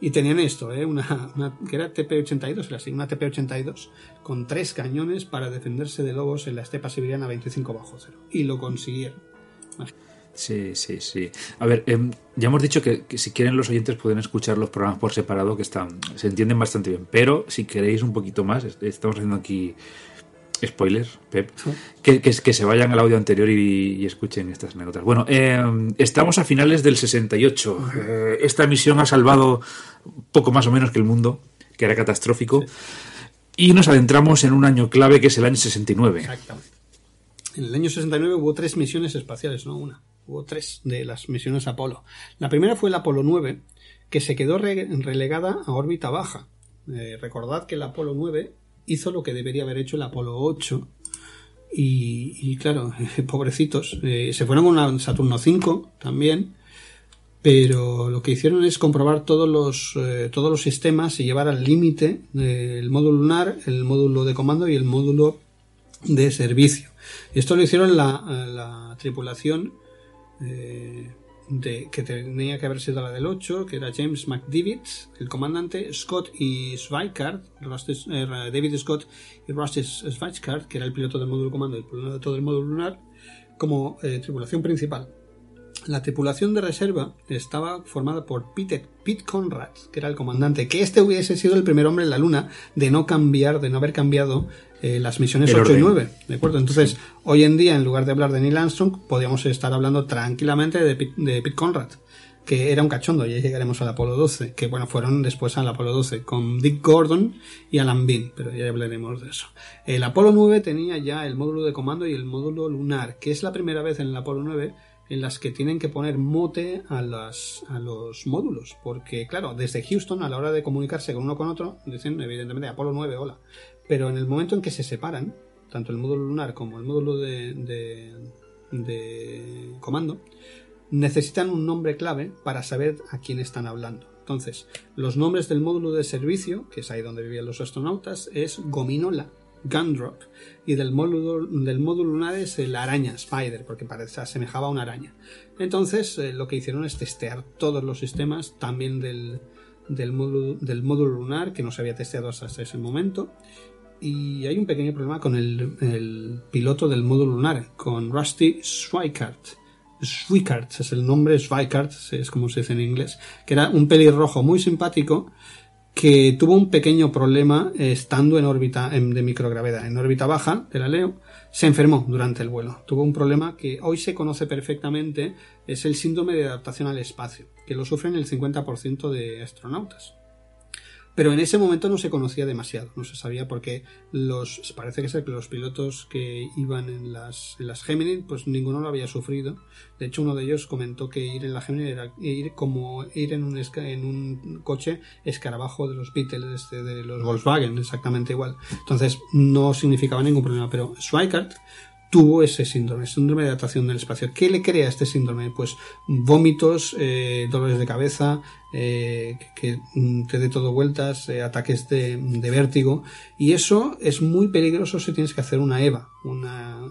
Y tenían esto, ¿eh? una, que era TP-82, era así, una TP-82 con tres cañones para defenderse de lobos en la estepa siberiana 25 bajo cero. Y lo consiguieron. Sí, sí, sí. A ver, em, ya hemos dicho que, si quieren los oyentes pueden escuchar los programas por separado, que están, se entienden bastante bien. Pero si queréis un poquito más, estamos haciendo aquí spoiler, Pep, que, que, se vayan al audio anterior y, escuchen estas anécdotas. Bueno, em, estamos a finales del 68. Eh, esta misión ha salvado poco más o menos que el mundo, que era catastrófico. Y nos adentramos en un año clave que es el año 69. Exactamente. En el año 69 hubo tres misiones espaciales, no una. Hubo tres de las misiones Apolo. La primera fue el Apolo 9, que se quedó relegada a órbita baja. Eh, recordad que el Apolo 9 hizo lo que debería haber hecho el Apolo 8. Y, claro, *laughs* pobrecitos. Eh, se fueron con una Saturno 5 también. Pero lo que hicieron es comprobar todos los, eh, todos los sistemas y llevar al límite el módulo lunar, el módulo de comando y el módulo de servicio. Y esto lo hicieron la, la tripulación eh, que tenía que haber sido la del 8, que era James McDivitt, el comandante, Scott y Schweikart, eh, David Scott y Rusty Schweikart, que era el piloto del módulo comando y el piloto del módulo lunar, como eh, tripulación principal. La tripulación de reserva estaba formada por Pete, Pete Conrad, que era el comandante, que este hubiese sido el primer hombre en la Luna de no cambiar, de no haber cambiado eh, las misiones 8 y 9. ¿De acuerdo? Entonces, hoy en día, en lugar de hablar de Neil Armstrong, podríamos estar hablando tranquilamente de Pete, Conrad, que era un cachondo, ya llegaremos al Apolo 12, que bueno, fueron después al Apolo 12, con Dick Gordon y Alan Bean, pero ya hablaremos de eso. El Apolo 9 tenía ya el módulo de comando y el módulo lunar, que es la primera vez en el Apolo 9 en las que tienen que poner mote a, los módulos. Porque, claro, desde Houston, a la hora de comunicarse con uno con otro, dicen evidentemente Apolo 9, hola. Pero en el momento en que se separan, tanto el módulo lunar como el módulo de, de, de comando, necesitan un nombre clave para saber a quién están hablando. Entonces, los nombres del módulo de servicio, que es ahí donde vivían los astronautas, es Gominola, Gundrop y del módulo, del módulo lunar es la araña, Spider, porque parece, asemejaba a una araña. Entonces eh, lo que hicieron es testear todos los sistemas, también del, del, módulo, del módulo lunar, que no se había testeado hasta ese momento. Y hay un pequeño problema con el, piloto del módulo lunar, con Rusty Schweikart. Schweikart es el nombre, Schweikart es como se dice en inglés, que era un pelirrojo muy simpático que tuvo un pequeño problema estando en órbita de microgravedad, en órbita baja de la Leo, se enfermó durante el vuelo. Tuvo un problema que hoy se conoce perfectamente, es el síndrome de adaptación al espacio, que lo sufren el 50% de astronautas. Pero en ese momento no se conocía demasiado, no se sabía porque los parece que ser que los pilotos que iban en las, en las Gemini, pues ninguno lo había sufrido. De hecho, uno de ellos comentó que ir en la Gemini era ir como ir en un, en un coche escarabajo de los Beatles, de, de los Volkswagen, exactamente igual. Entonces, no significaba ningún problema. Pero Schweikart tuvo ese síndrome, síndrome de adaptación del espacio. ¿Qué le crea este síndrome? Pues vómitos, eh, dolores de cabeza, eh, que, te dé todo vueltas, eh, ataques de, vértigo. Y eso es muy peligroso si tienes que hacer una EVA, una,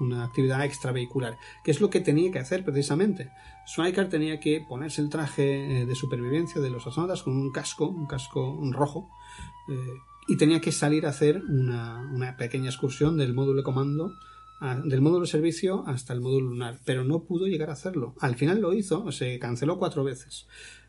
una actividad extravehicular, que es lo que tenía que hacer precisamente. Schweikart tenía que ponerse el traje de supervivencia de los astronautas con un casco, un casco rojo, y tenía que salir a hacer una, una pequeña excursión del módulo de comando del módulo de servicio hasta el módulo lunar, pero no pudo llegar a hacerlo. Al final lo hizo, se canceló cuatro veces,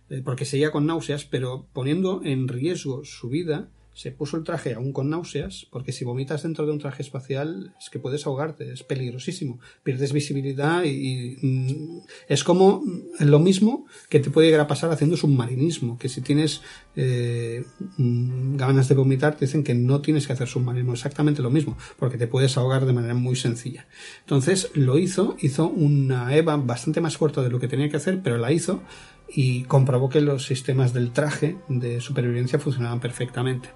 eh, porque seguía con náuseas, pero poniendo en riesgo su vida se puso el traje aún con náuseas, porque si vomitas dentro de un traje espacial es que puedes ahogarte, es peligrosísimo, pierdes visibilidad y, mm, es como lo mismo que te puede llegar a pasar haciendo submarinismo, que si tienes eh, mm, ganas de vomitar te dicen que no tienes que hacer submarinismo, exactamente lo mismo, porque te puedes ahogar de manera muy sencilla. Entonces lo hizo, hizo una EVA bastante más corta de lo que tenía que hacer, pero la hizo y comprobó que los sistemas del traje de supervivencia funcionaban perfectamente.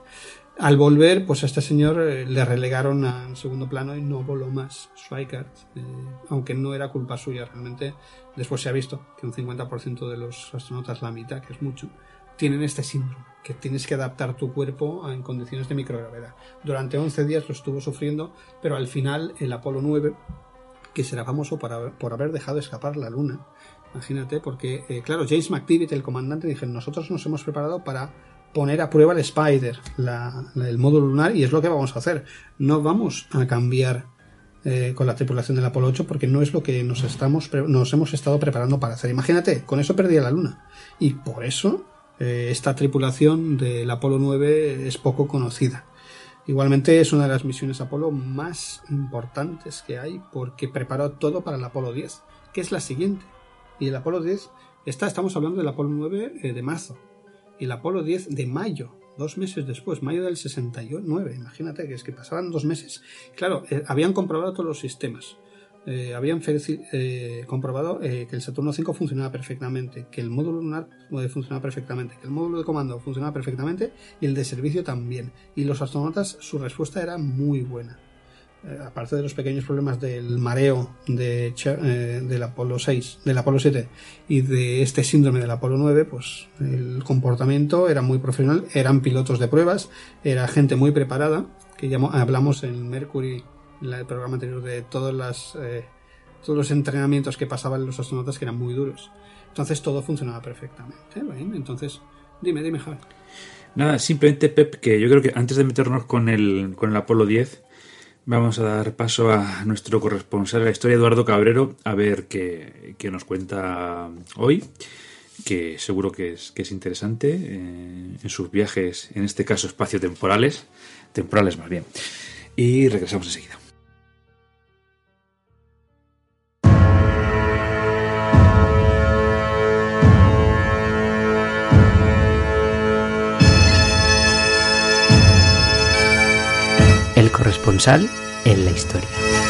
Al volver, pues a este señor eh, le relegaron al segundo plano y no voló más Schweikart, eh, aunque no era culpa suya realmente. Después se ha visto que un 50% de los astronautas, la mitad, que es mucho, tienen este síndrome, que tienes que adaptar tu cuerpo en condiciones de microgravedad. Durante 11 días lo estuvo sufriendo, pero al final el Apolo 9, que será famoso por por haber dejado escapar la Luna, imagínate, porque, eh, claro, James McDivitt, el comandante, dijo, nosotros nos hemos preparado para poner a prueba el Spider, el módulo lunar, y es lo que vamos a hacer. No vamos a cambiar eh, con la tripulación del Apolo 8 porque no es lo que nos, estamos, nos hemos estado preparando para hacer. Imagínate, con eso perdía la Luna. Y por eso eh, esta tripulación del Apolo 9 es poco conocida. Igualmente es una de las misiones Apolo más importantes que hay porque preparó todo para el Apolo 10, que es la siguiente. Y el Apolo 10 está, estamos hablando del Apolo 9 eh, de marzo y el Apolo 10 de mayo, dos meses después, mayo del 69. Imagínate que es que pasaban dos meses. Claro, eh, habían comprobado todos los sistemas. Eh, habían comprobado que el Saturno 5 funcionaba perfectamente, que el módulo lunar funcionaba perfectamente, que el módulo de comando funcionaba perfectamente y el de servicio también. Y los astronautas, su respuesta era muy buena. Eh, aparte de los pequeños problemas del mareo de, eh, del Apolo 6, del Apolo 7 y de este síndrome del Apolo 9, pues el comportamiento era muy profesional, eran pilotos de pruebas, era gente muy preparada, que ya hablamos en Mercury, en el programa anterior, de todas las, eh, todos los entrenamientos que pasaban los astronautas que eran muy duros. Entonces todo funcionaba perfectamente. Entonces, dime, dime, Javi. Nada, simplemente, Pep, que yo creo que antes de meternos con el, con el Apolo 10, Vamos a dar paso a nuestro corresponsal de la historia, Eduardo Cabrero, a ver qué, nos cuenta hoy, que seguro que es, interesante eh, en sus viajes, en este caso espacio-temporales, temporales más bien. Y regresamos enseguida. Corresponsal en la historia.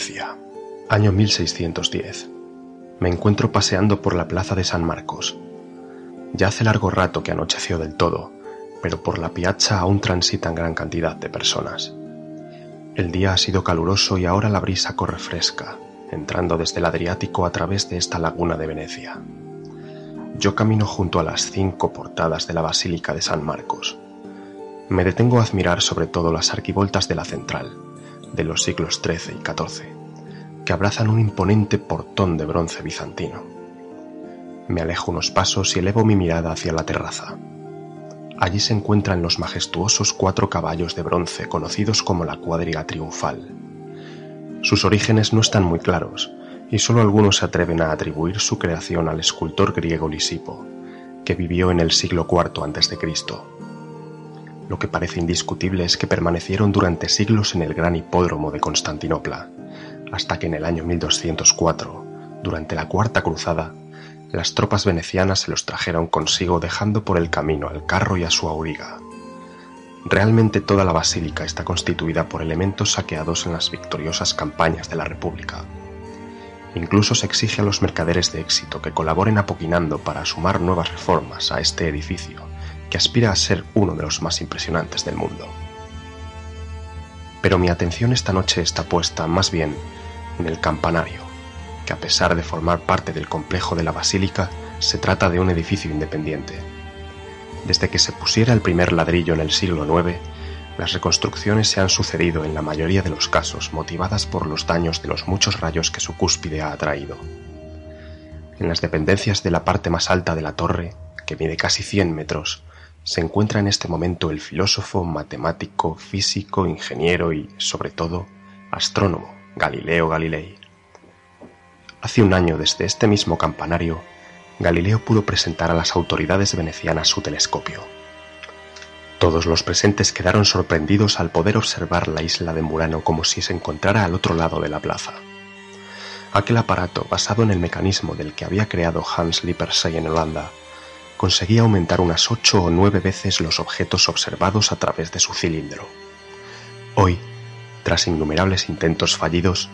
Venecia, año 1610. Me encuentro paseando por la plaza de San Marcos. Ya hace largo rato que anocheció del todo, pero por la piazza aún transitan gran cantidad de personas. El día ha sido caluroso y ahora la brisa corre fresca, entrando desde el Adriático a través de esta laguna de Venecia. Yo camino junto a las cinco portadas de la Basílica de San Marcos. Me detengo a admirar sobre todo las arquivoltas de la central, de los siglos XIII y XIV, que abrazan un imponente portón de bronce bizantino. Me alejo unos pasos y elevo mi mirada hacia la terraza. Allí se encuentran los majestuosos cuatro caballos de bronce conocidos como la cuadriga triunfal. Sus orígenes no están muy claros, y solo algunos se atreven a atribuir su creación al escultor griego Lisipo, que vivió en el siglo IV a.C. Lo que parece indiscutible es que permanecieron durante siglos en el gran hipódromo de Constantinopla, hasta que en el año 1204, durante la Cuarta Cruzada, las tropas venecianas se los trajeron consigo dejando por el camino al carro y a su auriga. Realmente toda la basílica está constituida por elementos saqueados en las victoriosas campañas de la República. Incluso se exige a los mercaderes de éxito que colaboren apoquinando para sumar nuevas reformas a este edificio que aspira a ser uno de los más impresionantes del mundo. Pero mi atención esta noche está puesta más bien en el campanario, que a pesar de formar parte del complejo de la basílica, se trata de un edificio independiente. Desde que se pusiera el primer ladrillo en el siglo IX, las reconstrucciones se han sucedido en la mayoría de los casos motivadas por los daños de los muchos rayos que su cúspide ha atraído. En las dependencias de la parte más alta de la torre, que mide casi 100 metros, se encuentra en este momento el filósofo, matemático, físico, ingeniero y, sobre todo, astrónomo Galileo Galilei. Hace un año desde este mismo campanario, Galileo pudo presentar a las autoridades venecianas su telescopio. Todos los presentes quedaron sorprendidos al poder observar la isla de Murano como si se encontrara al otro lado de la plaza. Aquel aparato, basado en el mecanismo del que había creado Hans Lippershey en Holanda, conseguía aumentar unas ocho o nueve veces los objetos observados a través de su cilindro. Hoy, tras innumerables intentos fallidos,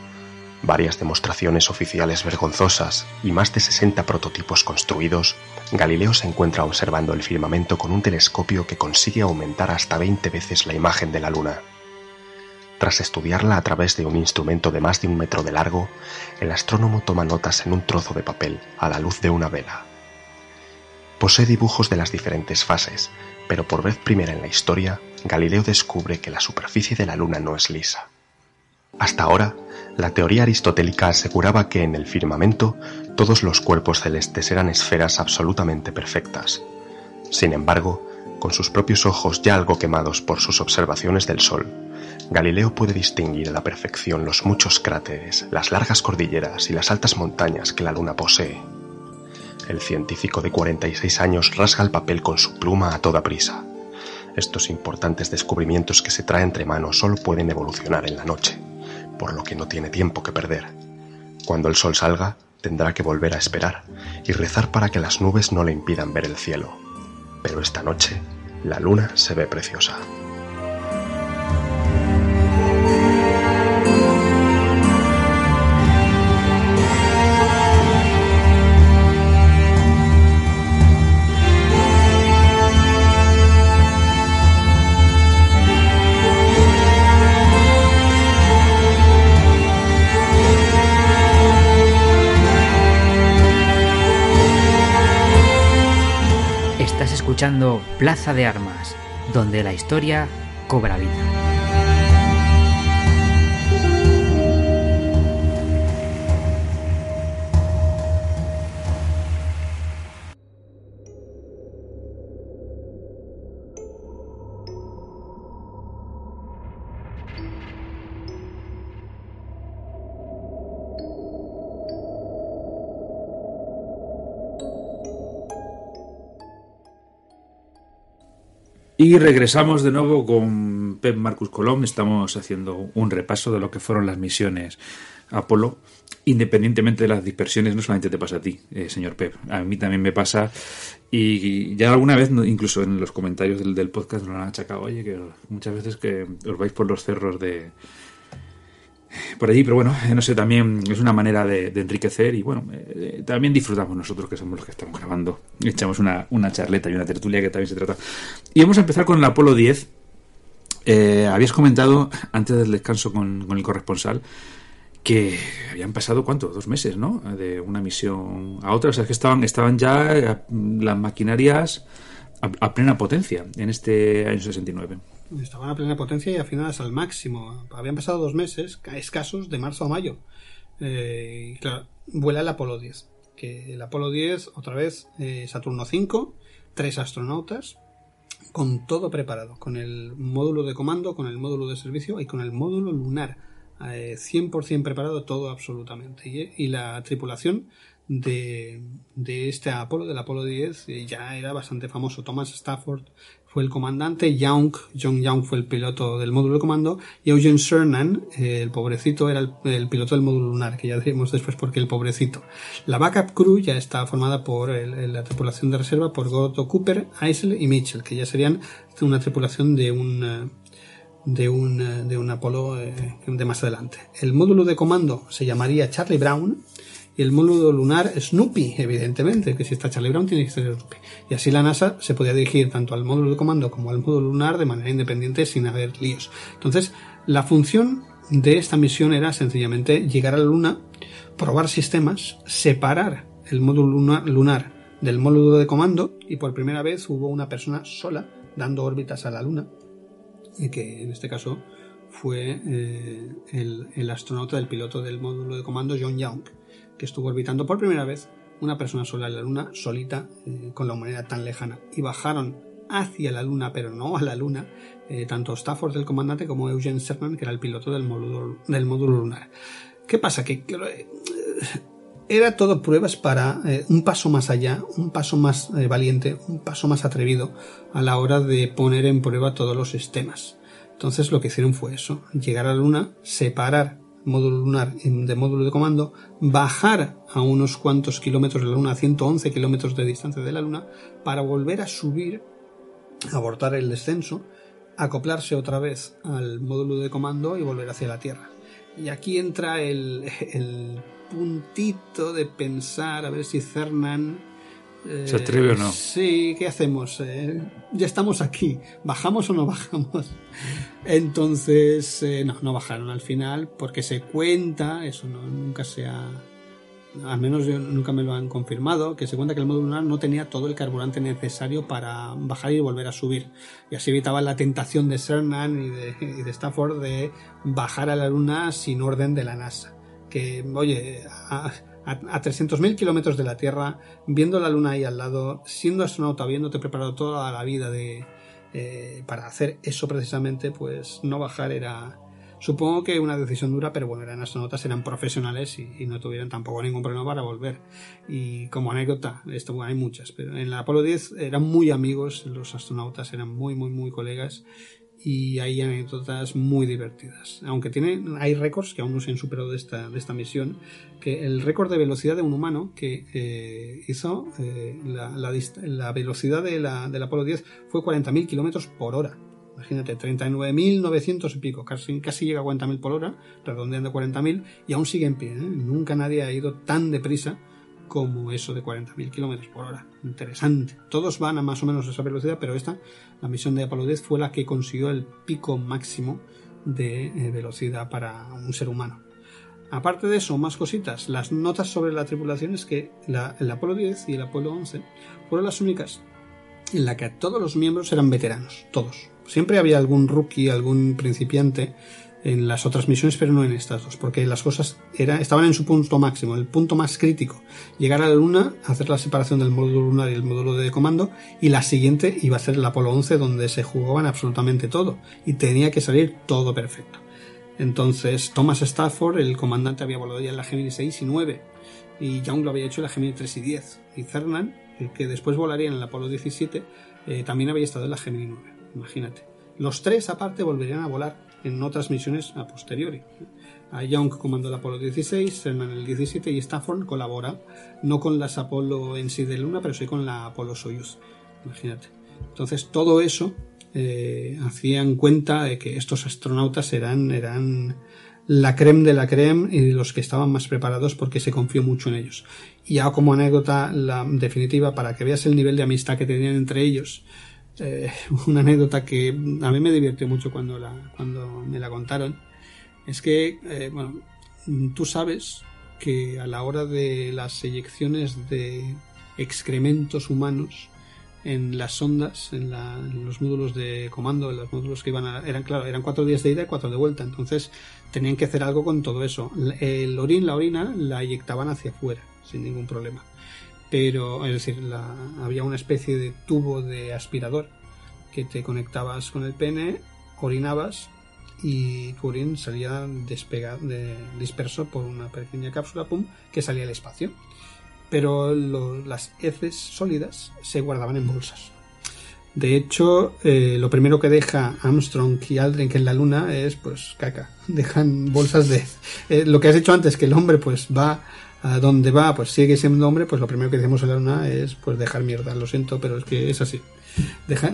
varias demostraciones oficiales vergonzosas y más de 60 prototipos construidos, Galileo se encuentra observando el firmamento con un telescopio que consigue aumentar hasta 20 veces la imagen de la Luna. Tras estudiarla a través de un instrumento de más de un metro de largo, el astrónomo toma notas en un trozo de papel a la luz de una vela. Posee dibujos de las diferentes fases, pero por vez primera en la historia, Galileo descubre que la superficie de la Luna no es lisa. Hasta ahora, la teoría aristotélica aseguraba que en el firmamento todos los cuerpos celestes eran esferas absolutamente perfectas. Sin embargo, con sus propios ojos ya algo quemados por sus observaciones del Sol, Galileo puede distinguir a la perfección los muchos cráteres, las largas cordilleras y las altas montañas que la Luna posee. El científico de 46 años rasga el papel con su pluma a toda prisa. Estos importantes descubrimientos que se trae entre manos solo pueden evolucionar en la noche, por lo que no tiene tiempo que perder. Cuando el sol salga, tendrá que volver a esperar y rezar para que las nubes no le impidan ver el cielo. Pero esta noche, la luna se ve preciosa. Escuchando Plaza de Armas, donde la historia cobra vida. Y regresamos de nuevo con Pep Marcus Colón. Estamos haciendo un repaso de lo que fueron las misiones Apolo. Independientemente de las dispersiones, no solamente te pasa a ti, eh, señor Pep. A mí también me pasa. Y ya alguna vez, incluso en los comentarios del, del podcast, nos han achacado, oye, que muchas veces que os vais por los cerros de, por allí, pero bueno, eh, no sé, también es una manera de, enriquecer y bueno, eh, también disfrutamos nosotros que somos los que estamos grabando. Echamos una, charleta y una tertulia que también se trata. Y vamos a empezar con el Apolo 10. Eh, habías comentado antes del descanso con, el corresponsal que habían pasado, ¿cuánto? Dos meses, ¿no? De una misión a otra. O sea, que estaban, estaban ya las maquinarias a, plena potencia en este año 69. Estaban a plena potencia y afinadas al máximo. Habían pasado dos meses, escasos, de marzo a mayo. Eh, claro, vuela el Apolo 10. Que el Apolo 10, otra vez, eh, Saturno 5, tres astronautas, con todo preparado, con el módulo de comando, con el módulo de servicio y con el módulo lunar. 100% eh, preparado todo absolutamente. Y, y la tripulación de, de, este Apolo, del Apolo 10, ya era bastante famoso. Thomas Stafford fue el comandante, Young, John Young fue el piloto del módulo de comando y Eugene Cernan, eh, el pobrecito, era el, piloto del módulo lunar, que ya diremos después porque el pobrecito. La backup crew ya está formada por la tripulación de reserva por Gordo Cooper, Eisel y Mitchell, que ya serían una tripulación de un eh, de un, eh, de un Apolo de más adelante. El módulo de comando se llamaría Charlie Brown y el módulo lunar Snoopy, evidentemente, que si está Charlie Brown tiene que ser Snoopy. Y así la NASA se podía dirigir tanto al módulo de comando como al módulo lunar de manera independiente sin haber líos. Entonces, la función de esta misión era sencillamente llegar a la Luna, probar sistemas, separar el módulo lunar del módulo de comando y por primera vez hubo una persona sola dando órbitas a la Luna, y que en este caso fue eh, el, el astronauta del piloto del módulo de comando John Young que estuvo orbitando por primera vez una persona sola en la Luna, solita, eh, con la humanidad tan lejana. Y bajaron hacia la Luna, pero no a la Luna, eh, tanto Stafford, el comandante, como Eugene Cernan, que era el piloto del módulo, del módulo lunar. ¿Qué pasa? Que eh, era todo pruebas para un paso más allá, un paso más valiente, un paso más atrevido a la hora de poner en prueba todos los sistemas. Entonces lo que hicieron fue eso, llegar a la Luna, separar módulo lunar de módulo de comando, bajar a unos cuantos kilómetros de la Luna, a 111 kilómetros de distancia de la Luna, para volver a subir, abortar el descenso, acoplarse otra vez al módulo de comando y volver hacia la Tierra. Y aquí entra el, el puntito de pensar a ver si Cernan ¿Se atreve o no? Sí, ¿qué hacemos? Eh, ya estamos aquí. ¿Bajamos o no *laughs* bajamos? Entonces, eh, no, no bajaron al final porque se cuenta, eso no, nunca se ha... Al menos yo, nunca me lo han confirmado, que se cuenta que el módulo lunar no tenía todo el carburante necesario para bajar y volver a subir. Y así evitaba la tentación de Cernan y de, y de Stafford de bajar a la Luna sin orden de la NASA. Que, oye, a, 300.000 kilómetros de la Tierra, viendo la Luna ahí al lado, siendo astronauta, habiéndote preparado toda la vida de, eh, para hacer eso precisamente, pues no bajar era, supongo que una decisión dura, pero bueno, eran astronautas, eran profesionales y, no tuvieron tampoco ningún problema para volver. Y como anécdota, esto hay muchas, pero en la Apolo 10 eran muy amigos, los astronautas eran muy, muy, muy colegas y hay anécdotas muy divertidas. Aunque tiene, hay récords que aún no se han superado de esta, de esta misión, que el récord de velocidad de un humano que eh, hizo eh, la, la, velocidad de la, del Apolo 10 fue 40.000 kilómetros por hora. Imagínate, 39.900 y pico, casi, casi llega a 40.000 por hora, redondeando 40.000, y aún sigue en pie. ¿eh? Nunca nadie ha ido tan deprisa como eso de 40.000 kilómetros por hora. Interesante. Todos van a más o menos esa velocidad, pero esta, la misión de Apolo 10, fue la que consiguió el pico máximo de eh, velocidad para un ser humano. Aparte de eso, más cositas. Las notas sobre la tripulación es que la, el Apolo 10 y el Apolo 11 fueron las únicas en la que todos los miembros eran veteranos, todos. Siempre había algún rookie, algún principiante en las otras misiones, pero no en estas dos, porque las cosas era, estaban en su punto máximo, el punto más crítico. Llegar a la Luna, hacer la separación del módulo lunar y el módulo de comando, y la siguiente iba a ser el Apolo 11, donde se jugaban absolutamente todo, y tenía que salir todo perfecto. Entonces, Thomas Stafford, el comandante, había volado ya en la Gemini 6 y 9, y Young lo había hecho en la Gemini 3 y 10, y Cernan, el que después volaría en el Apolo 17, eh, también había estado en la Gemini 9, imagínate. Los tres, aparte, volverían a volar en otras misiones a posteriori. A Young comandó el Apolo 16, Selman el 17 y Stafford colabora, no con las Apolo en sí de Luna, pero sí con la Apolo Soyuz. Imagínate. Entonces todo eso eh, hacían cuenta de que estos astronautas eran, eran la creme de la creme y los que estaban más preparados porque se confió mucho en ellos. Y ya como anécdota la definitiva para que veas el nivel de amistad que tenían entre ellos, eh, *laughs* una anécdota que a mí me divirtió mucho cuando, la, cuando me la contaron, es que, eh, bueno, tú sabes que a la hora de las eyecciones de excrementos humanos en las sondas, en, los módulos de comando, en los módulos que iban a, eran claro, eran cuatro días de ida y cuatro de vuelta, entonces tenían que hacer algo con todo eso. El orín, la orina, la eyectaban hacia afuera, sin ningún problema pero es decir, había una especie de tubo de aspirador que te conectabas con el pene, orinabas y tu orín salía despegado, disperso por una pequeña cápsula pum, que salía al espacio. Pero las heces sólidas se guardaban en bolsas. De hecho, eh, lo primero que deja Armstrong y Aldrin en la Luna es pues caca. *laughs* Dejan bolsas de... Eh, lo que has dicho antes, que el hombre pues va a donde va, pues sigue siendo hombre, pues lo primero que hacemos en la luna es pues dejar mierda. Lo siento, pero es que es así.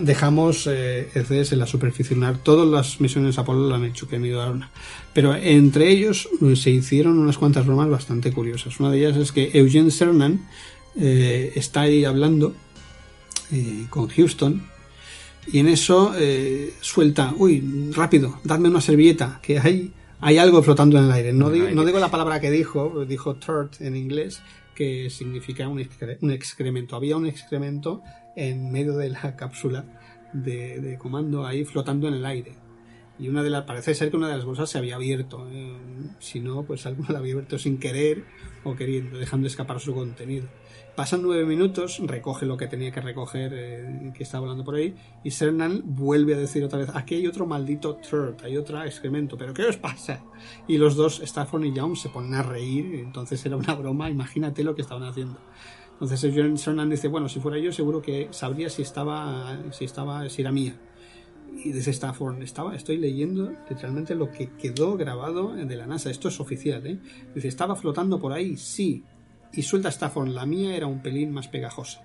dejamos eh, en la superficie lunar. Todas las misiones Apolo lo han hecho que han ido a la luna. Pero entre ellos eh, se hicieron unas cuantas bromas bastante curiosas. Una de ellas es que Eugene Cernan eh, está ahí hablando eh, con Houston y en eso suelta, uy, rápido, dadme una servilleta, que hay hay algo flotando en el aire. No, digo, la palabra que dijo, dijo turd en inglés, que significa un, excremento. Había un excremento en medio de la *laughs* cápsula de, comando ahí flotando en el aire. Y una de las, parece ser que una de las bolsas se había abierto. eh, si no, pues alguno la había abierto sin querer o queriendo, dejando escapar su contenido. Pasan nueve minutos, recoge lo que tenía que recoger, eh, que estaba volando por ahí, y Cernan vuelve a decir otra vez, aquí hay otro maldito turd, hay otro excremento, pero ¿qué os pasa? Y los dos, Stafford y Young, se ponen a reír, entonces era una broma, imagínate lo que estaban haciendo. Entonces Cernan dice, bueno, si fuera yo seguro que sabría si estaba, si estaba, si era mía. Y dice Stafford, estaba, estoy leyendo literalmente lo que quedó grabado de la NASA, esto es oficial, ¿eh? Dice, estaba flotando por ahí, sí, y suelta Stafford, la mía era un pelín más pegajosa.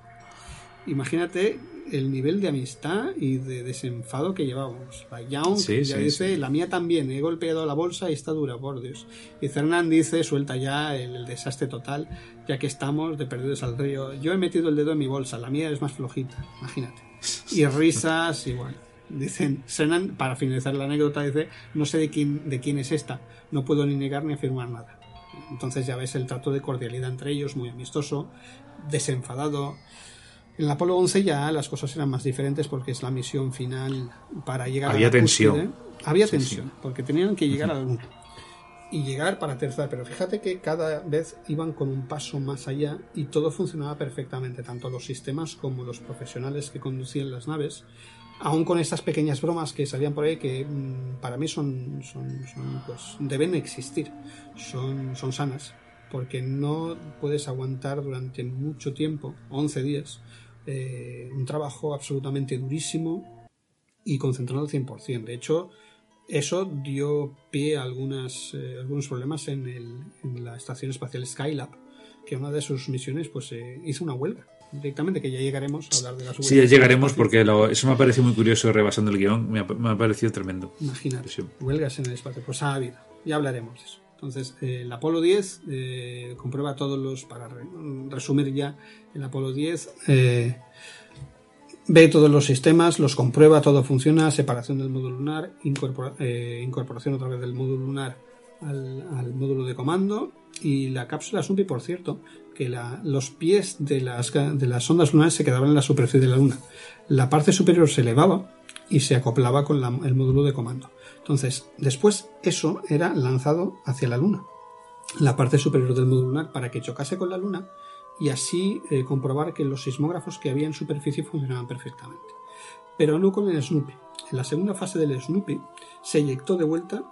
Imagínate el nivel de amistad y de desenfado que llevábamos. La Young Sí, ya sí, dice, sí. la mía también, he golpeado la bolsa y está dura, por Dios. Y Cernan dice, suelta ya el, el desastre total, ya que estamos de perdidos al río. Yo he metido el dedo en mi bolsa, la mía es más flojita, imagínate. Y risas igual. Dicen, Cernan, para finalizar la anécdota, dice, no sé de quién, de quién es esta, no puedo ni negar ni afirmar nada. Entonces ya ves el trato de cordialidad entre ellos, muy amistoso, desenfadado. En el Apolo 11 ya las cosas eran más diferentes porque es la misión final para llegar Había a la tensión. cúspide. Había Sí, tensión, porque tenían que llegar a la Luna y llegar para aterrizar. Pero fíjate que cada vez iban con un paso más allá y todo funcionaba perfectamente, tanto los sistemas como los profesionales que conducían las naves. Aún con estas pequeñas bromas que salían por ahí, que mm, para mí son, son, pues, deben existir, son, sanas, porque no puedes aguantar durante mucho tiempo, 11 días, eh, un trabajo absolutamente durísimo y concentrado al 100%. De hecho, eso dio pie a algunas, eh, algunos problemas en, en la Estación Espacial Skylab, que una de sus misiones pues eh, hizo una huelga. Directamente, que ya llegaremos a hablar de las Sí, ya llegaremos porque lo- eso me ha parecido muy curioso rebasando el guion. Me ha, me ha parecido tremendo. Imagínate, Sí. huelgas en el espacio. Pues ha habido, ya hablaremos de eso. Entonces, eh, el Apolo 10 eh, comprueba todos los, para re- resumir ya, el Apolo 10 eh, ve todos los sistemas, los comprueba, todo funciona, separación del módulo lunar, incorpora- incorporación otra vez del módulo lunar al, al módulo de comando y la cápsula Snoopy, por cierto, que los pies de las, de las ondas lunares se quedaban en la superficie de la Luna. La parte superior se elevaba y se acoplaba con el módulo de comando. Entonces, después eso era lanzado hacia la Luna, la parte superior del módulo lunar, para que chocase con la Luna y así eh, comprobar que los sismógrafos que había en superficie funcionaban perfectamente. Pero no con el Snoopy. En la segunda fase del Snoopy se eyectó de vuelta,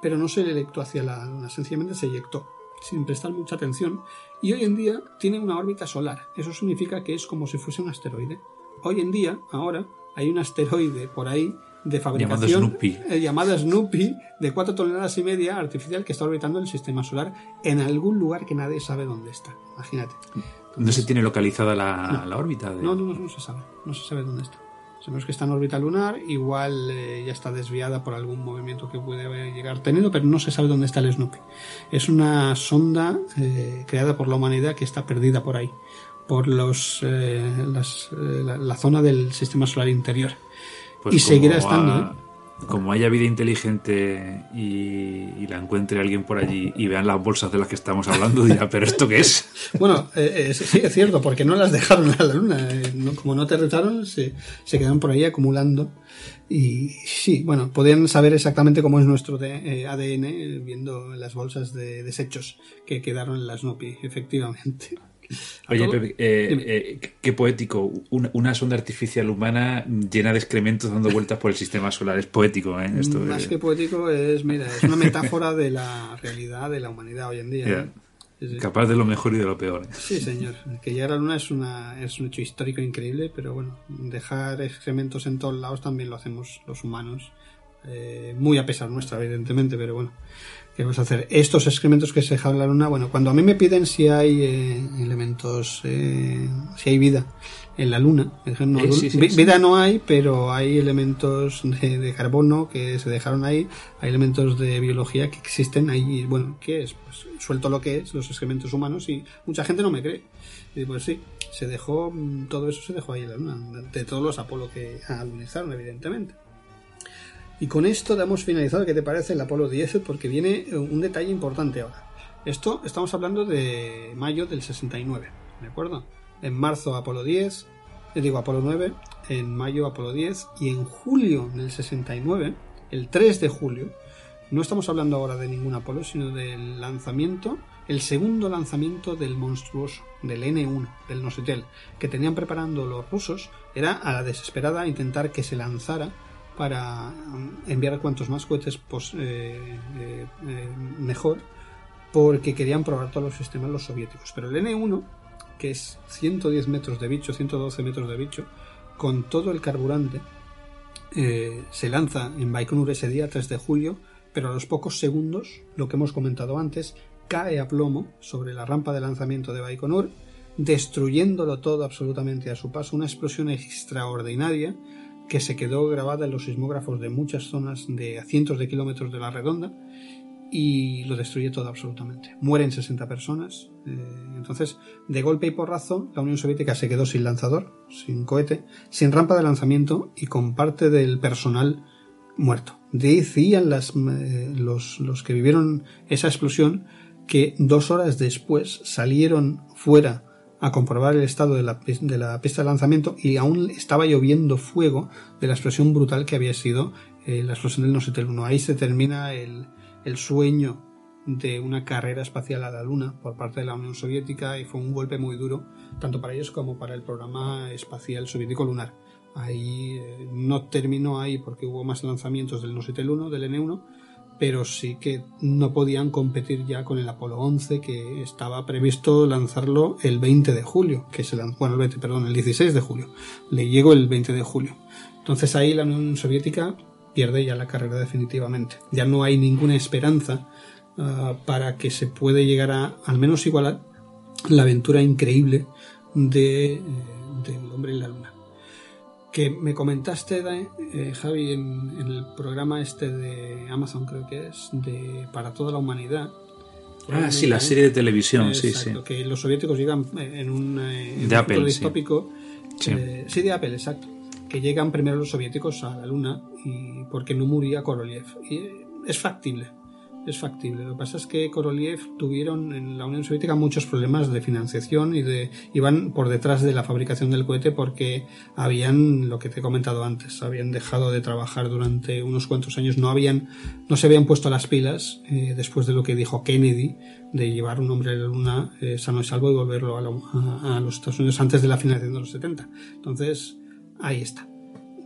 pero no se eyectó hacia la Luna, sencillamente se eyectó, sin prestar mucha atención, y hoy en día tiene una órbita solar. Eso significa que es como si fuese un asteroide. Hoy en día, ahora, hay un asteroide por ahí de fabricación Snoopy. eh, llamada Snoopy de 4 toneladas y media artificial que está orbitando el sistema solar en algún lugar que nadie sabe dónde está. Imagínate. No se tiene localizada la, la órbita. de- No, no, no, no se sabe. No se sabe dónde está. Sabemos que está en órbita lunar, igual eh, ya está desviada por algún movimiento que puede llegar tenido, pero no se sabe dónde está el Snoopy. Es una sonda eh, creada por la humanidad que está perdida por ahí, por los, eh, las, la, la zona del sistema solar interior. Pues y seguirá estando, ¿eh? Como haya vida inteligente y, la encuentre alguien por allí y vean las bolsas de las que estamos hablando, *laughs* dirá, ¿pero esto qué es? Bueno, eh, eh, sí, es cierto, porque no las dejaron a la luna. eh, no- como no aterrizaron, se, se quedaron por ahí acumulando. Y sí, bueno, podían saber exactamente cómo es nuestro de- ADN viendo las bolsas de desechos que quedaron en la Snoopy, efectivamente. Oye, Pepe, eh, eh, qué poético. Una, una sonda artificial humana llena de excrementos dando vueltas por el sistema solar. Es poético, ¿eh? Esto, Más que poético es, mira, es una metáfora de la realidad de la humanidad hoy en día. Ya. Sí, sí. Capaz de lo mejor y de lo peor. ¿eh? Sí, señor. Que llegar a la luna es, una, es un hecho histórico increíble, pero bueno, dejar excrementos en todos lados también lo hacemos los humanos. Eh, muy a pesar nuestra, evidentemente, pero bueno, ¿qué vamos a hacer? Estos excrementos que se dejan en la luna, bueno, cuando a mí me piden si hay eh, elementos, eh, si hay vida en la luna, me dijeron, no, sí, sí, vi- sí. vida no hay, pero hay elementos de, de carbono que se dejaron ahí, hay elementos de biología que existen ahí, y bueno, ¿qué es? Pues suelto lo que es, los excrementos humanos, y mucha gente no me cree. Y pues sí, se dejó, mm, todo eso se dejó ahí en la luna, de todos los Apolo que alunizaron, evidentemente. Y con esto damos finalizado, ¿qué te parece el Apolo 10? Porque viene eh, un detalle importante ahora. Esto estamos hablando de mayo del 69, ¿de acuerdo? En marzo Apolo 10, eh, digo Apolo 9, en mayo Apolo 10 y en julio del 69 el 3 de julio. No estamos hablando ahora de ningún Apolo, sino del lanzamiento, el segundo lanzamiento del monstruoso, del N1, del Nosetel, que tenían preparando los rusos. Era a la desesperada intentar que se lanzara para mm, enviar cuantos más cohetes pues, mejor, porque querían probar todos los sistemas los soviéticos. Pero el N1, que es 110 metros de bicho, 112 metros de bicho, con todo el carburante, se lanza en Baikonur ese día, 3 de julio, pero a los pocos segundos, lo que hemos comentado antes, cae a plomo sobre la rampa de lanzamiento de Baikonur, destruyéndolo todo absolutamente a su paso, una explosión extraordinaria que se quedó grabada en los sismógrafos de muchas zonas de a cientos de kilómetros de la redonda y lo destruye todo absolutamente. Mueren 60 personas. Eh, entonces, de golpe y porrazo, la Unión Soviética se quedó sin lanzador, sin cohete, sin rampa de lanzamiento y con parte del personal muerto. Decían las, eh, los, los que vivieron esa explosión que dos horas después salieron fuera a comprobar el estado de la, de la pista de lanzamiento y aún estaba lloviendo fuego de la explosión brutal que había sido eh, la explosión del Nosetel 1. Ahí se termina el, el sueño de una carrera espacial a la Luna por parte de la Unión Soviética y fue un golpe muy duro tanto para ellos como para el programa espacial soviético lunar. Ahí eh, no terminó ahí porque hubo más lanzamientos del Nosetel 1, del N1, pero sí que no podían competir ya con el Apolo 11 que estaba previsto lanzarlo el 20 de julio, que se bueno, el 20, perdón, el 16 de julio. Le llegó el 20 de julio. Entonces ahí la Unión Soviética pierde ya la carrera definitivamente. Ya no hay ninguna esperanza uh, para que se puede llegar a al menos igualar la aventura increíble de, eh, del hombre en la luna que me comentaste, eh, Javi, en, el programa este de Amazon, creo que es, de Para toda la humanidad. Ah, sí, la serie de televisión, sí, sí. Que los soviéticos llegan en un, eh, de Apple, distópico. Sí. Eh, sí. de Apple, exacto. Que llegan primero los soviéticos a la Luna y porque no moría Korolev. Y es factible es factible. Lo que pasa es que Korolev tuvieron en la Unión Soviética muchos problemas de financiación y de iban por detrás de la fabricación del cohete porque habían lo que te he comentado antes, habían dejado de trabajar durante unos cuantos años, no habían no se habían puesto las pilas eh, después de lo que dijo Kennedy de llevar un hombre a la luna eh, sano y salvo y volverlo a, los Estados Unidos antes de la finalización de los 70. Entonces, ahí está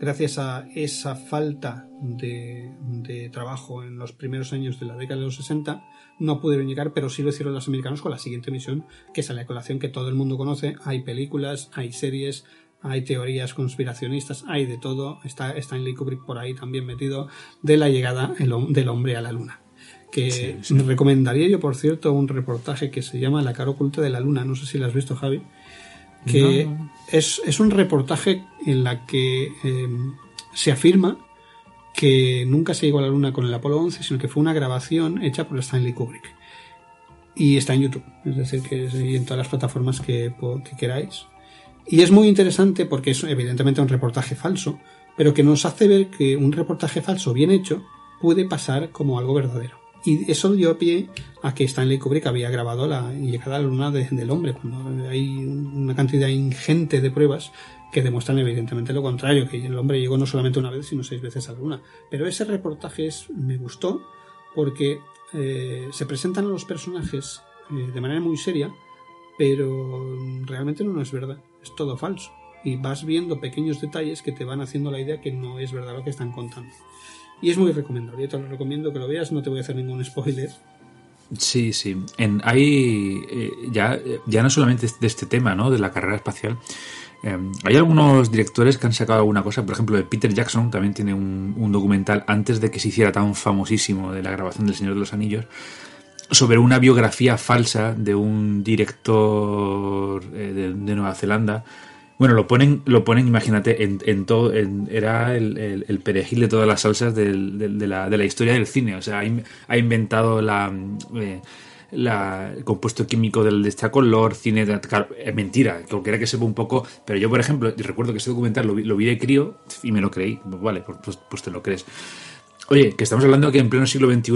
gracias a esa falta de, trabajo en los primeros años de la década de los 60, no pudieron llegar, pero sí lo hicieron los americanos con la siguiente misión, que es la colación que todo el mundo conoce. Hay películas, hay series, hay teorías conspiracionistas, hay de todo. Está Stanley Kubrick por ahí también metido de la llegada del hombre a la luna. Que me recomendaría yo, por cierto, un reportaje que se llama La cara oculta de la luna. No sé si lo has visto, Javi que es, es, un reportaje en la que em, se afirma que nunca se llegó a la Luna con el Apolo 11, sino que fue una grabación hecha por Stanley Kubrick. Y está en YouTube, es decir, que es en todas las plataformas que, que queráis. Y es muy interesante porque es evidentemente un reportaje falso, pero que nos hace ver que un reportaje falso bien hecho puede pasar como algo verdadero. Y eso dio pie a que Stanley Kubrick había grabado la llegada a la luna del hombre, cuando hay una cantidad ingente de pruebas que demuestran evidentemente lo contrario, que el hombre llegó no solamente una vez, sino seis veces a la luna. Pero ese reportaje es, me gustó porque eh, se presentan a los personajes eh, de manera muy seria, pero realmente no es verdad, es todo falso. Y vas viendo pequeños detalles que te van haciendo la idea que no es verdad lo que están contando. Y es muy recomendable. Yo te lo recomiendo que lo veas, no te voy a hacer ningún spoiler. Sí, sí. En, hay eh, ya, ya no solamente de este tema, ¿no? De la carrera espacial. Em, hay algunos directores que han sacado alguna cosa, por ejemplo, Peter Jackson también tiene un, documental antes de que se hiciera tan famosísimo de la grabación del Señor de los Anillos, sobre una biografía falsa de un director eh, de, Nueva Zelanda bueno, lo ponen, lo ponen, imagínate, en, en todo, era el, el, perejil de todas las salsas de, la, de, la, historia del cine. O sea, ha, inventado la, eh, la, el compuesto químico del de este color, cine, de, es mentira, cualquiera que sepa un poco. Pero yo, por ejemplo, recuerdo que ese documental lo vi, lo vi de crío y me lo creí. Pues vale, pues, pues, pues, te lo crees. Oye, que estamos hablando que en pleno siglo XXI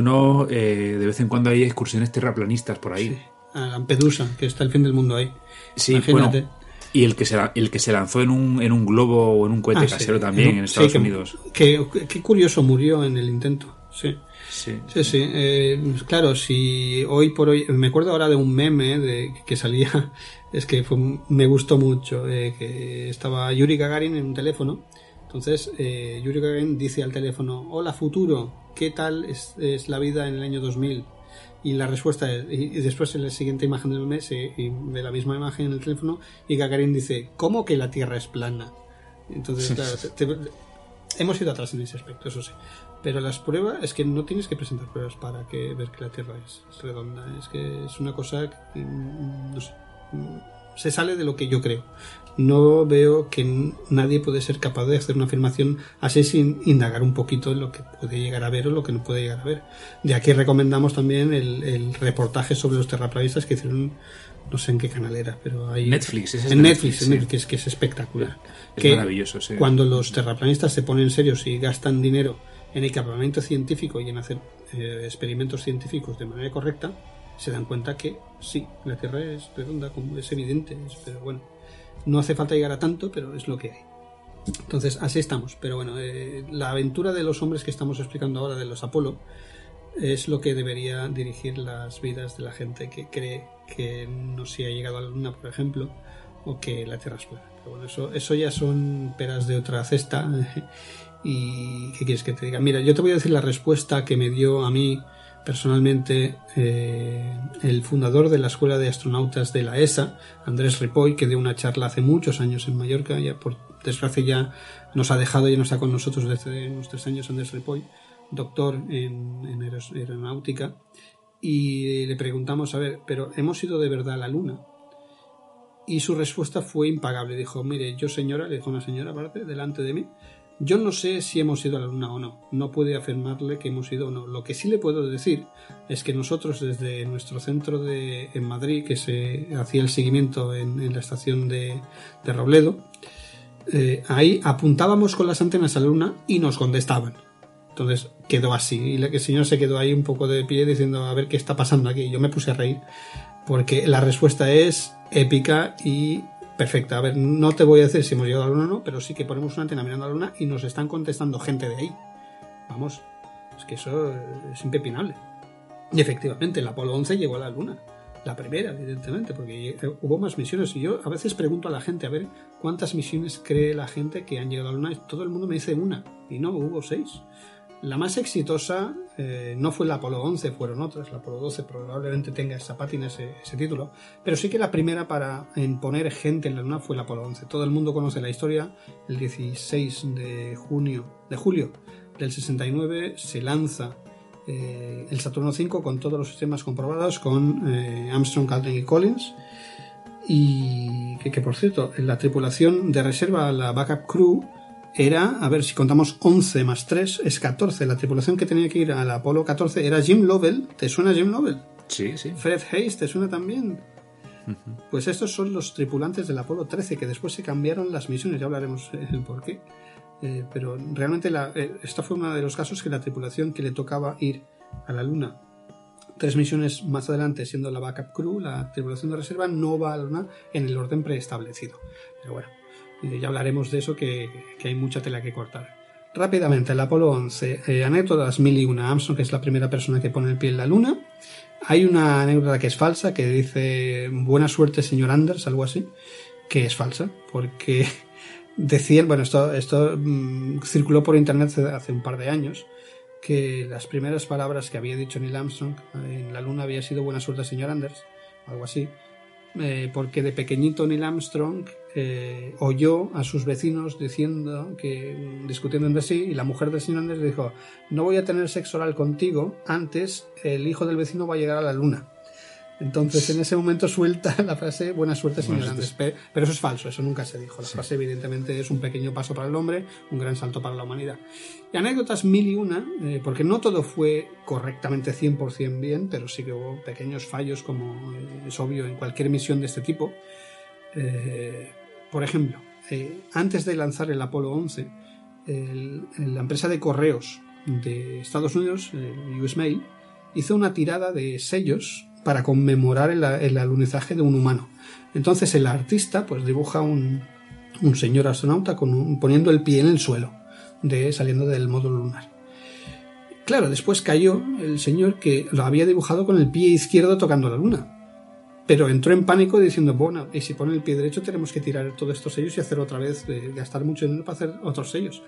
eh, de vez en cuando hay excursiones terraplanistas por ahí. Sí. A Lampedusa, que está el fin del mundo ahí. Sí, Imagínate. Y el que se, el que se lanzó en un, en un globo o en un cohete Ah, sí, casero también un- en Estados sí, Unidos. Que, que curioso murió en el intento. Sí. Sí. Sí, sí. eh, claro, si hoy por hoy. Me acuerdo ahora de un meme de que salía. *laughs* Es que fue- me gustó mucho. eh, que estaba Yuri Gagarin en un teléfono. Entonces, eh, Yuri Gagarin dice al teléfono: Hola, futuro, ¿qué tal es, es la vida en el año 2000? Y la respuesta es. Y, después en la siguiente imagen del meme se y ve la misma imagen en el teléfono. Y Gagarin dice: ¿Cómo que la Tierra es plana? Entonces, *laughs* claro, te- te- hemos ido atrás en ese aspecto, eso sí. Pero las pruebas, es que no tienes que presentar pruebas para que ver que la Tierra es, es redonda. Es que es una cosa que, mm, no sé, mm, se sale de lo que yo creo. No veo que nadie puede ser capaz de hacer una afirmación así sin indagar un poquito en lo que puede llegar a ver o lo que no puede llegar a ver. De aquí recomendamos también el, el reportaje sobre los terraplanistas que hicieron, no sé en qué canal era, pero hay... Netflix, es en Netflix, Netflix, sí. Netflix, que es, que es espectacular. Es Que maravilloso, sí. Cuando los terraplanistas se ponen serios y gastan dinero en equipamiento científico y en hacer eh, experimentos científicos de manera correcta, se dan cuenta que sí, la Tierra es redonda, como es evidente, es- pero bueno, no hace falta llegar a tanto, pero es lo que hay. Entonces, así estamos. Pero bueno, eh, la aventura de los hombres que estamos explicando ahora, de los Apolo, es lo que debería dirigir las vidas de la gente que cree que no se ha llegado a la Luna, por ejemplo, o que la Tierra es plana. Pero bueno, eso, eso ya son peras de otra cesta. *laughs* ¿Y qué quieres que te diga? Mira, yo te voy a decir la respuesta que me dio a mí personalmente eh, el fundador de la Escuela de Astronautas de la ESA, Andrés Ripoll, que dio una charla hace muchos años en Mallorca, ya por desgracia ya nos ha dejado y no está con nosotros desde unos tres años Andrés Ripoll, doctor en, aeronáutica, y le preguntamos, a ver, pero ¿hemos ido de verdad a la Luna? Y su respuesta fue impagable. Dijo, mire, yo señora, le dijo una señora aparte, delante de mí, yo no sé si hemos ido a la Luna o no. No puede afirmarle que hemos ido o no. Lo que sí le puedo decir es que nosotros desde nuestro centro de, en Madrid, que se hacía el seguimiento en, la estación de, de Robledo, eh, ahí apuntábamos con las antenas a la Luna y nos contestaban. Entonces quedó así. Y el señor se quedó ahí un poco de pie diciendo a ver qué está pasando aquí. Yo me puse a reír porque la respuesta es épica y perfecta. A ver, no te voy a decir si hemos llegado a la luna o no, pero sí que ponemos una antena mirando a la luna y nos están contestando gente de ahí. Vamos, es que eso es impepinable. Y efectivamente, el Apolo 11 llegó a la luna. La primera, evidentemente, porque hubo más misiones. Y yo a veces pregunto a la gente, a ver, ¿cuántas misiones cree la gente que han llegado a la luna? Todo el mundo me dice una. Y no, hubo seis. La más exitosa eh, no fue el Apolo 11, fueron otras. La Apolo 12 probablemente tenga esa pátina, ese, título. Pero sí que la primera para poner gente en la Luna fue el Apolo 11. Todo el mundo conoce la historia. El 16 de junio, de julio del 69 se lanza eh, el Saturno V con todos los sistemas comprobados con eh, Armstrong, Aldrin y Collins. Y que, que, por cierto, la tripulación de reserva, la backup crew, era, a ver si contamos 11 más 3, es 14. La tripulación que tenía que ir al Apolo 14 era Jim Lovell. ¿Te suena Jim Lovell? Sí, sí. Fred Hayes, ¿te suena también? Pues estos son los tripulantes del Apolo 13, que después se cambiaron las misiones, ya hablaremos el por qué. Eh, pero realmente la, eh, esta fue uno de los casos que la tripulación que le tocaba ir a la Luna tres misiones más adelante, siendo la backup crew, la tripulación de reserva no va a la Luna en el orden preestablecido. Pero bueno, eh, ya hablaremos de eso, que, que, hay mucha tela que cortar. Rápidamente, el Apolo 11, eh, anécdotas mil y una. Armstrong, que es la primera persona que pone el pie en la Luna. Hay una anécdota que es falsa, que dice buena suerte, señor Anders, algo así, que es falsa, porque *laughs* decían, bueno, esto, esto mmm, circuló por internet hace un par de años, que las primeras palabras que había dicho Neil Armstrong en la luna había sido buena suerte, señor Anders, algo así, eh, porque de pequeñito Neil Armstrong eh, oyó a sus vecinos diciendo que discutiendo entre sí y la mujer del señor Anders le dijo no voy a tener sexo oral contigo antes el hijo del vecino va a llegar a la luna entonces en ese momento suelta *laughs* la frase buena suerte señor Anders pero eso es falso eso nunca se dijo. La sí. frase evidentemente es un pequeño paso para el hombre un gran salto para la humanidad. Y anécdotas mil y una eh, porque no todo fue correctamente 100% bien pero sí que hubo pequeños fallos como eh, es obvio en cualquier misión de este tipo. Eh, por ejemplo eh, antes de lanzar el Apolo 11 el, la empresa de correos de Estados Unidos, el US Mail, hizo una tirada de sellos para conmemorar el, alunizaje de un humano. Entonces el artista pues dibuja un, un señor astronauta con poniendo el pie en el suelo, de, saliendo del módulo lunar. Claro, después cayó el señor que lo había dibujado con el pie izquierdo tocando la luna. Pero entró en pánico diciendo, bueno, y si pone el pie derecho tenemos que tirar todos estos sellos y hacer otra vez, eh, gastar mucho dinero para hacer otros sellos.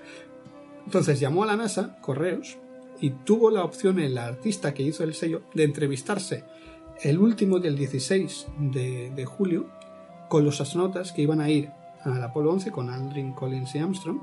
Entonces llamó a la NASA, Correos, y tuvo la opción el artista que hizo el sello de entrevistarse el último del 16 de, de julio con los astronautas que iban a ir al Apolo 11 con Aldrin, Collins y Armstrong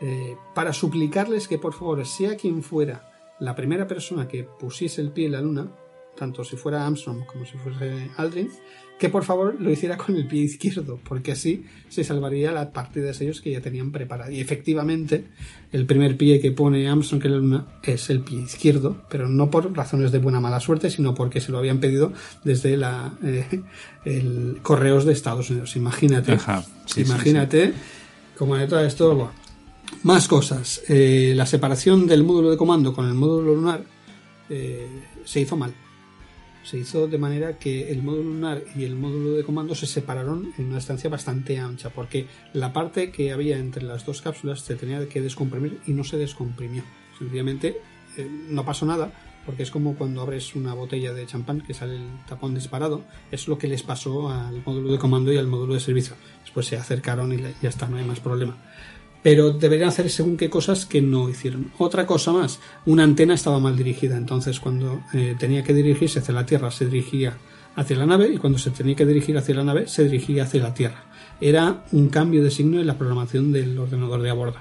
eh, para suplicarles que por favor, sea quien fuera la primera persona que pusiese el pie en la luna, tanto si fuera Armstrong como si fuese Aldrin, que por favor lo hiciera con el pie izquierdo, porque así se salvaría la partida de sellos que ya tenían preparada. Y efectivamente, el primer pie que pone Armstrong en la luna es el pie izquierdo, pero no por razones de buena mala suerte, sino porque se lo habían pedido desde la eh, el correos de Estados Unidos. Imagínate, Ajá, sí, sí, imagínate cómo de todo esto. bueno. Más cosas. Eh, la separación del módulo de comando con el módulo lunar eh, se hizo mal. Se hizo de manera que el módulo lunar y el módulo de comando se separaron en una distancia bastante ancha, porque la parte que había entre las dos cápsulas se tenía que descomprimir y no se descomprimió. Sencillamente eh, no pasó nada, porque es como cuando abres una botella de champán que sale el tapón disparado. Es lo que les pasó al módulo de comando y al módulo de servicio. Después se acercaron y ya está, no hay más problema pero deberían hacer según qué cosas que no hicieron. Otra cosa más, una antena estaba mal dirigida, entonces cuando eh, tenía que dirigirse hacia la Tierra se dirigía hacia la nave y cuando se tenía que dirigir hacia la nave se dirigía hacia la Tierra. Era un cambio de signo en la programación del ordenador de a bordo.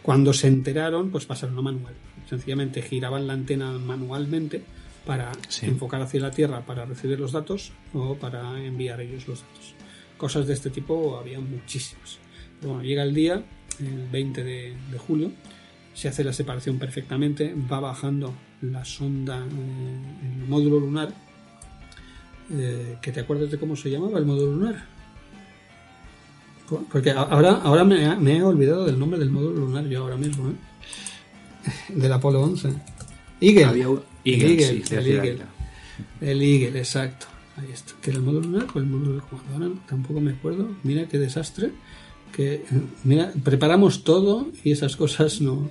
Cuando se enteraron, pues pasaron a manual. Sencillamente giraban la antena manualmente para Sí. enfocar hacia la Tierra para recibir los datos o para enviar ellos los datos. Cosas de este tipo había muchísimas. Pero bueno, llega el día, el 20 de, de julio, se hace la separación perfectamente, va bajando la sonda, eh, el módulo lunar, eh, que te acuerdas de cómo se llamaba el módulo lunar. Por- Porque ahora, ahora me, ha- me he olvidado del nombre del módulo lunar yo ahora mismo, ¿eh? *laughs* del Apolo 11. Eagle. Había un- El Eagle, Eagle, sí, el Eagle. El Eagle, exacto. Ahí está. ¿Que era el módulo lunar o el módulo de comando? Ahora tampoco me acuerdo. Mira qué desastre. Que, mira, preparamos todo y esas cosas no.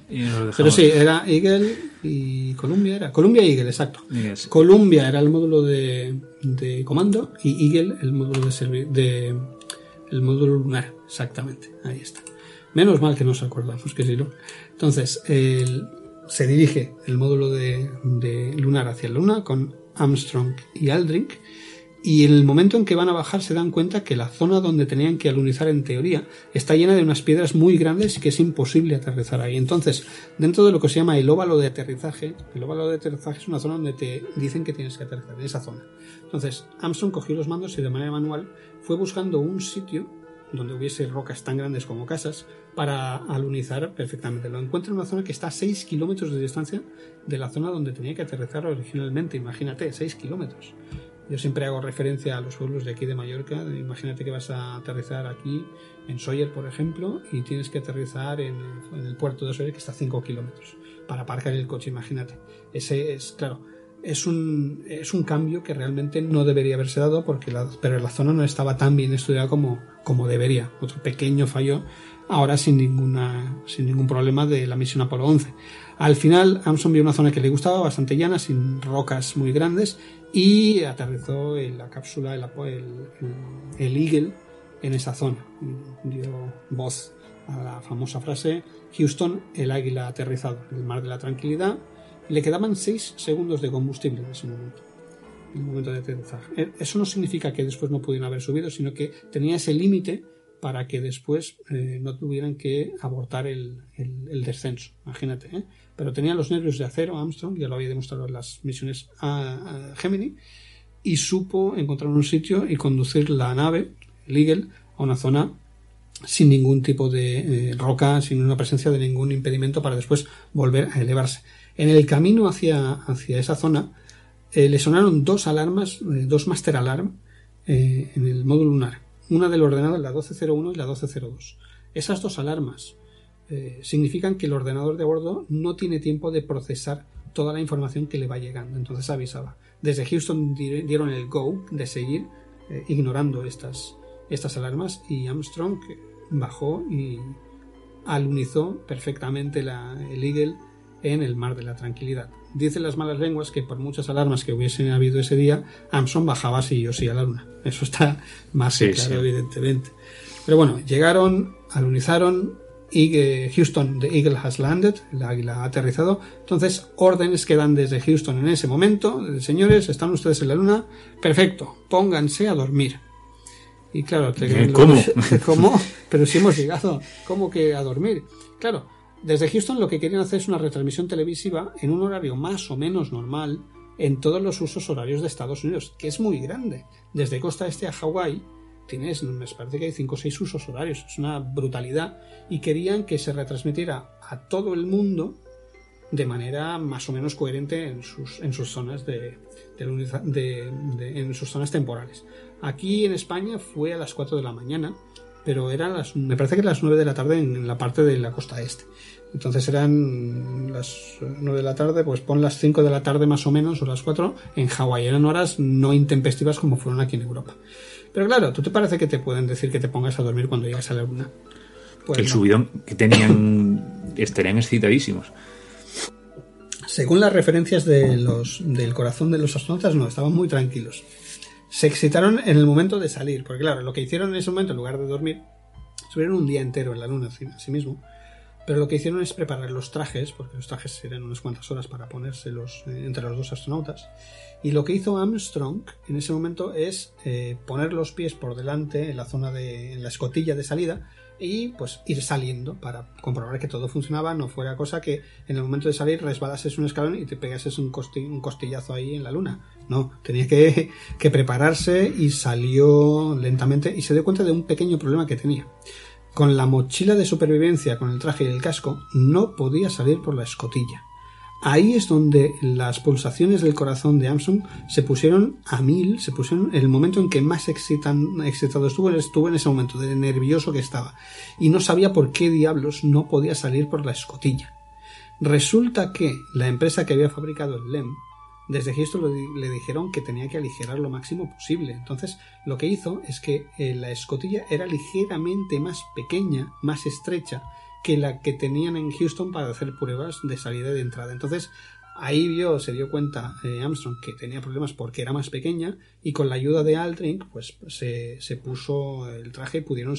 Pero sí, era Eagle y Columbia era. Columbia y Eagle, exacto. Sí. Columbia era el módulo de, de comando y Eagle el módulo de, servi- de el módulo lunar, exactamente. Ahí está. Menos mal que nos acordamos, que si no. Entonces, el- se dirige el módulo de, de lunar hacia la luna con Armstrong y Aldrin. Y en el momento en que van a bajar se dan cuenta que la zona donde tenían que alunizar en teoría está llena de unas piedras muy grandes y que es imposible aterrizar ahí. Entonces, dentro de lo que se llama el óvalo de aterrizaje, el óvalo de aterrizaje es una zona donde te dicen que tienes que aterrizar, en esa zona. Entonces, Armstrong cogió los mandos y de manera manual fue buscando un sitio donde hubiese rocas tan grandes como casas para alunizar perfectamente. Lo encuentra en una zona que está a 6 kilómetros de distancia de la zona donde tenía que aterrizar originalmente. Imagínate, 6 kilómetros. Yo siempre hago referencia a los pueblos de aquí de Mallorca. Imagínate que vas a aterrizar aquí en Sawyer, por ejemplo, y tienes que aterrizar en el, puerto de Sawyer que está a 5 kilómetros para aparcar el coche. Imagínate. Ese es, claro, es un, es un cambio que realmente no debería haberse dado, porque la, pero la zona no estaba tan bien estudiada como, como debería. Otro pequeño fallo, ahora sin, ninguna, sin ningún problema de la misión Apolo 11. Al final, Armstrong vio una zona que le gustaba, bastante llana, sin rocas muy grandes, y aterrizó en la cápsula, el, el, el Eagle, en esa zona. Dio voz a la famosa frase: Houston, el águila aterrizado en el mar de la tranquilidad. Le quedaban 6 segundos de combustible en ese momento, en el momento de aterrizar. Eso no significa que después no pudieran haber subido, sino que tenía ese límite para que después eh, no tuvieran que abortar el, descenso. Imagínate, ¿eh? Pero tenía los nervios de acero Armstrong, ya lo había demostrado en las misiones a, Gemini, y supo encontrar un sitio y conducir la nave, el Eagle, a una zona sin ningún tipo de eh, roca, sin una presencia de ningún impedimento para después volver a elevarse. En el camino hacia, hacia esa zona eh, le sonaron dos alarmas, dos master alarm en el módulo lunar. Una del ordenador, la 1201 y la 1202. Esas dos alarmas eh, significan que el ordenador de bordo no tiene tiempo de procesar toda la información que le va llegando. Entonces avisaba. Desde Houston dieron el go de seguir eh, ignorando estas, estas alarmas y Armstrong bajó y alunizó perfectamente la, el Eagle en el mar de la tranquilidad. Dicen las malas lenguas que por muchas alarmas que hubiesen habido ese día, Armstrong bajaba sí o sí a la luna. Eso está más claro, evidentemente. Pero bueno, llegaron, alunizaron, y Houston, the Eagle has landed, el águila ha aterrizado. Entonces, órdenes que dan desde Houston en ese momento, señores, están ustedes en la luna, perfecto, pónganse a dormir. Y claro, te, ¿cómo? *laughs* ¿Cómo? Pero si hemos llegado, ¿cómo que a dormir? Claro, desde Houston lo que querían hacer es una retransmisión televisiva en un horario más o menos normal en todos los usos horarios de Estados Unidos, que es muy grande. Desde costa este a Hawái tienes, me parece que hay 5 o 6 usos horarios, es una brutalidad. Y querían que se retransmitiera a todo el mundo de manera más o menos coherente en sus, en sus zonas de, en sus zonas temporales. Aquí en España fue a las 4 de la mañana, pero eran las, me parece que las 9 de la tarde en la parte de la costa este. Entonces eran las 9 de la tarde, pues pon las 5 de la tarde más o menos, o las 4, en Hawái. Eran horas no intempestivas como fueron aquí en Europa. Pero claro, ¿tú te parece que te pueden decir que te pongas a dormir cuando llegas a la luna? Pues el subidón que tenían *laughs* estarían excitadísimos. Según las referencias de los, del corazón de los astronautas, no, estaban muy tranquilos. Se excitaron en el momento de salir, porque claro, lo que hicieron en ese momento, en lugar de dormir, estuvieron un día entero en la luna a sí mismo pero lo que hicieron es preparar los trajes, porque los trajes eran unas cuantas horas para ponérselos eh, entre los dos astronautas. Y lo que hizo Armstrong en ese momento es eh, poner los pies por delante en la zona de en la escotilla de salida y pues ir saliendo para comprobar que todo funcionaba, no fuera cosa que en el momento de salir resbalases un escalón y te pegases un, un costillazo ahí en la luna. No, tenía que, que prepararse y salió lentamente y se dio cuenta de un pequeño problema que tenía. Con la mochila de supervivencia, con el traje y el casco, no podía salir por la escotilla. Ahí es donde las pulsaciones del corazón de Armstrong se pusieron a mil, se pusieron el momento en que más excitado estuvo, estuvo en ese momento, de nervioso que estaba, y no sabía por qué diablos no podía salir por la escotilla. Resulta que la empresa que había fabricado el LEM desde Houston le dijeron que tenía que aligerar lo máximo posible. Entonces, lo que hizo es que eh, la escotilla era ligeramente más pequeña, más estrecha que la que tenían en Houston para hacer pruebas de salida y de entrada. Entonces, ahí vio, se dio cuenta eh, Armstrong que tenía problemas porque era más pequeña y con la ayuda de Aldrin, pues se, puso el traje y pudieron,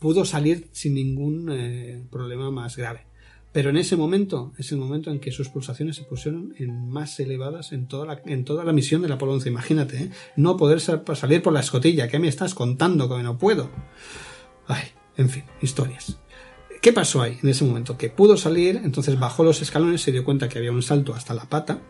pudo salir sin ningún eh, problema más grave. Pero en ese momento es el momento en que sus pulsaciones se pusieron en más elevadas en toda la, en toda la misión Apolo 11. Imagínate, ¿eh? no poder salir por la escotilla. ¿Qué me estás contando que no puedo? Ay, en fin, historias. ¿Qué pasó ahí en ese momento? Que pudo salir, entonces bajó los escalones, se dio cuenta que había un salto hasta la pata,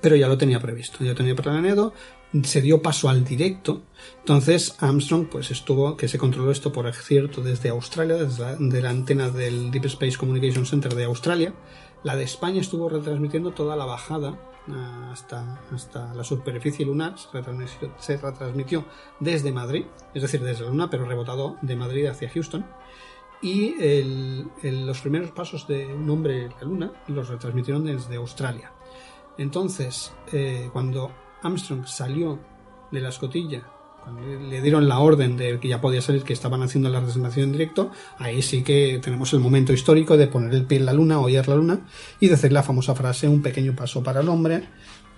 pero ya lo tenía previsto, ya tenía planeado, se dio paso al directo. Entonces Armstrong pues estuvo, que se controló esto por cierto desde Australia, desde la, antena del Deep Space Communication Center de Australia. La de España estuvo retransmitiendo toda la bajada ah, hasta, hasta la superficie lunar, se retransmitió, desde Madrid, es decir, desde la Luna, pero rebotado de Madrid hacia Houston. Y los primeros pasos de un hombre en la Luna los retransmitieron desde Australia. Entonces, eh, cuando Armstrong salió de la escotilla, cuando le dieron la orden de que ya podía salir, que estaban haciendo la resonancia en directo, ahí sí que tenemos el momento histórico de poner el pie en la luna, oír la luna y decir la famosa frase, un pequeño paso para el hombre,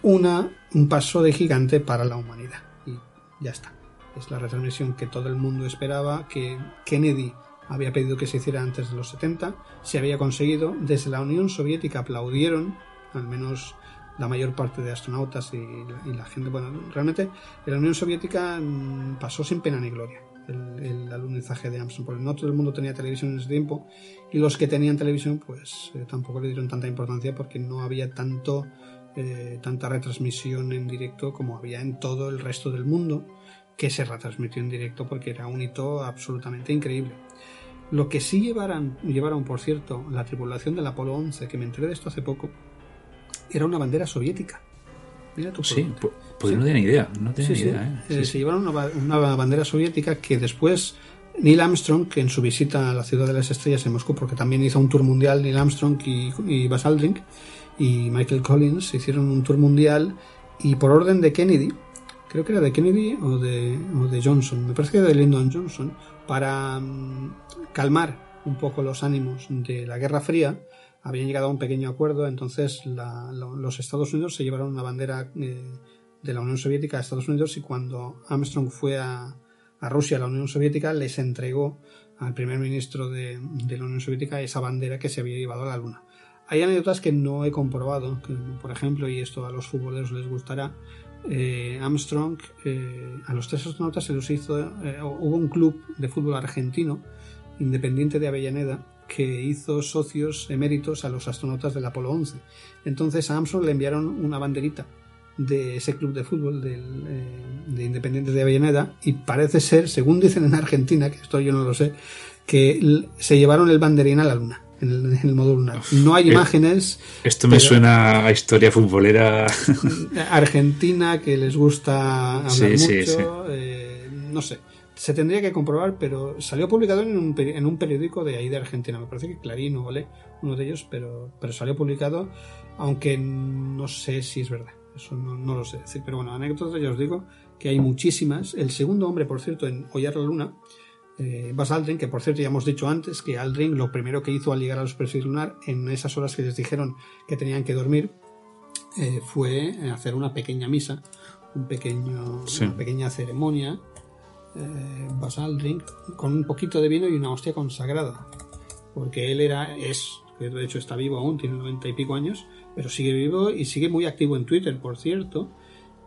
una, un paso de gigante para la humanidad. Y ya está. Es la retransmisión que todo el mundo esperaba, que Kennedy había pedido que se hiciera antes de los 70, se había conseguido, desde la Unión Soviética aplaudieron, al menos la mayor parte de astronautas y, la gente. Bueno, realmente en la Unión Soviética mm, pasó sin pena ni gloria el, alunizaje de Armstrong, porque no todo el mundo tenía televisión en ese tiempo y los que tenían televisión, pues eh, tampoco le dieron tanta importancia porque no había tanto. Eh, tanta retransmisión en directo como había en todo el resto del mundo que se retransmitió en directo porque era un hito absolutamente increíble. Lo que sí llevaron, llevaron, por cierto, la tripulación del Apolo 11, que me enteré de esto hace poco, era una bandera soviética. Mira tu sí, pues no tenía ni idea. No tenía idea ¿eh? se llevaron una, bandera soviética que después Neil Armstrong, que en su visita a la ciudad de las estrellas en Moscú, porque también hizo un tour mundial Neil Armstrong y, y Buzz Aldrin, y Michael Collins hicieron un tour mundial y por orden de Kennedy, creo que era de Kennedy o de, o de Johnson, me parece que era de Lyndon Johnson, para mm, calmar un poco los ánimos de la Guerra Fría, habían llegado a un pequeño acuerdo, entonces los Estados Unidos se llevaron una bandera eh, de la Unión Soviética a Estados Unidos y cuando Armstrong fue a, Rusia, a la Unión Soviética, les entregó al primer ministro de, la Unión Soviética esa bandera que se había llevado a la Luna. Hay anécdotas que no he comprobado, que, por ejemplo, y esto a los futboleros les gustará, eh, Armstrong, eh, a los tres astronautas se los hizo, hubo un club de fútbol argentino, independiente de Avellaneda, que hizo socios eméritos a los astronautas del Apolo 11. Entonces a Armstrong le enviaron una banderita de ese club de fútbol del, eh, de Independiente de Avellaneda y parece ser, según dicen en Argentina, que esto yo no lo sé, que se llevaron el banderín a la luna, en el, en el módulo lunar. No hay Eh, imágenes. Esto me suena a historia futbolera. *laughs* Argentina que les gusta hablar Sí, mucho, sí, sí. eh, no sé. Se tendría que comprobar, pero salió publicado en un, en un periódico de ahí de Argentina. Me parece que Clarín o Olé, uno de ellos, pero, pero salió publicado, aunque no sé si es verdad. Eso no, no lo sé decir. Pero bueno, anécdotas ya os digo que hay muchísimas. El segundo hombre, por cierto, en hollar la luna, eh, Buzz Aldrin, que por cierto ya hemos dicho antes que Aldrin lo primero que hizo al llegar a la superficie lunar, en esas horas que les dijeron que tenían que dormir, eh, fue hacer una pequeña misa, un pequeño, Sí. una pequeña ceremonia, eh, Buzz Aldrin, con un poquito de vino y una hostia consagrada. Porque él era, es, que de hecho está vivo aún, tiene noventa y pico años, pero sigue vivo y sigue muy activo en Twitter, por cierto.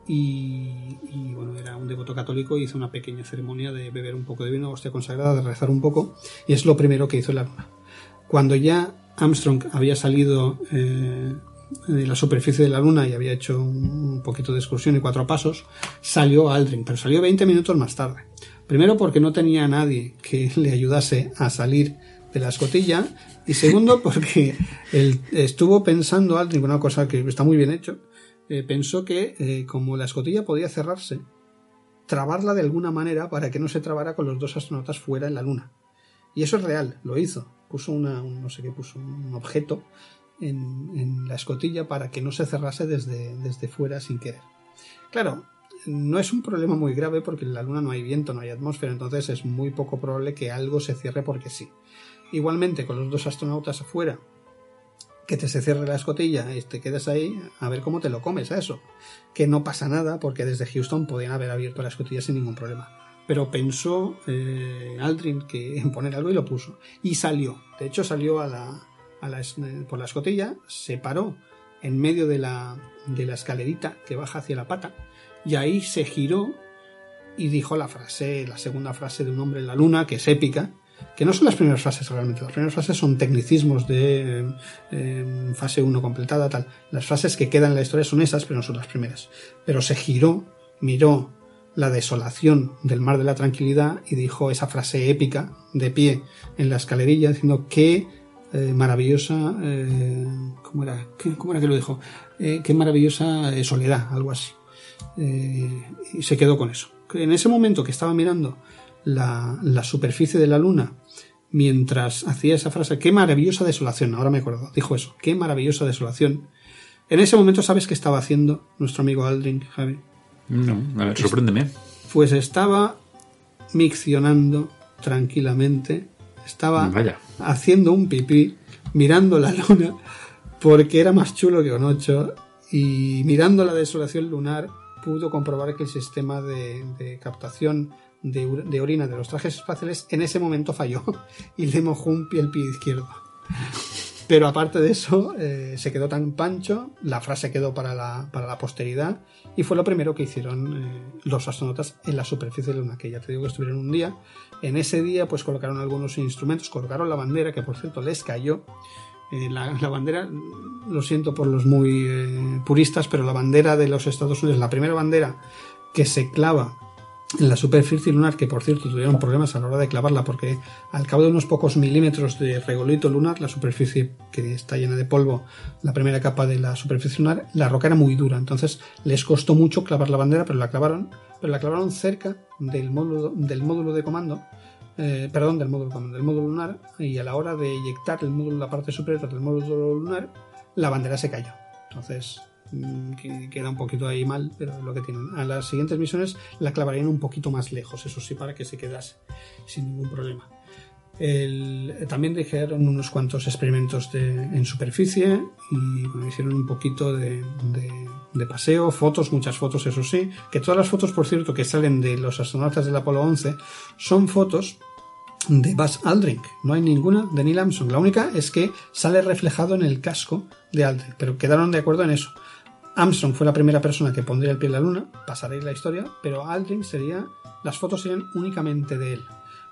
Y, bueno, era un devoto católico y hizo una pequeña ceremonia de beber un poco de vino, hostia consagrada, de rezar un poco, y es lo primero que hizo en la luna. Cuando ya Armstrong había salido eh, de la superficie de la luna y había hecho un, poquito de excursión y cuatro pasos, salió Aldrin, pero salió 20 minutos más tarde. Primero porque no tenía a nadie que *laughs* le ayudase a salir de la escotilla y segundo *laughs* porque él estuvo pensando Aldrin, una cosa que está muy bien hecho, eh, pensó que eh, como la escotilla podía cerrarse, trabarla de alguna manera para que no se trabara con los dos astronautas fuera en la Luna. Y eso es real, lo hizo. Puso una, un, no sé qué, puso un objeto en, la escotilla para que no se cerrase desde, desde fuera sin querer. Claro, no es un problema muy grave porque en la Luna no hay viento, no hay atmósfera, entonces es muy poco probable que algo se cierre porque sí. Igualmente, con los dos astronautas afuera, que te se cierre la escotilla y te quedes ahí a ver cómo te lo comes a eso. Que no pasa nada porque desde Houston podían haber abierto la escotilla sin ningún problema. Pero pensó eh, Aldrin que en poner algo y lo puso. Y salió. De hecho salió a la, por la escotilla, se paró en medio de la, de la escalerita que baja hacia la pata y ahí se giró y dijo la frase, la segunda frase de un hombre en la luna, que es épica, que no son las primeras frases realmente, las primeras frases son tecnicismos de eh, fase 1 completada, tal. Las frases que quedan en la historia son esas, pero no son las primeras. Pero se giró, miró la desolación del mar de la tranquilidad y dijo esa frase épica de pie en la escalerilla diciendo que eh, maravillosa, eh, ¿cómo, era? ¿Qué, ¿cómo era que lo dijo? Eh, qué maravillosa soledad, algo así. Y se quedó con eso. En ese momento que estaba mirando la, la, superficie de la luna mientras hacía esa frase, qué maravillosa desolación, ahora me acuerdo, dijo eso, qué maravillosa desolación. En ese momento, ¿sabes qué estaba haciendo nuestro amigo Aldrin, Javi? No, a ver, sorpréndeme. Pues estaba miccionando tranquilamente, estaba Vaya. haciendo un pipí, mirando la luna, porque era más chulo que Onocho, y mirando la desolación lunar pudo comprobar que el sistema de, de captación de, de, orina de los trajes espaciales en ese momento falló *laughs* y le mojó un pie el pie izquierdo. Pero aparte de eso, eh, se quedó tan pancho, la frase quedó para la, para la posteridad y fue lo primero que hicieron eh, los astronautas en la superficie de la Luna, que ya te digo que estuvieron un día. En ese día pues colocaron algunos instrumentos, colocaron la bandera, que por cierto les cayó. Eh, la, bandera, lo siento por los muy eh, puristas, pero la bandera de los Estados Unidos, la primera bandera que se clava en la superficie lunar, que por cierto tuvieron problemas a la hora de clavarla, porque al cabo de unos pocos milímetros de regolito lunar, la superficie que está llena de polvo, la primera capa de la superficie lunar, la roca era muy dura, entonces les costó mucho clavar la bandera, pero la clavaron, pero la clavaron cerca del módulo, del módulo de comando, eh, perdón, del módulo, del módulo lunar, y a la hora de eyectar el módulo, la parte superior del módulo lunar, la bandera se cayó. Entonces, que- queda un poquito ahí mal, pero es lo que tienen. A las siguientes misiones la clavarían un poquito más lejos, eso sí, para que se quedase sin ningún problema. También dijeron unos cuantos experimentos en superficie y bueno, hicieron un poquito de paseo, fotos, muchas fotos, eso sí. Que todas las fotos, por cierto, que salen de los astronautas del Apolo 11 son fotos de Buzz Aldrin. No hay ninguna de Neil Armstrong. La única es que sale reflejado en el casco de Aldrin, pero quedaron de acuerdo en eso. Armstrong fue la primera persona que pondría el pie en la luna, pasaréis la historia, pero Aldrin sería, las fotos serían únicamente de él.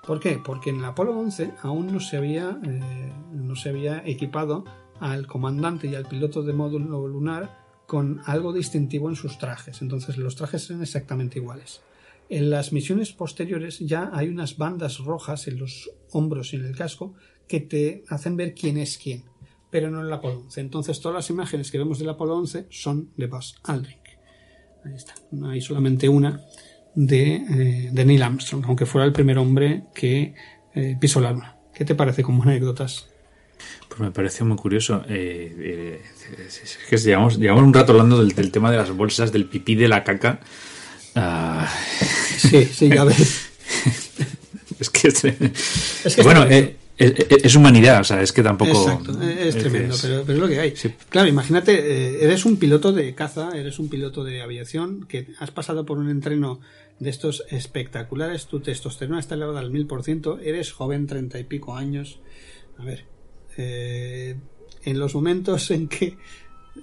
¿Por qué? Porque en el Apolo 11 aún no se había, eh, no se había equipado al comandante y al piloto de módulo lunar con algo distintivo en sus trajes. Entonces los trajes eran exactamente iguales. En las misiones posteriores ya hay unas bandas rojas en los hombros y en el casco que te hacen ver quién es quién, pero no en el Apolo 11. Entonces todas las imágenes que vemos del Apolo 11 son de Buzz Aldrin. Ahí está. No hay solamente una de, eh, de Neil Armstrong, aunque fuera el primer hombre que eh, pisó la luna. ¿Qué te parece como anécdotas? Pues me pareció muy curioso. eh, eh, es, que llevamos, llevamos un rato hablando del, del tema de las bolsas, del pipí, de la caca. Ah, Sí, sí, ya ves. *laughs* es que es, que bueno, eh, es, es humanidad, o sea, es que tampoco. Exacto, es tremendo, es- pero, pero es lo que hay. Sí. Claro, imagínate, eh, eres un piloto de caza, eres un piloto de aviación, que has pasado por un entreno de estos espectaculares, tu testosterona está elevada al mil por ciento, eres joven, treinta y pico años. A ver, eh, en los momentos en que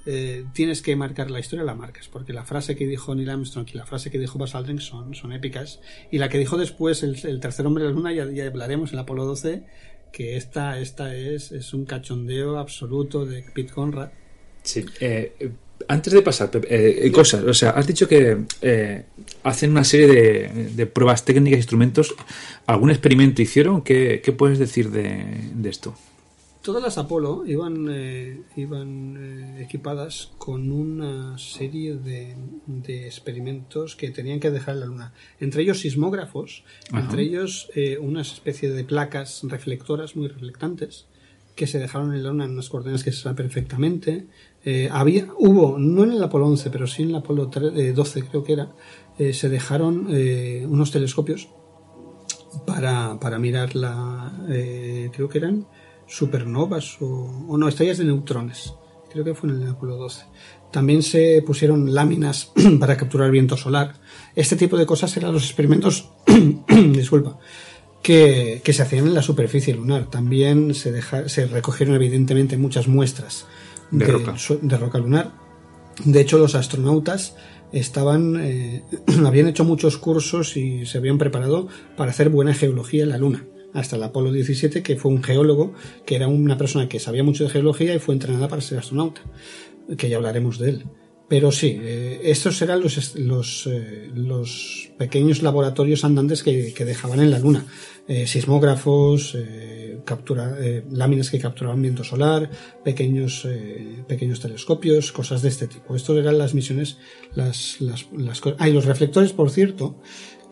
eh, tienes que marcar la historia, la marcas, porque la frase que dijo Neil Armstrong y la frase que dijo Buzz Aldrin son, son épicas, y la que dijo después el, el tercer hombre de la luna, ya, ya hablaremos en el Apolo 12, que esta, esta es, es un cachondeo absoluto de Pete Conrad. Sí. eh, eh, antes de pasar, eh, eh, cosas, o sea, has dicho que eh, hacen una serie de, de pruebas técnicas, instrumentos. ¿Algún experimento hicieron? ¿Qué, qué puedes decir de, de esto? Todas las Apolo iban, eh, iban eh, equipadas con una serie de, de experimentos que tenían que dejar en la Luna. Entre ellos sismógrafos, Ajá. entre ellos eh, una especie de placas reflectoras muy reflectantes que se dejaron en la Luna en unas coordenadas que se saben perfectamente. Eh, había, hubo, no en el Apolo 11, pero sí en el Apolo 3, eh, 12 creo que era, eh, se dejaron eh, unos telescopios para, para mirar la. eh, creo que eran supernovas o, o no, estrellas de neutrones. Creo que fue en el Apolo 12. También se pusieron láminas *clears throat* para capturar viento solar. Este tipo de cosas eran los experimentos. *clears throat* disculpa. Que, que se hacían en la superficie lunar. También se, deja- se recogieron, evidentemente, muchas muestras De roca. de roca lunar. De hecho, los astronautas estaban, eh, *clears throat* habían hecho muchos cursos y se habían preparado para hacer buena geología en la Luna. Hasta el Apolo 17, que fue un geólogo, que era una persona que sabía mucho de geología y fue entrenada para ser astronauta, que ya hablaremos de él. Pero sí, eh, estos eran los, los, eh, los pequeños laboratorios andantes que, que dejaban en la Luna. Eh, sismógrafos, captura, láminas que capturaban viento solar, pequeños, pequeños telescopios, cosas de este tipo. Estas eran las misiones, las, las, las cosas. Ah, y los reflectores, por cierto,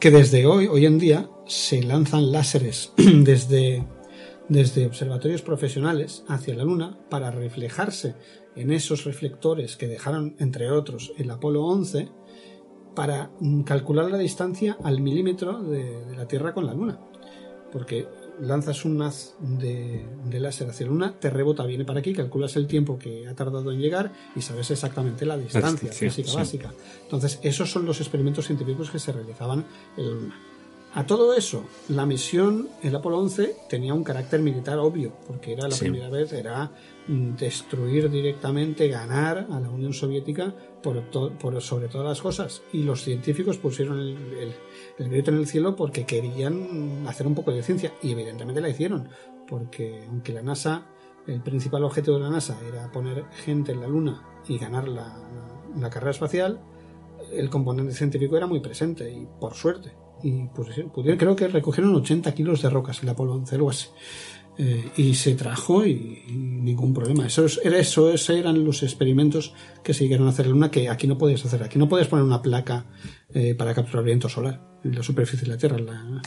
que desde hoy, hoy en día, se lanzan láseres *clears throat* desde, desde observatorios profesionales hacia la Luna para reflejarse en esos reflectores que dejaron, entre otros, el Apolo 11, para mm, calcular la distancia al milímetro de, de la Tierra con la Luna. Porque lanzas un haz de, de láser hacia la Luna, te rebota, viene para aquí, calculas el tiempo que ha tardado en llegar y sabes exactamente la distancia distancia, física sí. básica. Entonces, esos son los experimentos científicos que se realizaban en la Luna. A todo eso, la misión, el Apolo 11, tenía un carácter militar obvio, porque era la Sí. primera vez, era mm, destruir directamente, ganar a la Unión Soviética por, to- por sobre todas las cosas. Y los científicos pusieron el, el, el grito en el cielo porque querían hacer un poco de ciencia, y evidentemente la hicieron, porque aunque la NASA, el principal objetivo de la NASA era poner gente en la Luna y ganar la, la carrera espacial, el componente científico era muy presente y por suerte. Y pues, pudieron- creo que recogieron 80 kilos de rocas el Apolo 11, algo así. Eh, y se trajo y, y ningún problema. Eso, es- era eso, esos eran los experimentos que se llegaron a hacer en la Luna que aquí no podías hacer. Aquí no puedes poner una placa eh, para capturar viento solar en la superficie de la Tierra. La,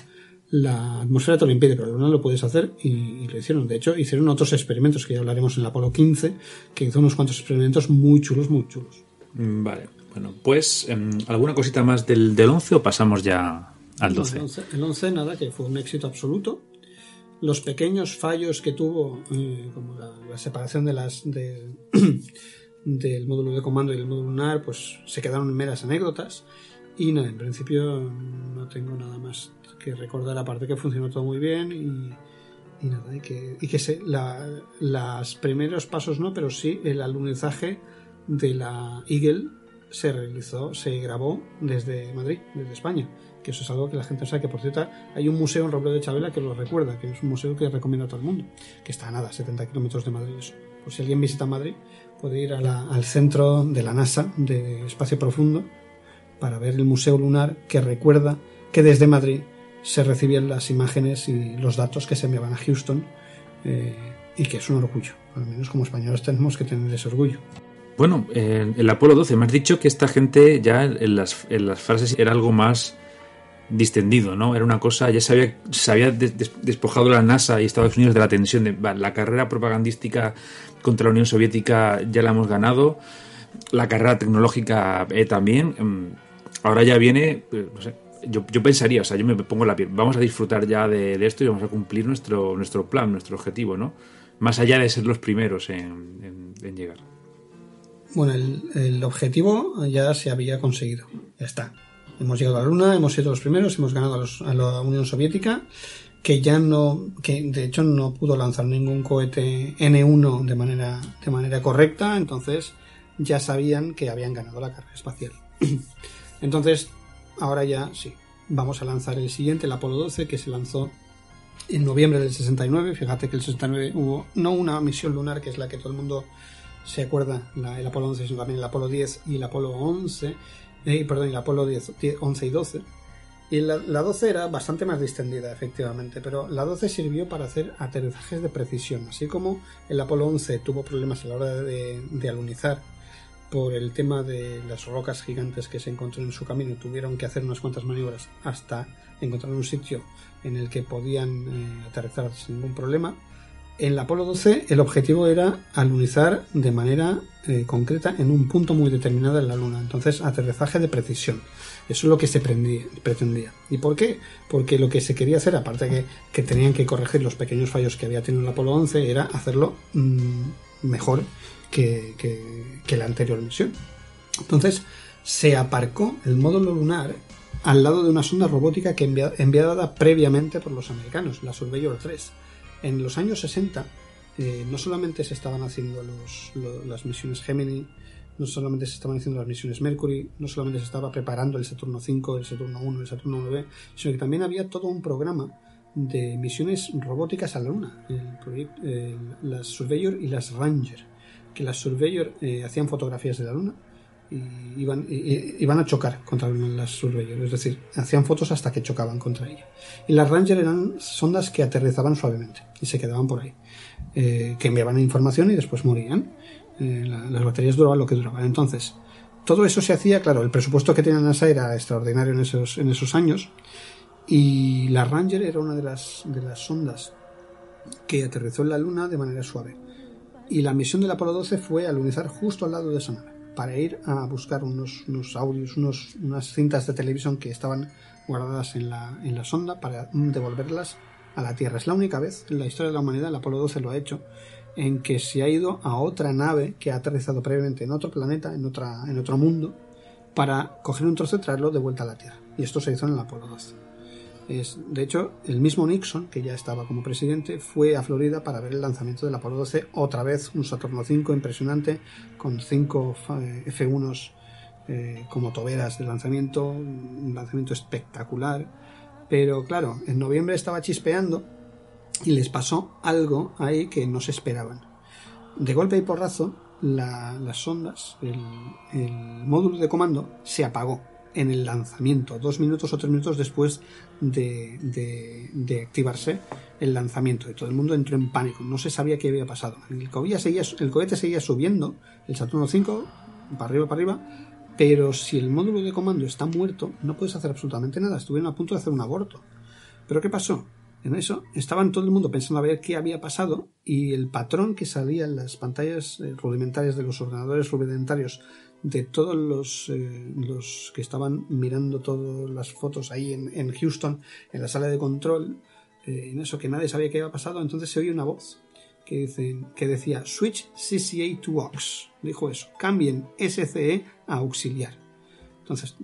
la atmósfera te lo impide, pero la Luna lo puedes hacer y, lo hicieron. De hecho, hicieron otros experimentos que ya hablaremos en el Apolo 15, que hizo unos cuantos experimentos muy chulos, muy chulos. Mm, vale, bueno, pues em, ¿alguna cosita más del, del 11 o pasamos ya al 12? el, 11, nada, que fue un éxito absoluto. Los pequeños fallos que tuvo, eh, como la, separación de las *clears throat* del módulo de comando y el módulo lunar, pues se quedaron meras anécdotas. Y nada, en principio no tengo nada más que recordar, aparte que funcionó todo muy bien y, nada, y que, y que se, los primeros pasos no, pero sí el alunizaje de la Eagle se realizó, se grabó desde Madrid, desde España, que eso es algo que la gente sabe que por cierto hay un museo en Robledo de Chabela que lo recuerda, que es un museo que recomiendo a todo el mundo, que está a nada, 70 kilómetros de Madrid. Eso. Por si alguien visita Madrid, puede ir al centro de la NASA de Espacio Profundo para ver el Museo Lunar que recuerda que desde Madrid se recibían las imágenes y los datos que se enviaban a Houston eh, y que es un orgullo. Al menos como españoles tenemos que tener ese orgullo. Bueno, en el Apolo 12 me has dicho que esta gente ya en las, en las frases era algo más distendido, ¿no? Era una cosa, ya se había, se había despojado la NASA y Estados Unidos de la tensión de la carrera propagandística contra la Unión Soviética ya la hemos ganado, la carrera tecnológica eh, también. Mm, ahora ya viene, eh, yo, yo, pensaría, o sea, yo me pongo la piel, vamos a disfrutar ya de, esto y vamos a cumplir nuestro, nuestro plan, nuestro objetivo, ¿no? Más allá de ser los primeros en, llegar. Bueno, el, objetivo ya se había conseguido, ya está. Hemos llegado a la Luna, hemos sido los primeros, hemos ganado a, la Unión Soviética, que ya no, que de hecho no pudo lanzar ningún cohete N1 de manera, de manera correcta, entonces ya sabían que habían ganado la carrera espacial. *clears throat* Entonces, ahora ya sí, vamos a lanzar el siguiente, el Apolo 12, que se lanzó en noviembre del 69. Fíjate que el 69 hubo no una misión lunar, que es la que todo el mundo se acuerda, el Apolo 11, sino también el Apolo 10 y el Apolo 11, eh, perdón, el Apolo 10, 11 y 12. Y la, 12 era bastante más distendida, efectivamente, pero la 12 sirvió para hacer aterrizajes de precisión, así como el Apolo 11 tuvo problemas a la hora de, de alunizar por el tema de las rocas gigantes que se encontró en su camino, tuvieron que hacer unas cuantas maniobras hasta encontrar un sitio en el que podían eh, aterrizar sin ningún problema. En la Apolo 12 el objetivo era alunizar de manera eh, concreta en un punto muy determinado en la Luna. Entonces, aterrizaje de precisión. Eso es lo que se pretendía. ¿Y por qué? Porque lo que se quería hacer, aparte de que, tenían que corregir los pequeños fallos que había tenido el Apolo 11, era hacerlo mm, mejor que, la anterior misión. Entonces, se aparcó el módulo lunar al lado de una sonda robótica que enviada previamente por los americanos, la Surveyor 3. En los años 60 eh, no solamente se estaban haciendo las misiones Gemini, no solamente se estaban haciendo las misiones Mercury, no solamente se estaba preparando el Saturno 5, el Saturno 1, el Saturno 9, sino que también había todo un programa de misiones robóticas a la Luna, las Surveyor y las Ranger que las Surveyor eh, hacían fotografías de la Luna iban, a chocar contra las Surveyor, es decir, hacían fotos hasta que chocaban contra ella. Y las Ranger eran sondas que aterrizaban suavemente y se quedaban por ahí, eh, que enviaban información y después morían. Eh, las baterías duraban lo que duraban. Entonces, todo eso se hacía, claro, el presupuesto que tenía NASA era extraordinario en esos, años y la Ranger era una de las, de las sondas que aterrizó en la Luna de manera suave y la misión del Apolo 12 fue alunizar justo al lado de esa nave para ir a buscar unos, unos audios, unos, unas cintas de televisión que estaban guardadas en la, en la sonda para devolverlas a la Tierra. Es la única vez en la historia de la humanidad, el Apolo 12 lo ha hecho, en que se ha ido a otra nave que ha aterrizado previamente en otro planeta, en, otra, en otro mundo, para coger un trozo y traerlo de vuelta a la Tierra. Y esto se hizo en el Apolo 12 de hecho, el mismo Nixon, que ya estaba como presidente, fue a Florida para ver el lanzamiento del Apolo 12, otra vez un Saturno 5 impresionante, con cinco F1s eh, como toberas de lanzamiento, un lanzamiento espectacular. Pero claro, en noviembre estaba chispeando y les pasó algo ahí que no se esperaban. De golpe y porrazo, las sondas, el módulo de comando se apagó en el lanzamiento, dos minutos o tres minutos después de, de, activarse el lanzamiento. Y todo el mundo entró en pánico, no se sabía qué había pasado. El cohete seguía, el cohete seguía subiendo, el Saturno 5, para arriba, para arriba, pero si el módulo de comando está muerto, no puedes hacer absolutamente nada. Estuvieron a punto de hacer un aborto. Pero ¿qué pasó? En eso estaban todo el mundo pensando a ver qué había pasado y el patrón que salía en las pantallas eh, rudimentarias de los ordenadores rudimentarios de todos los, eh, los que estaban mirando todas las fotos ahí en, en Houston, en la sala de control, eh, en eso que nadie sabía qué había pasado, entonces se oye una voz que, que decía Switch CCA to AUX. Dijo eso, cambien SCE a auxiliar. Entonces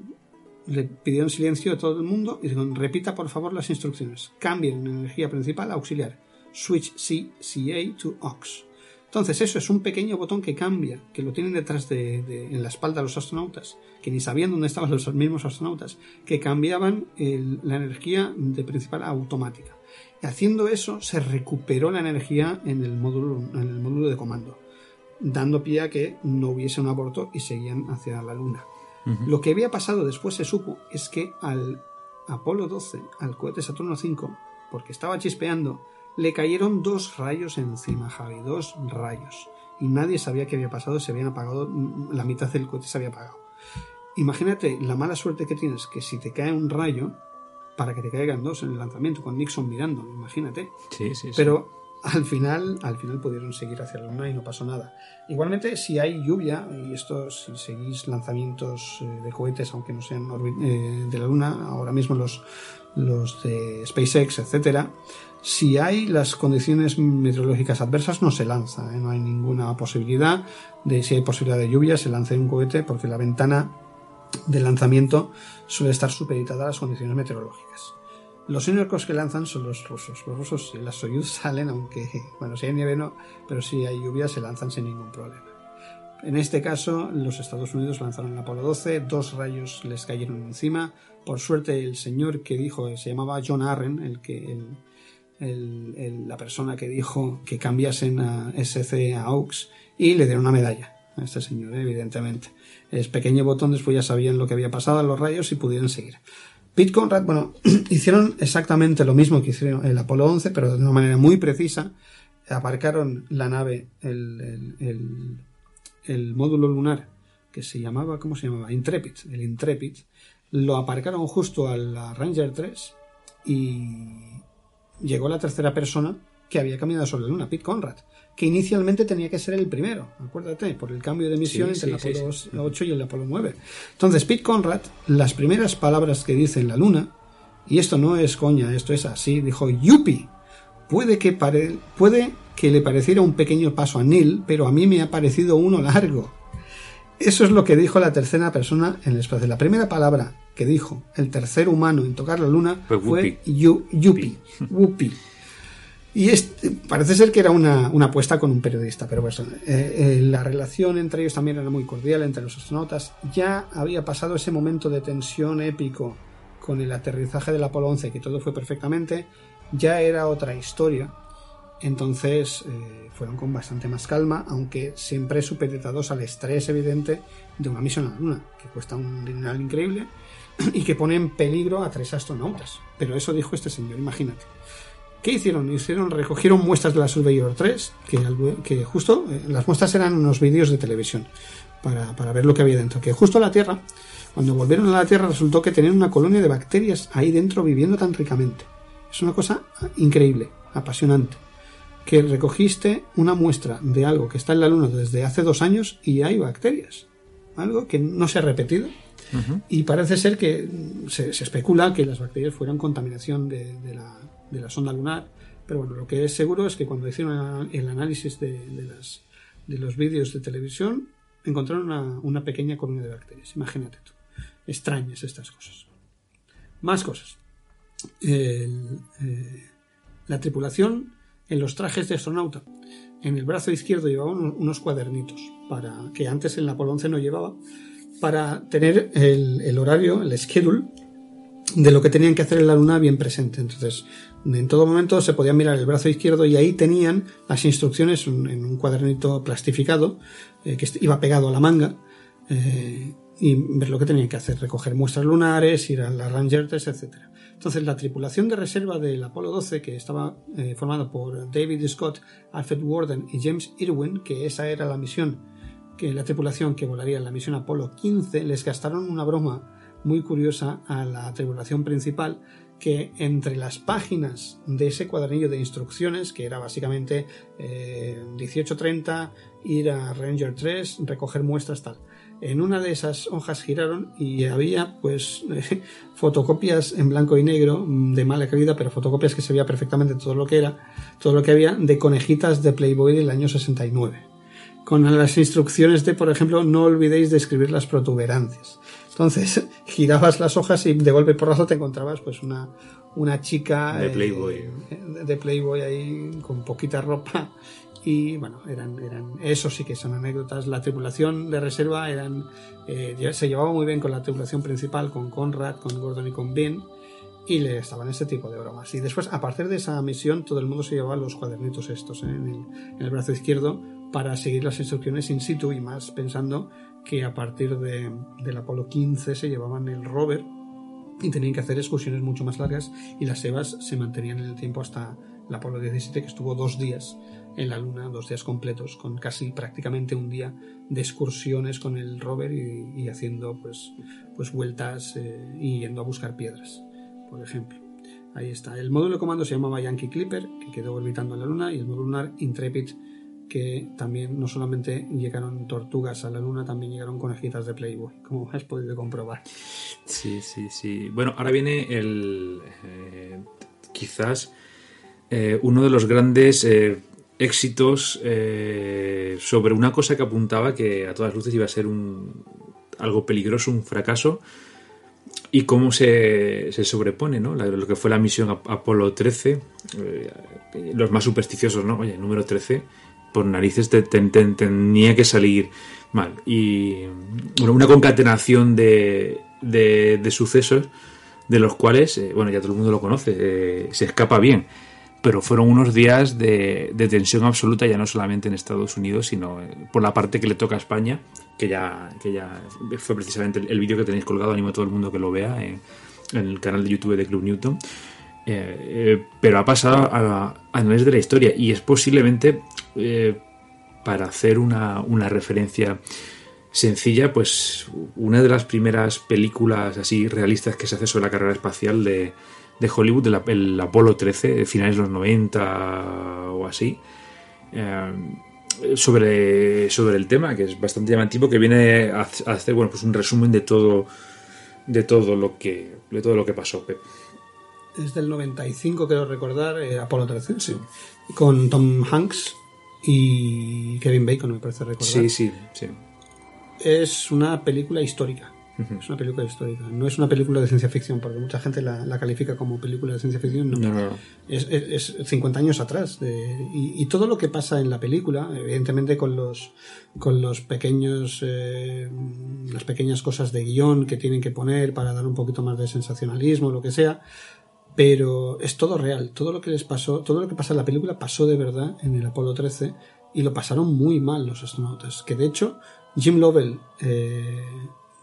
le pidieron silencio a todo el mundo y dijeron repita por favor las instrucciones. Cambien energía principal a auxiliar. Switch CCA to AUX. Entonces eso es un pequeño botón que cambia, que lo tienen detrás de, en la espalda los astronautas, que ni sabían dónde estaban los mismos astronautas, que cambiaban la energía de principal a automática. Y haciendo eso se recuperó la energía en el módulo, en el módulo de comando, dando pie a que no hubiese un aborto y seguían hacia la Luna. Lo que había pasado después se supo es que al Apolo 12, al cohete Saturno 5, porque estaba chispeando, le cayeron dos rayos encima, Javi, dos rayos. Y nadie sabía qué había pasado, se habían apagado, la mitad del cohete se había apagado. Imagínate la mala suerte que tienes, que si te cae un rayo, para que te caigan dos en el lanzamiento, con Nixon mirando, imagínate. Sí, sí, sí. Pero al final, al final pudieron seguir hacia la Luna y no pasó nada. Igualmente, si hay lluvia, y esto si seguís lanzamientos eh, de cohetes, aunque no sean eh, de la Luna, ahora mismo los, los de SpaceX, etcétera, si hay las condiciones meteorológicas adversas no se lanza, ¿eh? no hay ninguna posibilidad de si hay posibilidad de lluvia se lance un cohete porque la ventana de lanzamiento suele estar supeditada a las condiciones meteorológicas. Los únicos que lanzan son los rusos. Los rusos, si las Soyuz *laughs* salen, aunque, bueno, si hay nieve no, pero si hay lluvia se lanzan sin ningún problema. En este caso, los Estados Unidos lanzaron el Apolo 12, dos rayos les cayeron encima. Por suerte, el señor que dijo, se llamaba John Arren, el que, el, la persona que dijo que cambiasen a SC a AUX, y le dieron una medalla a este señor, evidentemente. Es pequeño botón, después ya sabían lo que había pasado a los rayos y pudieron seguir. Pete Conrad, bueno, *clears throat* hicieron exactamente lo mismo que hicieron el Apolo 11, pero de una manera muy precisa. Aparcaron la nave, el, el, módulo lunar, que se llamaba, ¿cómo se llamaba? Intrepid, el Intrepid. Lo aparcaron justo a la Ranger 3 y llegó la tercera persona que había caminado sobre la Luna, Pete Conrad que inicialmente tenía que ser el primero, acuérdate, por el cambio de misión entre el Apolo 8 y el Apolo 9. Entonces, Pete Conrad, las primeras palabras que dice en la Luna, y esto no es coña, esto es así, dijo, yupi, puede que, puede que le pareciera un pequeño paso a Neil, pero a mí me ha parecido uno largo. Eso es lo que dijo la tercera persona en el espacio. La primera palabra que dijo el tercer humano en tocar la luna fue, yupi, yupi. Y parece ser que era una, apuesta con un periodista, pero bueno, eh, eh, la relación entre ellos también era muy cordial, entre los astronautas. Ya había pasado ese momento de tensión épico con el aterrizaje del Apolo 11, que todo fue perfectamente, ya era otra historia. Entonces eh, fueron con bastante más calma, aunque siempre supeditados al estrés evidente de una misión a la Luna, que cuesta un dineral increíble *clears throat* y que pone en peligro a tres astronautas. Pero eso dijo este señor, imagínate. ¿Qué hicieron? Hicieron, recogieron muestras de la Surveyor 3, que, que justo, eh, las muestras eran unos vídeos de televisión, para, para, ver lo que había dentro. Que justo la Tierra, cuando volvieron a la Tierra, resultó que tenían una colonia de bacterias ahí dentro viviendo tan ricamente. Es una cosa increíble, apasionante. Que recogiste una muestra de algo que está en la Luna desde hace dos años y hay bacterias. Algo que no se ha repetido. Y parece ser que se, especula que las bacterias fueran contaminación de la de la sonda lunar. Pero bueno, lo que es seguro es que cuando hicieron el análisis de, de los vídeos de televisión, encontraron una, pequeña colonia de bacterias. Imagínate tú. Extrañas estas cosas. Más cosas. Eh, la tripulación en los trajes de astronauta. En el brazo izquierdo llevaba unos cuadernitos para que antes en la Apolo 11 no llevaba para tener el, horario, el schedule de lo que tenían que hacer en la luna bien presente. Entonces, en todo momento se podía mirar el brazo izquierdo y ahí tenían las instrucciones en un cuadernito plastificado eh, que iba pegado a la manga eh, y ver lo que tenían que hacer, recoger muestras lunares, ir a las Rangers, etc. Entonces la tripulación de reserva del Apolo 12, que estaba eh, formada por David Scott, Alfred Warden y James Irwin, que esa era la misión, que la tripulación que volaría en la misión Apolo 15, les gastaron una broma muy curiosa a la tripulación principal que entre las páginas de ese cuadernillo de instrucciones, que era básicamente eh, 1830, ir a Ranger 3, recoger muestras, tal. En una de esas hojas giraron y había pues *laughs* fotocopias en blanco y negro mm, de mala calidad, pero fotocopias que se veía perfectamente todo lo que era, todo lo que había de conejitas de Playboy del año 69. Con las instrucciones de, por ejemplo, no olvidéis de escribir las protuberancias. Entonces, *laughs* girabas las hojas y de golpe y porrazo te encontrabas pues una, una chica De Playboy. eh, de Playboy ahí con poquita ropa y bueno, eran, eran, eso sí que son anécdotas. La tripulación de reserva eran, eh, se llevaba muy bien con la tripulación principal, con Conrad, con Gordon y con Ben, y le estaban este tipo de bromas. Y después, a partir de esa misión, todo el mundo se llevaba los cuadernitos estos ¿eh? en, el, en el brazo izquierdo para seguir las instrucciones in situ y más pensando que a partir de, del Apolo 15 se llevaban el rover y tenían que hacer excursiones mucho más largas y las EVAs se mantenían en el tiempo hasta el Apolo 17 que estuvo dos días en la Luna, dos días completos, con casi prácticamente un día de excursiones con el rover y, haciendo pues, pues vueltas eh, y yendo a buscar piedras, por ejemplo. Ahí está. El módulo de comando se llamaba Yankee Clipper, que quedó orbitando en la Luna, y el módulo lunar Intrepid, que también no solamente llegaron tortugas a la Luna, también llegaron conejitas de Playboy, como has podido comprobar. Sí, sí, sí. Bueno, ahora viene el. eh, quizás eh, uno de los grandes eh, éxitos sobre una cosa que apuntaba que a todas luces iba a ser un, algo peligroso, un fracaso, y cómo se, se sobrepone, ¿no? Lo que fue la misión Ap- Apolo 13, eh, los más supersticiosos, ¿no? Oye, número 13, por narices te- te- te- tenía que salir mal. Y bueno, una concatenación de, de, sucesos de los cuales, eh, bueno, ya todo el mundo lo conoce, eh, se escapa bien. Pero fueron unos días de, de tensión absoluta, ya no solamente en Estados Unidos, sino eh, por la parte que le toca a España, que ya, que ya fue precisamente el, el vídeo que tenéis colgado, animo a todo el mundo que lo vea en el canal de YouTube de Club Newton. Eh, eh, pero ha pasado a, a niveles de la historia y es posiblemente eh, para hacer una, una referencia sencilla, pues una de las primeras películas así realistas que se hace sobre la carrera espacial de, de Hollywood, el, el Apolo 13, de finales de los 90 o así, sobre, sobre el tema, que es bastante llamativo, que viene a, hacer bueno, pues un resumen de todo de todo lo que de todo lo que pasó. Es del 95, quiero recordar, eh, Apolo 13, sí. Con Tom Hanks y Kevin Bacon, me parece recordar. Sí, sí, sí. Es una película histórica. Es una película histórica. No es una película de ciencia ficción, porque mucha gente la, la califica como película de ciencia ficción. No. No, no, no. Es, es- es 50 años atrás. de- y, y todo lo que pasa en la película, evidentemente con los, con los pequeños, eh, las pequeñas cosas de guion que tienen que poner para dar un poquito más de sensacionalismo, lo que sea, pero es todo real. Todo lo que les pasó, todo lo que pasa en la película pasó de verdad en el Apolo 13 y lo pasaron muy mal los astronautas. Que de hecho, Jim Lovell, eh,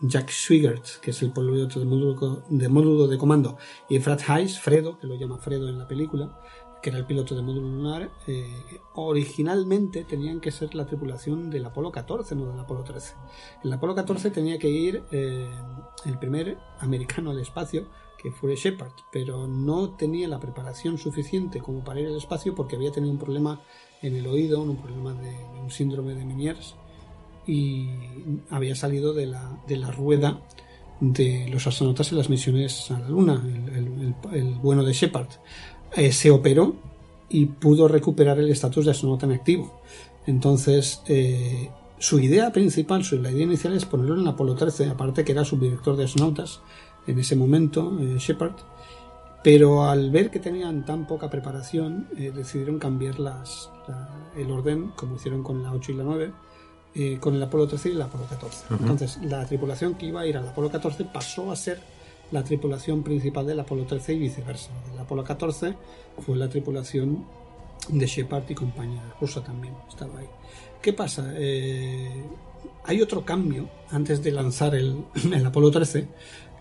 Jack Swigert, que es el piloto de módulo de, módulo de comando, y Fred Hayes, Fredo, que lo llama Fredo en la película, que era el piloto de módulo lunar, eh, originalmente tenían que ser la tripulación del Apolo 14, no del Apolo 13. El Apolo 14 tenía que ir eh, el primer americano al espacio, que fue Shepard, pero no tenía la preparación suficiente como para ir al espacio porque había tenido un problema en el oído, un problema de, un síndrome de Meniers y había salido de la, de la rueda de los astronautas en las misiones a la Luna, el, el- bueno de Shepard. Eh, se operó y pudo recuperar el estatus de astronauta en activo. Entonces, eh, su idea principal, su, la idea inicial es ponerlo en Apolo 13, aparte que era subdirector de astronautas en ese momento, eh, Shepard, pero al ver que tenían tan poca preparación, eh, decidieron cambiar las, la- el orden, como hicieron con la 8 y la 9, eh, con el Apolo 13 y el Apolo 14. Entonces, la tripulación que iba a ir al Apolo 14 pasó a ser la tripulación principal del Apolo 13 y viceversa. El Apolo 14 fue la tripulación de Shepard y compañía rusa también estaba ahí. ¿Qué pasa? Eh, hay otro cambio antes de lanzar el, *clears throat* el Apolo 13,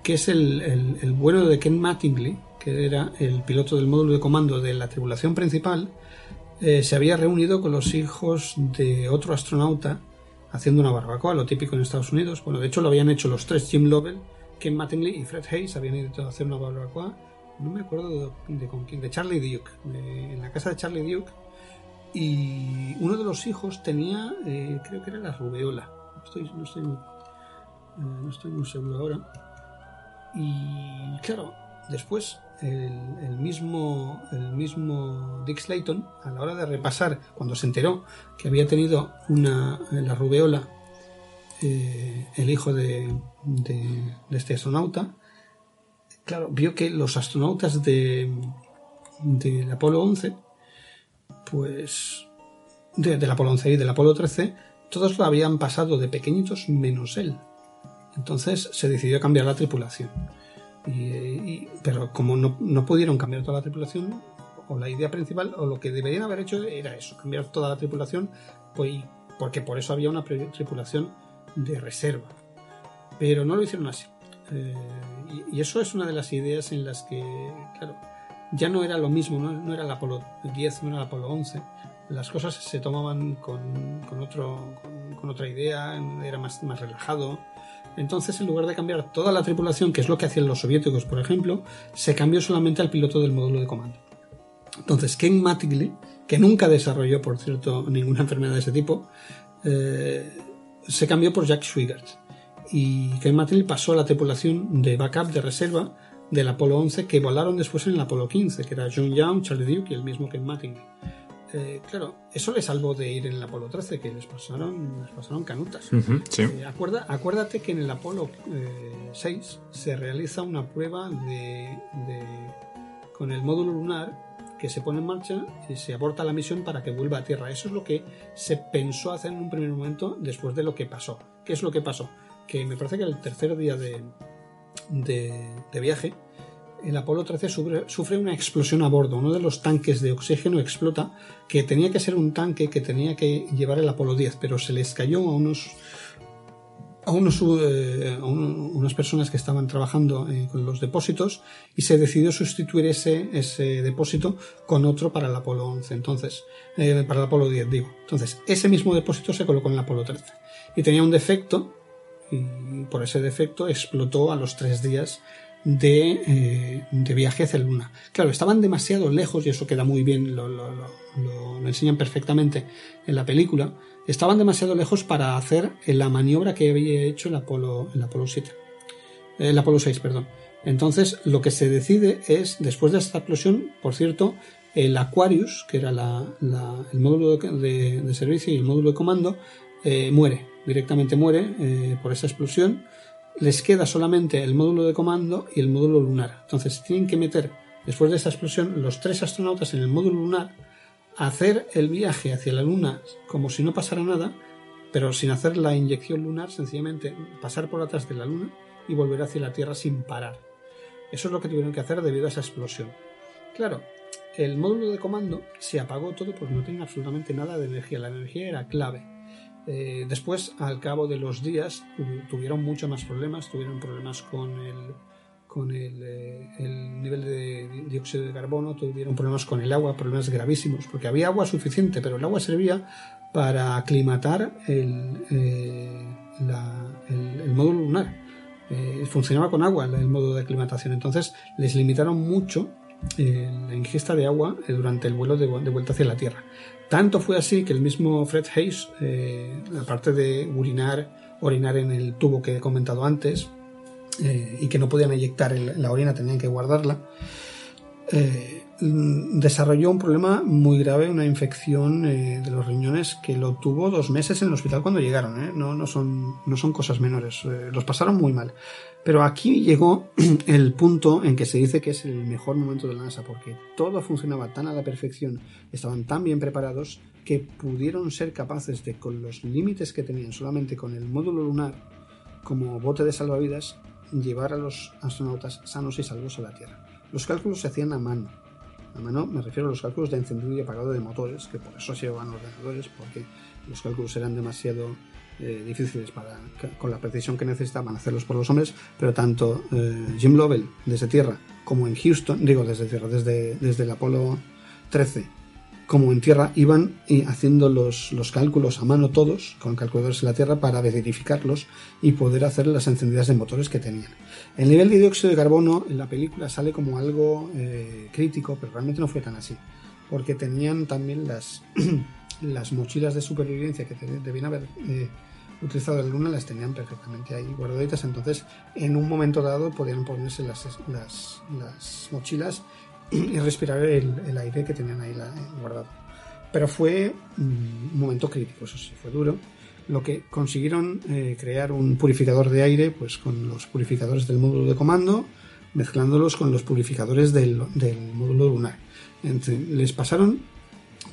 que es el, el, de Ken Mattingly, que era el piloto del módulo de comando de la tripulación principal, eh, se había reunido con los hijos de otro astronauta haciendo una barbacoa, lo típico en Estados Unidos. Bueno, de hecho lo habían hecho los tres, Jim Lovell, Ken Mattingly y Fred Hayes, habían ido a hacer una barbacoa. No me acuerdo de, con quién, de Charlie Duke, en la casa de Charlie Duke, y uno de los hijos tenía, eh, creo que era la rubeola, estoy, no estoy, eh, no estoy muy seguro ahora, y claro, después el, mismo, el mismo Dick Slayton, a la hora de repasar, cuando se enteró que había tenido una, la rubeola, eh, el hijo de, de, este astronauta, claro, vio que los astronautas de del Apolo 11, pues del Apolo 11 y del Apolo 13, todos lo habían pasado de pequeñitos menos él. Entonces se decidió cambiar la tripulación. Pero como no, no, pudieron cambiar toda la tripulación, o la idea principal, o lo que deberían haber hecho era eso, cambiar toda la tripulación, pues, porque por eso había una tripulación de reserva. Pero no lo hicieron así. Eh, y, eso es una de las ideas en las que, claro, ya no era lo mismo, no, era el Apolo 10, no era el Apolo 11. Las cosas se tomaban con, con otro, con, otra idea, era más, más relajado. Entonces, en lugar de cambiar toda la tripulación, que es lo que hacían los soviéticos, por ejemplo, se cambió solamente al piloto del módulo de comando. Entonces, Ken Mattingly, que nunca desarrolló, por cierto, ninguna enfermedad de ese tipo, eh, se cambió por Jack Swigert. Y Ken Mattingly pasó a la tripulación de backup de reserva del Apolo 11 que volaron después en el Apolo 15, que era John Young, Charlie Duke y el mismo Ken Mattingly. Eh, claro, eso le salvó de ir en el Apolo 13, que les pasaron, les pasaron canutas. Eh, acuérdate que en el Apolo 6 eh, se realiza una prueba de, con el módulo lunar que se pone en marcha y se aborta la misión para que vuelva a Tierra. Eso es lo que se pensó hacer en un primer momento después de lo que pasó. ¿Qué es lo que pasó? Que me parece que el tercer día de, de viaje, el Apolo 13 sufre, una explosión a bordo. Uno de los tanques de oxígeno explota, que tenía que ser un tanque que tenía que llevar el Apolo 10, pero se les cayó a unos a, unos, eh, unas personas que estaban trabajando eh, con los depósitos y se decidió sustituir ese, ese depósito con otro para el Apolo 11, entonces, eh, para el Apolo 10, digo. Entonces, ese mismo depósito se colocó en el Apolo 13 y tenía un defecto y por ese defecto explotó a los tres días eh, de, viaje hacia la Luna. Claro, estaban demasiado lejos, y eso queda muy bien, lo, enseñan perfectamente en la película, estaban demasiado lejos para hacer la maniobra que había hecho el Apolo, el Apolo 7. El Apolo 6, perdón. Entonces, lo que se decide es, después de esta explosión, por cierto, el Aquarius, que era el módulo de, servicio y el módulo de comando, eh, muere, directamente muere eh, por esa explosión les queda solamente el módulo de comando y el módulo lunar. Entonces tienen que meter, después de esta explosión, los tres astronautas en el módulo lunar, hacer el viaje hacia la Luna como si no pasara nada, pero sin hacer la inyección lunar, sencillamente pasar por atrás de la Luna y volver hacia la Tierra sin parar. Eso es lo que tuvieron que hacer debido a esa explosión. Claro, el módulo de comando se apagó todo porque no tenía absolutamente nada de energía. La energía era clave. Eh, después, al cabo de los días, tuvieron muchos más problemas, tuvieron problemas con el, con el, eh, nivel de dióxido de carbono, tuvieron problemas con el agua, problemas gravísimos, porque había agua suficiente, pero el agua servía para aclimatar el, eh, el, módulo lunar. funcionaba con agua el módulo de aclimatación, entonces les limitaron mucho la ingesta de agua durante el vuelo de, vuelta hacia la Tierra. Tanto fue así que el mismo Fred Hayes, eh, aparte de urinar, orinar en el tubo que he comentado antes, eh, y que no podían eyectar la orina, tenían que guardarla, eh, desarrolló un problema muy grave, una infección de los riñones que lo tuvo dos meses en el hospital cuando llegaron. No, son cosas menores, los pasaron muy mal. Pero aquí llegó *clears throat* el punto en que se dice que es el mejor momento de la NASA, porque todo funcionaba tan a la perfección, estaban tan bien preparados, que pudieron ser capaces de, con los límites que tenían solamente con el módulo lunar como bote de salvavidas, llevar a los astronautas sanos y salvos a la Tierra. Los cálculos se hacían a mano. A mano me refiero a los cálculos de encendido y apagado de motores, que por eso se llevaban ordenadores, porque los cálculos eran demasiado eh, difíciles para, con la precisión que necesitaban hacerlos por los hombres, pero tanto eh, Jim Lovell desde tierra como en Houston, digo desde tierra, desde, desde el Apolo 13 como en tierra, iban haciendo los, los cálculos a mano todos, con calculadores en la tierra, para verificarlos y poder hacer las encendidas de motores que tenían. El nivel de dióxido de carbono en la película sale como algo eh, crítico, pero realmente no fue tan así, porque tenían también las, *clears throat* las mochilas de supervivencia que debían haber utilizado la luna, las tenían perfectamente ahí guardaditas, entonces en un momento dado podían ponerse las, las, las mochilas y respirar el, aire que tenían ahí guardado. Pero fue un momento crítico, eso sí, fue duro. Lo que consiguieron eh, crear un purificador de aire, pues con los purificadores del módulo de comando, mezclándolos con los purificadores del, módulo lunar. les pasaron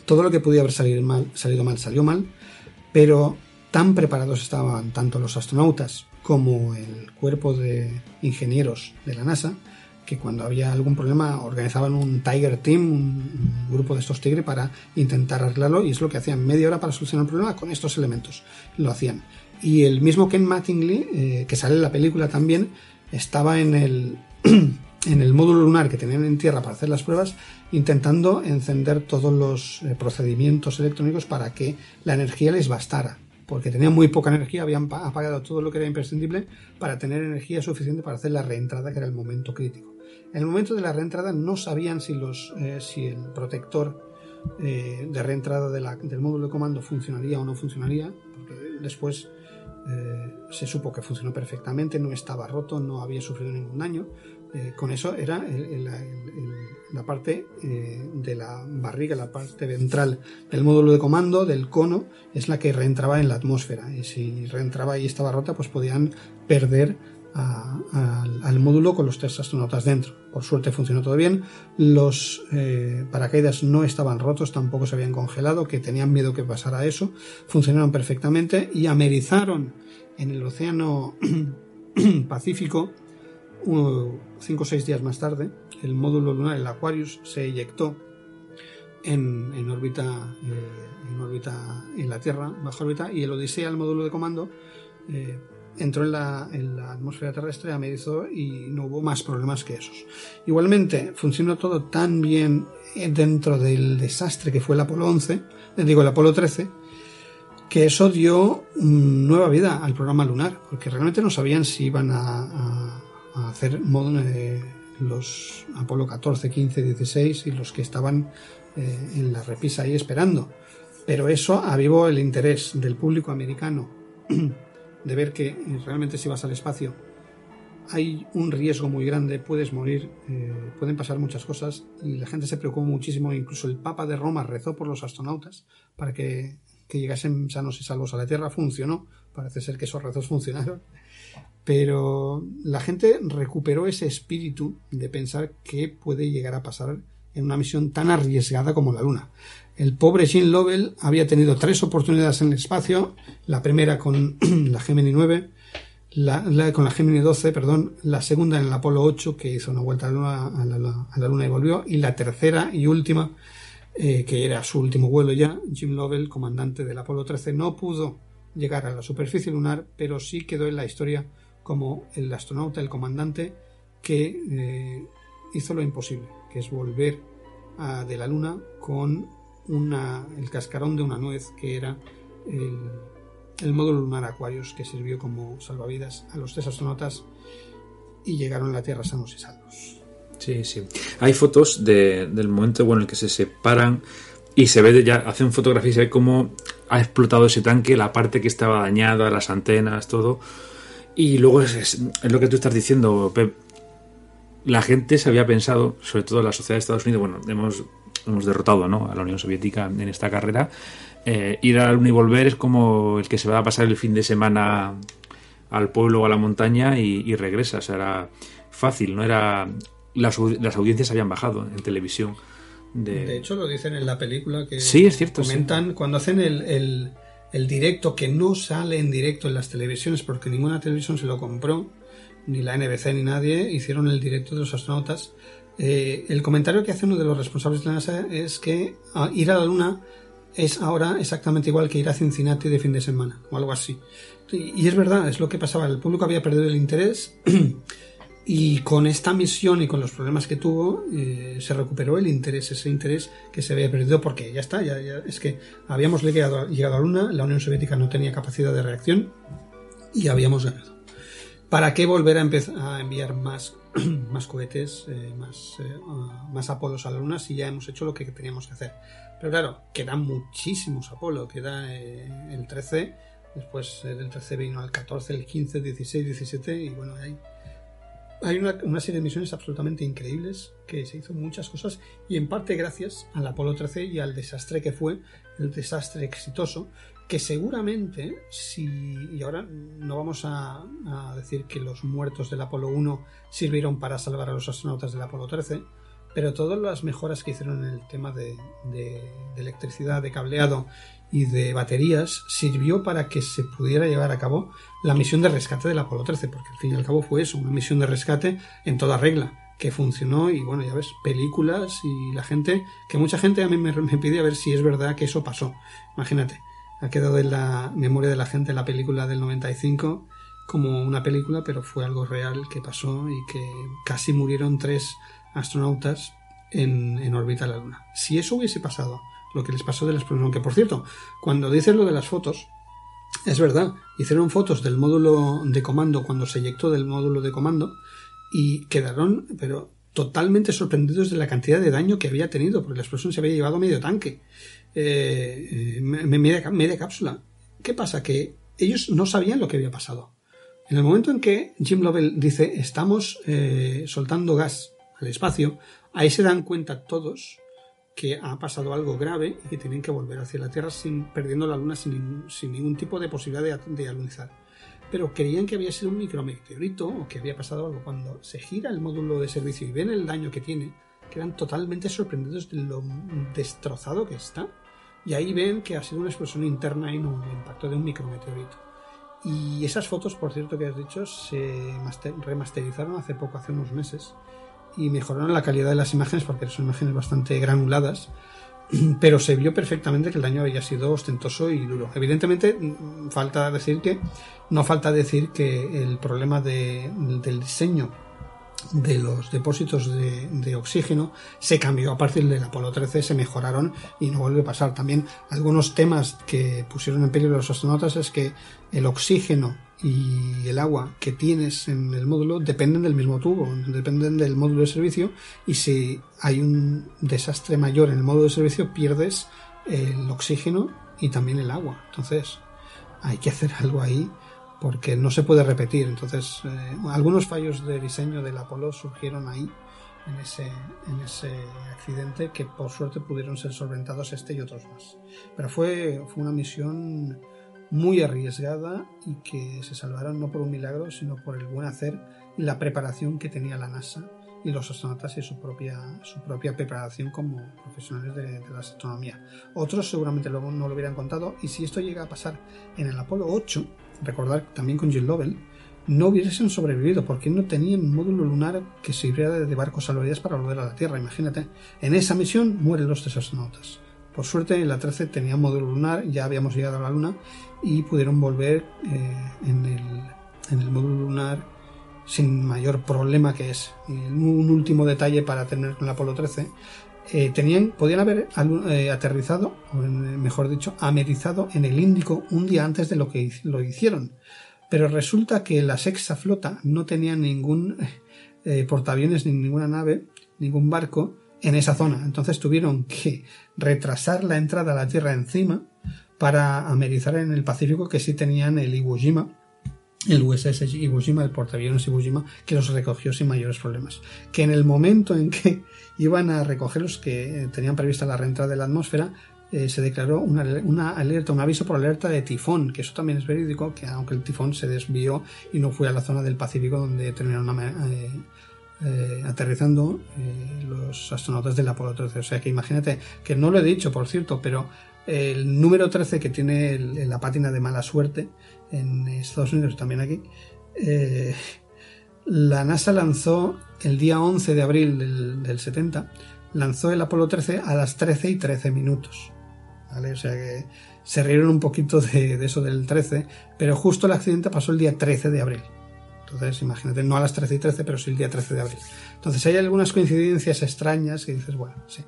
todo lo que podía haber salido mal, salido mal, salió mal, pero tan preparados estaban tanto los astronautas como el cuerpo de ingenieros de la NASA que cuando había algún problema organizaban un Tiger Team, un, grupo de estos tigres para intentar arreglarlo y es lo que hacían, media hora para solucionar el problema con estos elementos, lo hacían. Y el mismo Ken Mattingly, eh, que sale en la película también, estaba en el, *clears throat* en el módulo lunar que tenían en tierra para hacer las pruebas, intentando encender todos los eh, procedimientos electrónicos para que la energía les bastara porque tenían muy poca energía, habían apagado todo lo que era imprescindible para tener energía suficiente para hacer la reentrada, que era el momento crítico. En el momento de la reentrada no sabían si, los, eh, si el protector eh, de reentrada del módulo de comando funcionaría o no funcionaría, porque después eh, se supo que funcionó perfectamente, no estaba roto, no había sufrido ningún daño. Con eso era la parte de la barriga, la parte ventral del módulo de comando, del cono, es la que reentraba en la atmósfera. Y si reentraba y estaba rota, pues podían perder al módulo con los tres astronautas dentro. Por suerte funcionó todo bien. Los eh, paracaídas no estaban rotos, tampoco se habían congelado, que tenían miedo que pasara eso. Funcionaron perfectamente y amerizaron en el océano *clears throat* Pacífico cinco o seis días más tarde. El módulo lunar, el Aquarius, se eyectó en, órbita, eh, en en la Tierra, bajo órbita, y el Odisea, el módulo de comando, eh, entró en la, atmósfera terrestre, amerizó y no hubo más problemas que esos. Igualmente, funcionó todo tan bien dentro del desastre que fue el Apolo 11, eh, digo el Apolo 13, que eso dio nueva vida al programa lunar, porque realmente no sabían si iban a, hacer modo, eh, los Apolo 14, 15, 16 y los que estaban eh, en la repisa ahí esperando. Pero eso avivó el interés del público americano *clears throat* de ver que realmente si vas al espacio hay un riesgo muy grande, puedes morir, eh, pueden pasar muchas cosas y la gente se preocupó muchísimo, incluso el Papa de Roma rezó por los astronautas para que, llegasen sanos y salvos a la Tierra, funcionó, parece ser que esos rezos funcionaron, pero la gente recuperó ese espíritu de pensar que puede llegar a pasar en una misión tan arriesgada como la Luna. El pobre Jean Lovell había tenido tres oportunidades en el espacio, la primera con *clears throat* la Gemini 9, la, con la Gemini 12, perdón, la segunda en el Apolo 8, que hizo una vuelta a la Luna, y volvió, y la tercera y última, eh, que era su último vuelo ya, Jim Lovell, comandante del Apolo 13, no pudo llegar a la superficie lunar, pero sí quedó en la historia como el astronauta, el comandante, que eh, hizo lo imposible, que es volver a, de la Luna con una, el cascarón de una nuez que era el, módulo lunar Aquarius que sirvió como salvavidas a los tres astronautas y llegaron a la Tierra sanos y salvos. Sí, sí. Hay fotos del momento bueno, en el que se separan y se ve, ya hacen fotografías y se ve cómo ha explotado ese tanque, la parte que estaba dañada, las antenas, todo. Y luego es, es, lo que tú estás diciendo, Pep. La gente se había pensado, sobre todo la sociedad de Estados Unidos, bueno, hemos hemos derrotado ¿no? a la Unión Soviética en esta carrera. Eh, ir a la Luna y volver es como el que se va a pasar el fin de semana al pueblo o a la montaña y, regresa. O sea, era fácil, no era. Las, las audiencias habían bajado en televisión. De... hecho, lo dicen en la película que sí, es cierto, comentan cuando hacen el, el, el, directo que no sale en directo en las televisiones porque ninguna televisión se lo compró, ni la NBC ni nadie, hicieron el directo de los astronautas eh, el comentario que hace uno de los responsables de la NASA es que ah, ir a la Luna es ahora exactamente igual que ir a Cincinnati de fin de semana o algo así. Y, es verdad, es lo que pasaba. El público había perdido el interés. *clears throat* Y con esta misión y con los problemas que tuvo, eh, se recuperó el interés, ese interés que se había perdido, porque ya está, ya, ya es que habíamos llegado, llegado a Luna, la Unión Soviética no tenía capacidad de reacción y habíamos ganado. ¿Para qué volver a, empezar a enviar más, *clears throat* más cohetes, eh, más, eh, más Apolos a la Luna si ya hemos hecho lo que teníamos que hacer? Pero claro, quedan muchísimos Apolo, queda eh, el 13, después del 13 vino el 14, el 15, 16, 17 y bueno, hay hay una, serie de misiones absolutamente increíbles que se hizo muchas cosas y en parte gracias al Apolo 13 y al desastre que fue, el desastre exitoso, que seguramente si y ahora no vamos a, decir que los muertos del Apolo 1 sirvieron para salvar a los astronautas del Apolo 13, pero todas las mejoras que hicieron en el tema de electricidad, de cableado y de baterías sirvió para que se pudiera llevar a cabo la misión de rescate del Apolo 13, porque al fin y al cabo fue eso, una misión de rescate en toda regla, que funcionó y bueno, ya ves, películas y la gente, que mucha gente a mí me, pide a ver si es verdad que eso pasó. Imagínate, ha quedado en la memoria de la gente la película del 95 como una película, pero fue algo real que pasó y que casi murieron tres astronautas en, en órbita a la Luna. Si eso hubiese pasado, lo que les pasó de la explosión. Que por cierto, cuando dices lo de las fotos, es verdad, hicieron fotos del módulo de comando cuando se eyectó del módulo de comando y quedaron, pero totalmente sorprendidos de la cantidad de daño que había tenido, porque la explosión se había llevado medio tanque, eh, media, media cápsula. ¿Qué pasa? Que ellos no sabían lo que había pasado. En el momento en que Jim Lovell dice estamos eh, soltando gas al espacio, ahí se dan cuenta todos que ha pasado algo grave y que tienen que volver hacia la Tierra sin, perdiendo la Luna sin, ningún tipo de posibilidad de, de alunizar. Pero creían que había sido un micrometeorito o que había pasado algo. Cuando se gira el módulo de servicio y ven el daño que tiene, quedan totalmente sorprendidos de lo destrozado que está. Y ahí ven que ha sido una explosión interna no el impacto de un micrometeorito. Y esas fotos, por cierto, que has dicho, se remasterizaron hace poco, hace unos meses y mejoraron la calidad de las imágenes porque son imágenes bastante granuladas, *clears throat* pero se vio perfectamente que el daño había sido ostentoso y duro. Evidentemente, falta decir que no falta decir que el problema de, del diseño de los depósitos de, de, oxígeno se cambió a partir del Apolo 13, se mejoraron y no vuelve a pasar. También algunos temas que pusieron en peligro los astronautas es que el oxígeno y el agua que tienes en el módulo dependen del mismo tubo, dependen del módulo de servicio y si hay un desastre mayor en el módulo de servicio pierdes el oxígeno y también el agua. Entonces hay que hacer algo ahí porque no se puede repetir. Entonces eh, algunos fallos de diseño del Apolo surgieron ahí en ese, en ese accidente que por suerte pudieron ser solventados este y otros más. Pero fue, fue una misión muy arriesgada y que se salvaron no por un milagro, sino por el buen hacer y la preparación que tenía la NASA y los astronautas y su propia, su propia preparación como profesionales de, la astronomía. Otros seguramente luego no lo hubieran contado y si esto llega a pasar en el Apolo 8, recordar también con Jill Lovell, no hubiesen sobrevivido porque no tenían módulo lunar que sirviera de barco salvavidas para volver a la Tierra. Imagínate, en esa misión mueren los tres astronautas. Por suerte, en la 13 tenía módulo lunar, ya habíamos llegado a la Luna y pudieron volver eh, en, el, módulo lunar sin mayor problema que es. Un último detalle para tener con el Apolo 13. Eh, tenían, podían haber eh, aterrizado, o mejor dicho, amerizado en el Índico un día antes de lo que lo hicieron. Pero resulta que la sexta flota no tenía ningún portaaviones ni ninguna nave, ningún barco, en esa zona. Entonces tuvieron que retrasar la entrada a la Tierra encima para amerizar en el Pacífico que sí tenían el Iwo Jima, el USS Iwo Jima, el portaaviones Iwo Jima, que los recogió sin mayores problemas. Que en el momento en que *laughs* iban a recogerlos, que tenían prevista la reentrada de la atmósfera, eh, se declaró una, una, alerta, un aviso por alerta de tifón, que eso también es verídico, que aunque el tifón se desvió y no fue a la zona del Pacífico donde terminaron eh, eh, aterrizando eh, los astronautas del Apolo 13. O sea que imagínate, que no lo he dicho, por cierto, pero el número 13 que tiene el, la pátina de mala suerte en Estados Unidos, también aquí, eh, la NASA lanzó el día 11 de abril del, del, 70, lanzó el Apolo 13 a las 13 y 13 minutos. O sea que se rieron un poquito de eso del 13, pero justo el accidente pasó el día 13 de abril. Entonces, imagínate, no a las 13 y 13, pero sí el día 13 de abril. Entonces, hay algunas coincidencias extrañas que dices, bueno, sí.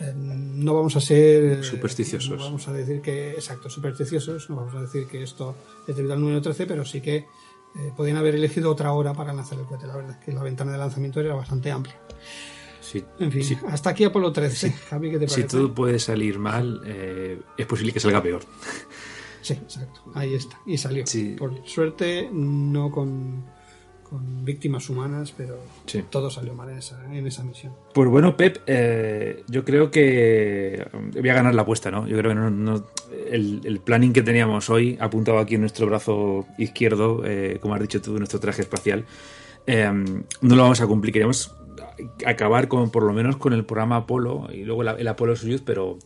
Eh, no vamos a ser eh, supersticiosos. No vamos a decir que, exacto, supersticiosos, no vamos a decir que esto es debido al número 13, pero sí que eh, podían haber elegido otra hora para lanzar el cohete. La verdad es que la ventana de lanzamiento era bastante amplia. Sí, En fin, sí. hasta aquí Apolo 13. Javi, ¿qué te Si parece? todo puede salir mal, eh, es posible que salga peor. Sí, exacto. Ahí está. Y salió. Sí. Por suerte, no con, con víctimas humanas, pero Sí. todo salió mal en esa, en esa misión. Pues bueno, Pep, eh, yo creo que voy a ganar la apuesta, ¿no? Yo creo que no, no- el, el planning que teníamos hoy, apuntado aquí en nuestro brazo izquierdo, eh, como has dicho tú, nuestro traje espacial, eh, no lo vamos a cumplir. Queríamos acabar con, por lo menos con el programa Apolo y luego la- el Apolo Soyuz, pero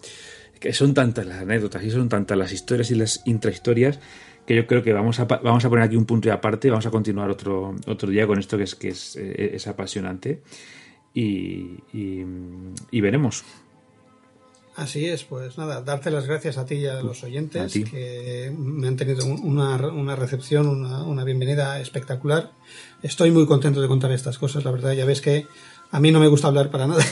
que son tantas las anécdotas y son tantas las historias y las intrahistorias que yo creo que vamos a, vamos a poner aquí un punto y aparte, vamos a continuar otro, otro día con esto que es, que es, eh, es apasionante y, y- y veremos. Así es, pues nada, darte las gracias a ti y a los oyentes A que me han tenido un- una, una recepción, una, una bienvenida espectacular. Estoy muy contento de contar estas cosas, la verdad, ya ves que a mí no me gusta hablar para nada.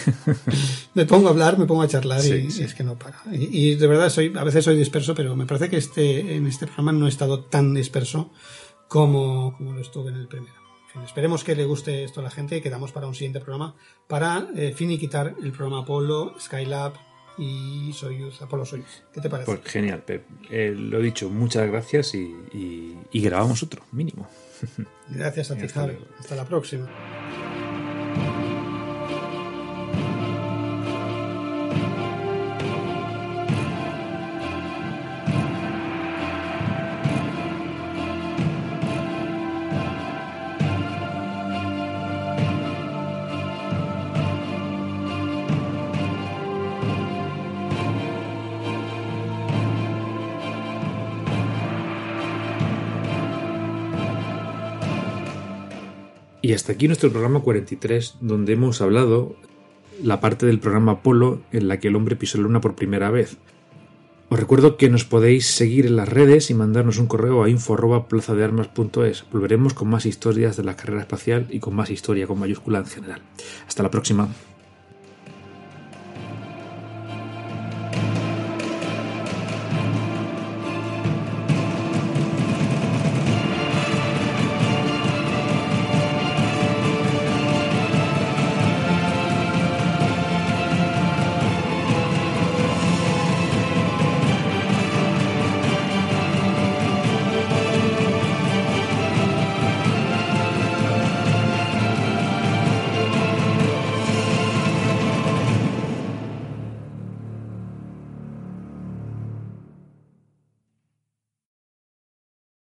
*laughs* me pongo a hablar, me pongo a charlar y, Sí, sí. y es que no para. Y, y de verdad soy, a veces soy disperso, pero me parece que este, en este programa no he estado tan disperso como, como lo estuve en el primero. En fin, esperemos que le guste esto a la gente y quedamos para un siguiente programa para eh, finiquitar el programa Apolo, Skylab y Soyuz, Apolo Soyuz. ¿Qué te parece? Pues genial, Pep. Eh, lo dicho, muchas gracias y, y- grabamos otro, mínimo. *laughs* Gracias a ti, Javi. Hasta la próxima. Y hasta aquí nuestro programa 43, donde hemos hablado la parte del programa Apolo en la que el hombre pisó la luna por primera vez. Os recuerdo que nos podéis seguir en las redes y mandarnos un correo a info@plazadearmas.es. Volveremos con más historias de la carrera espacial y con más historia con mayúscula en general. Hasta la próxima.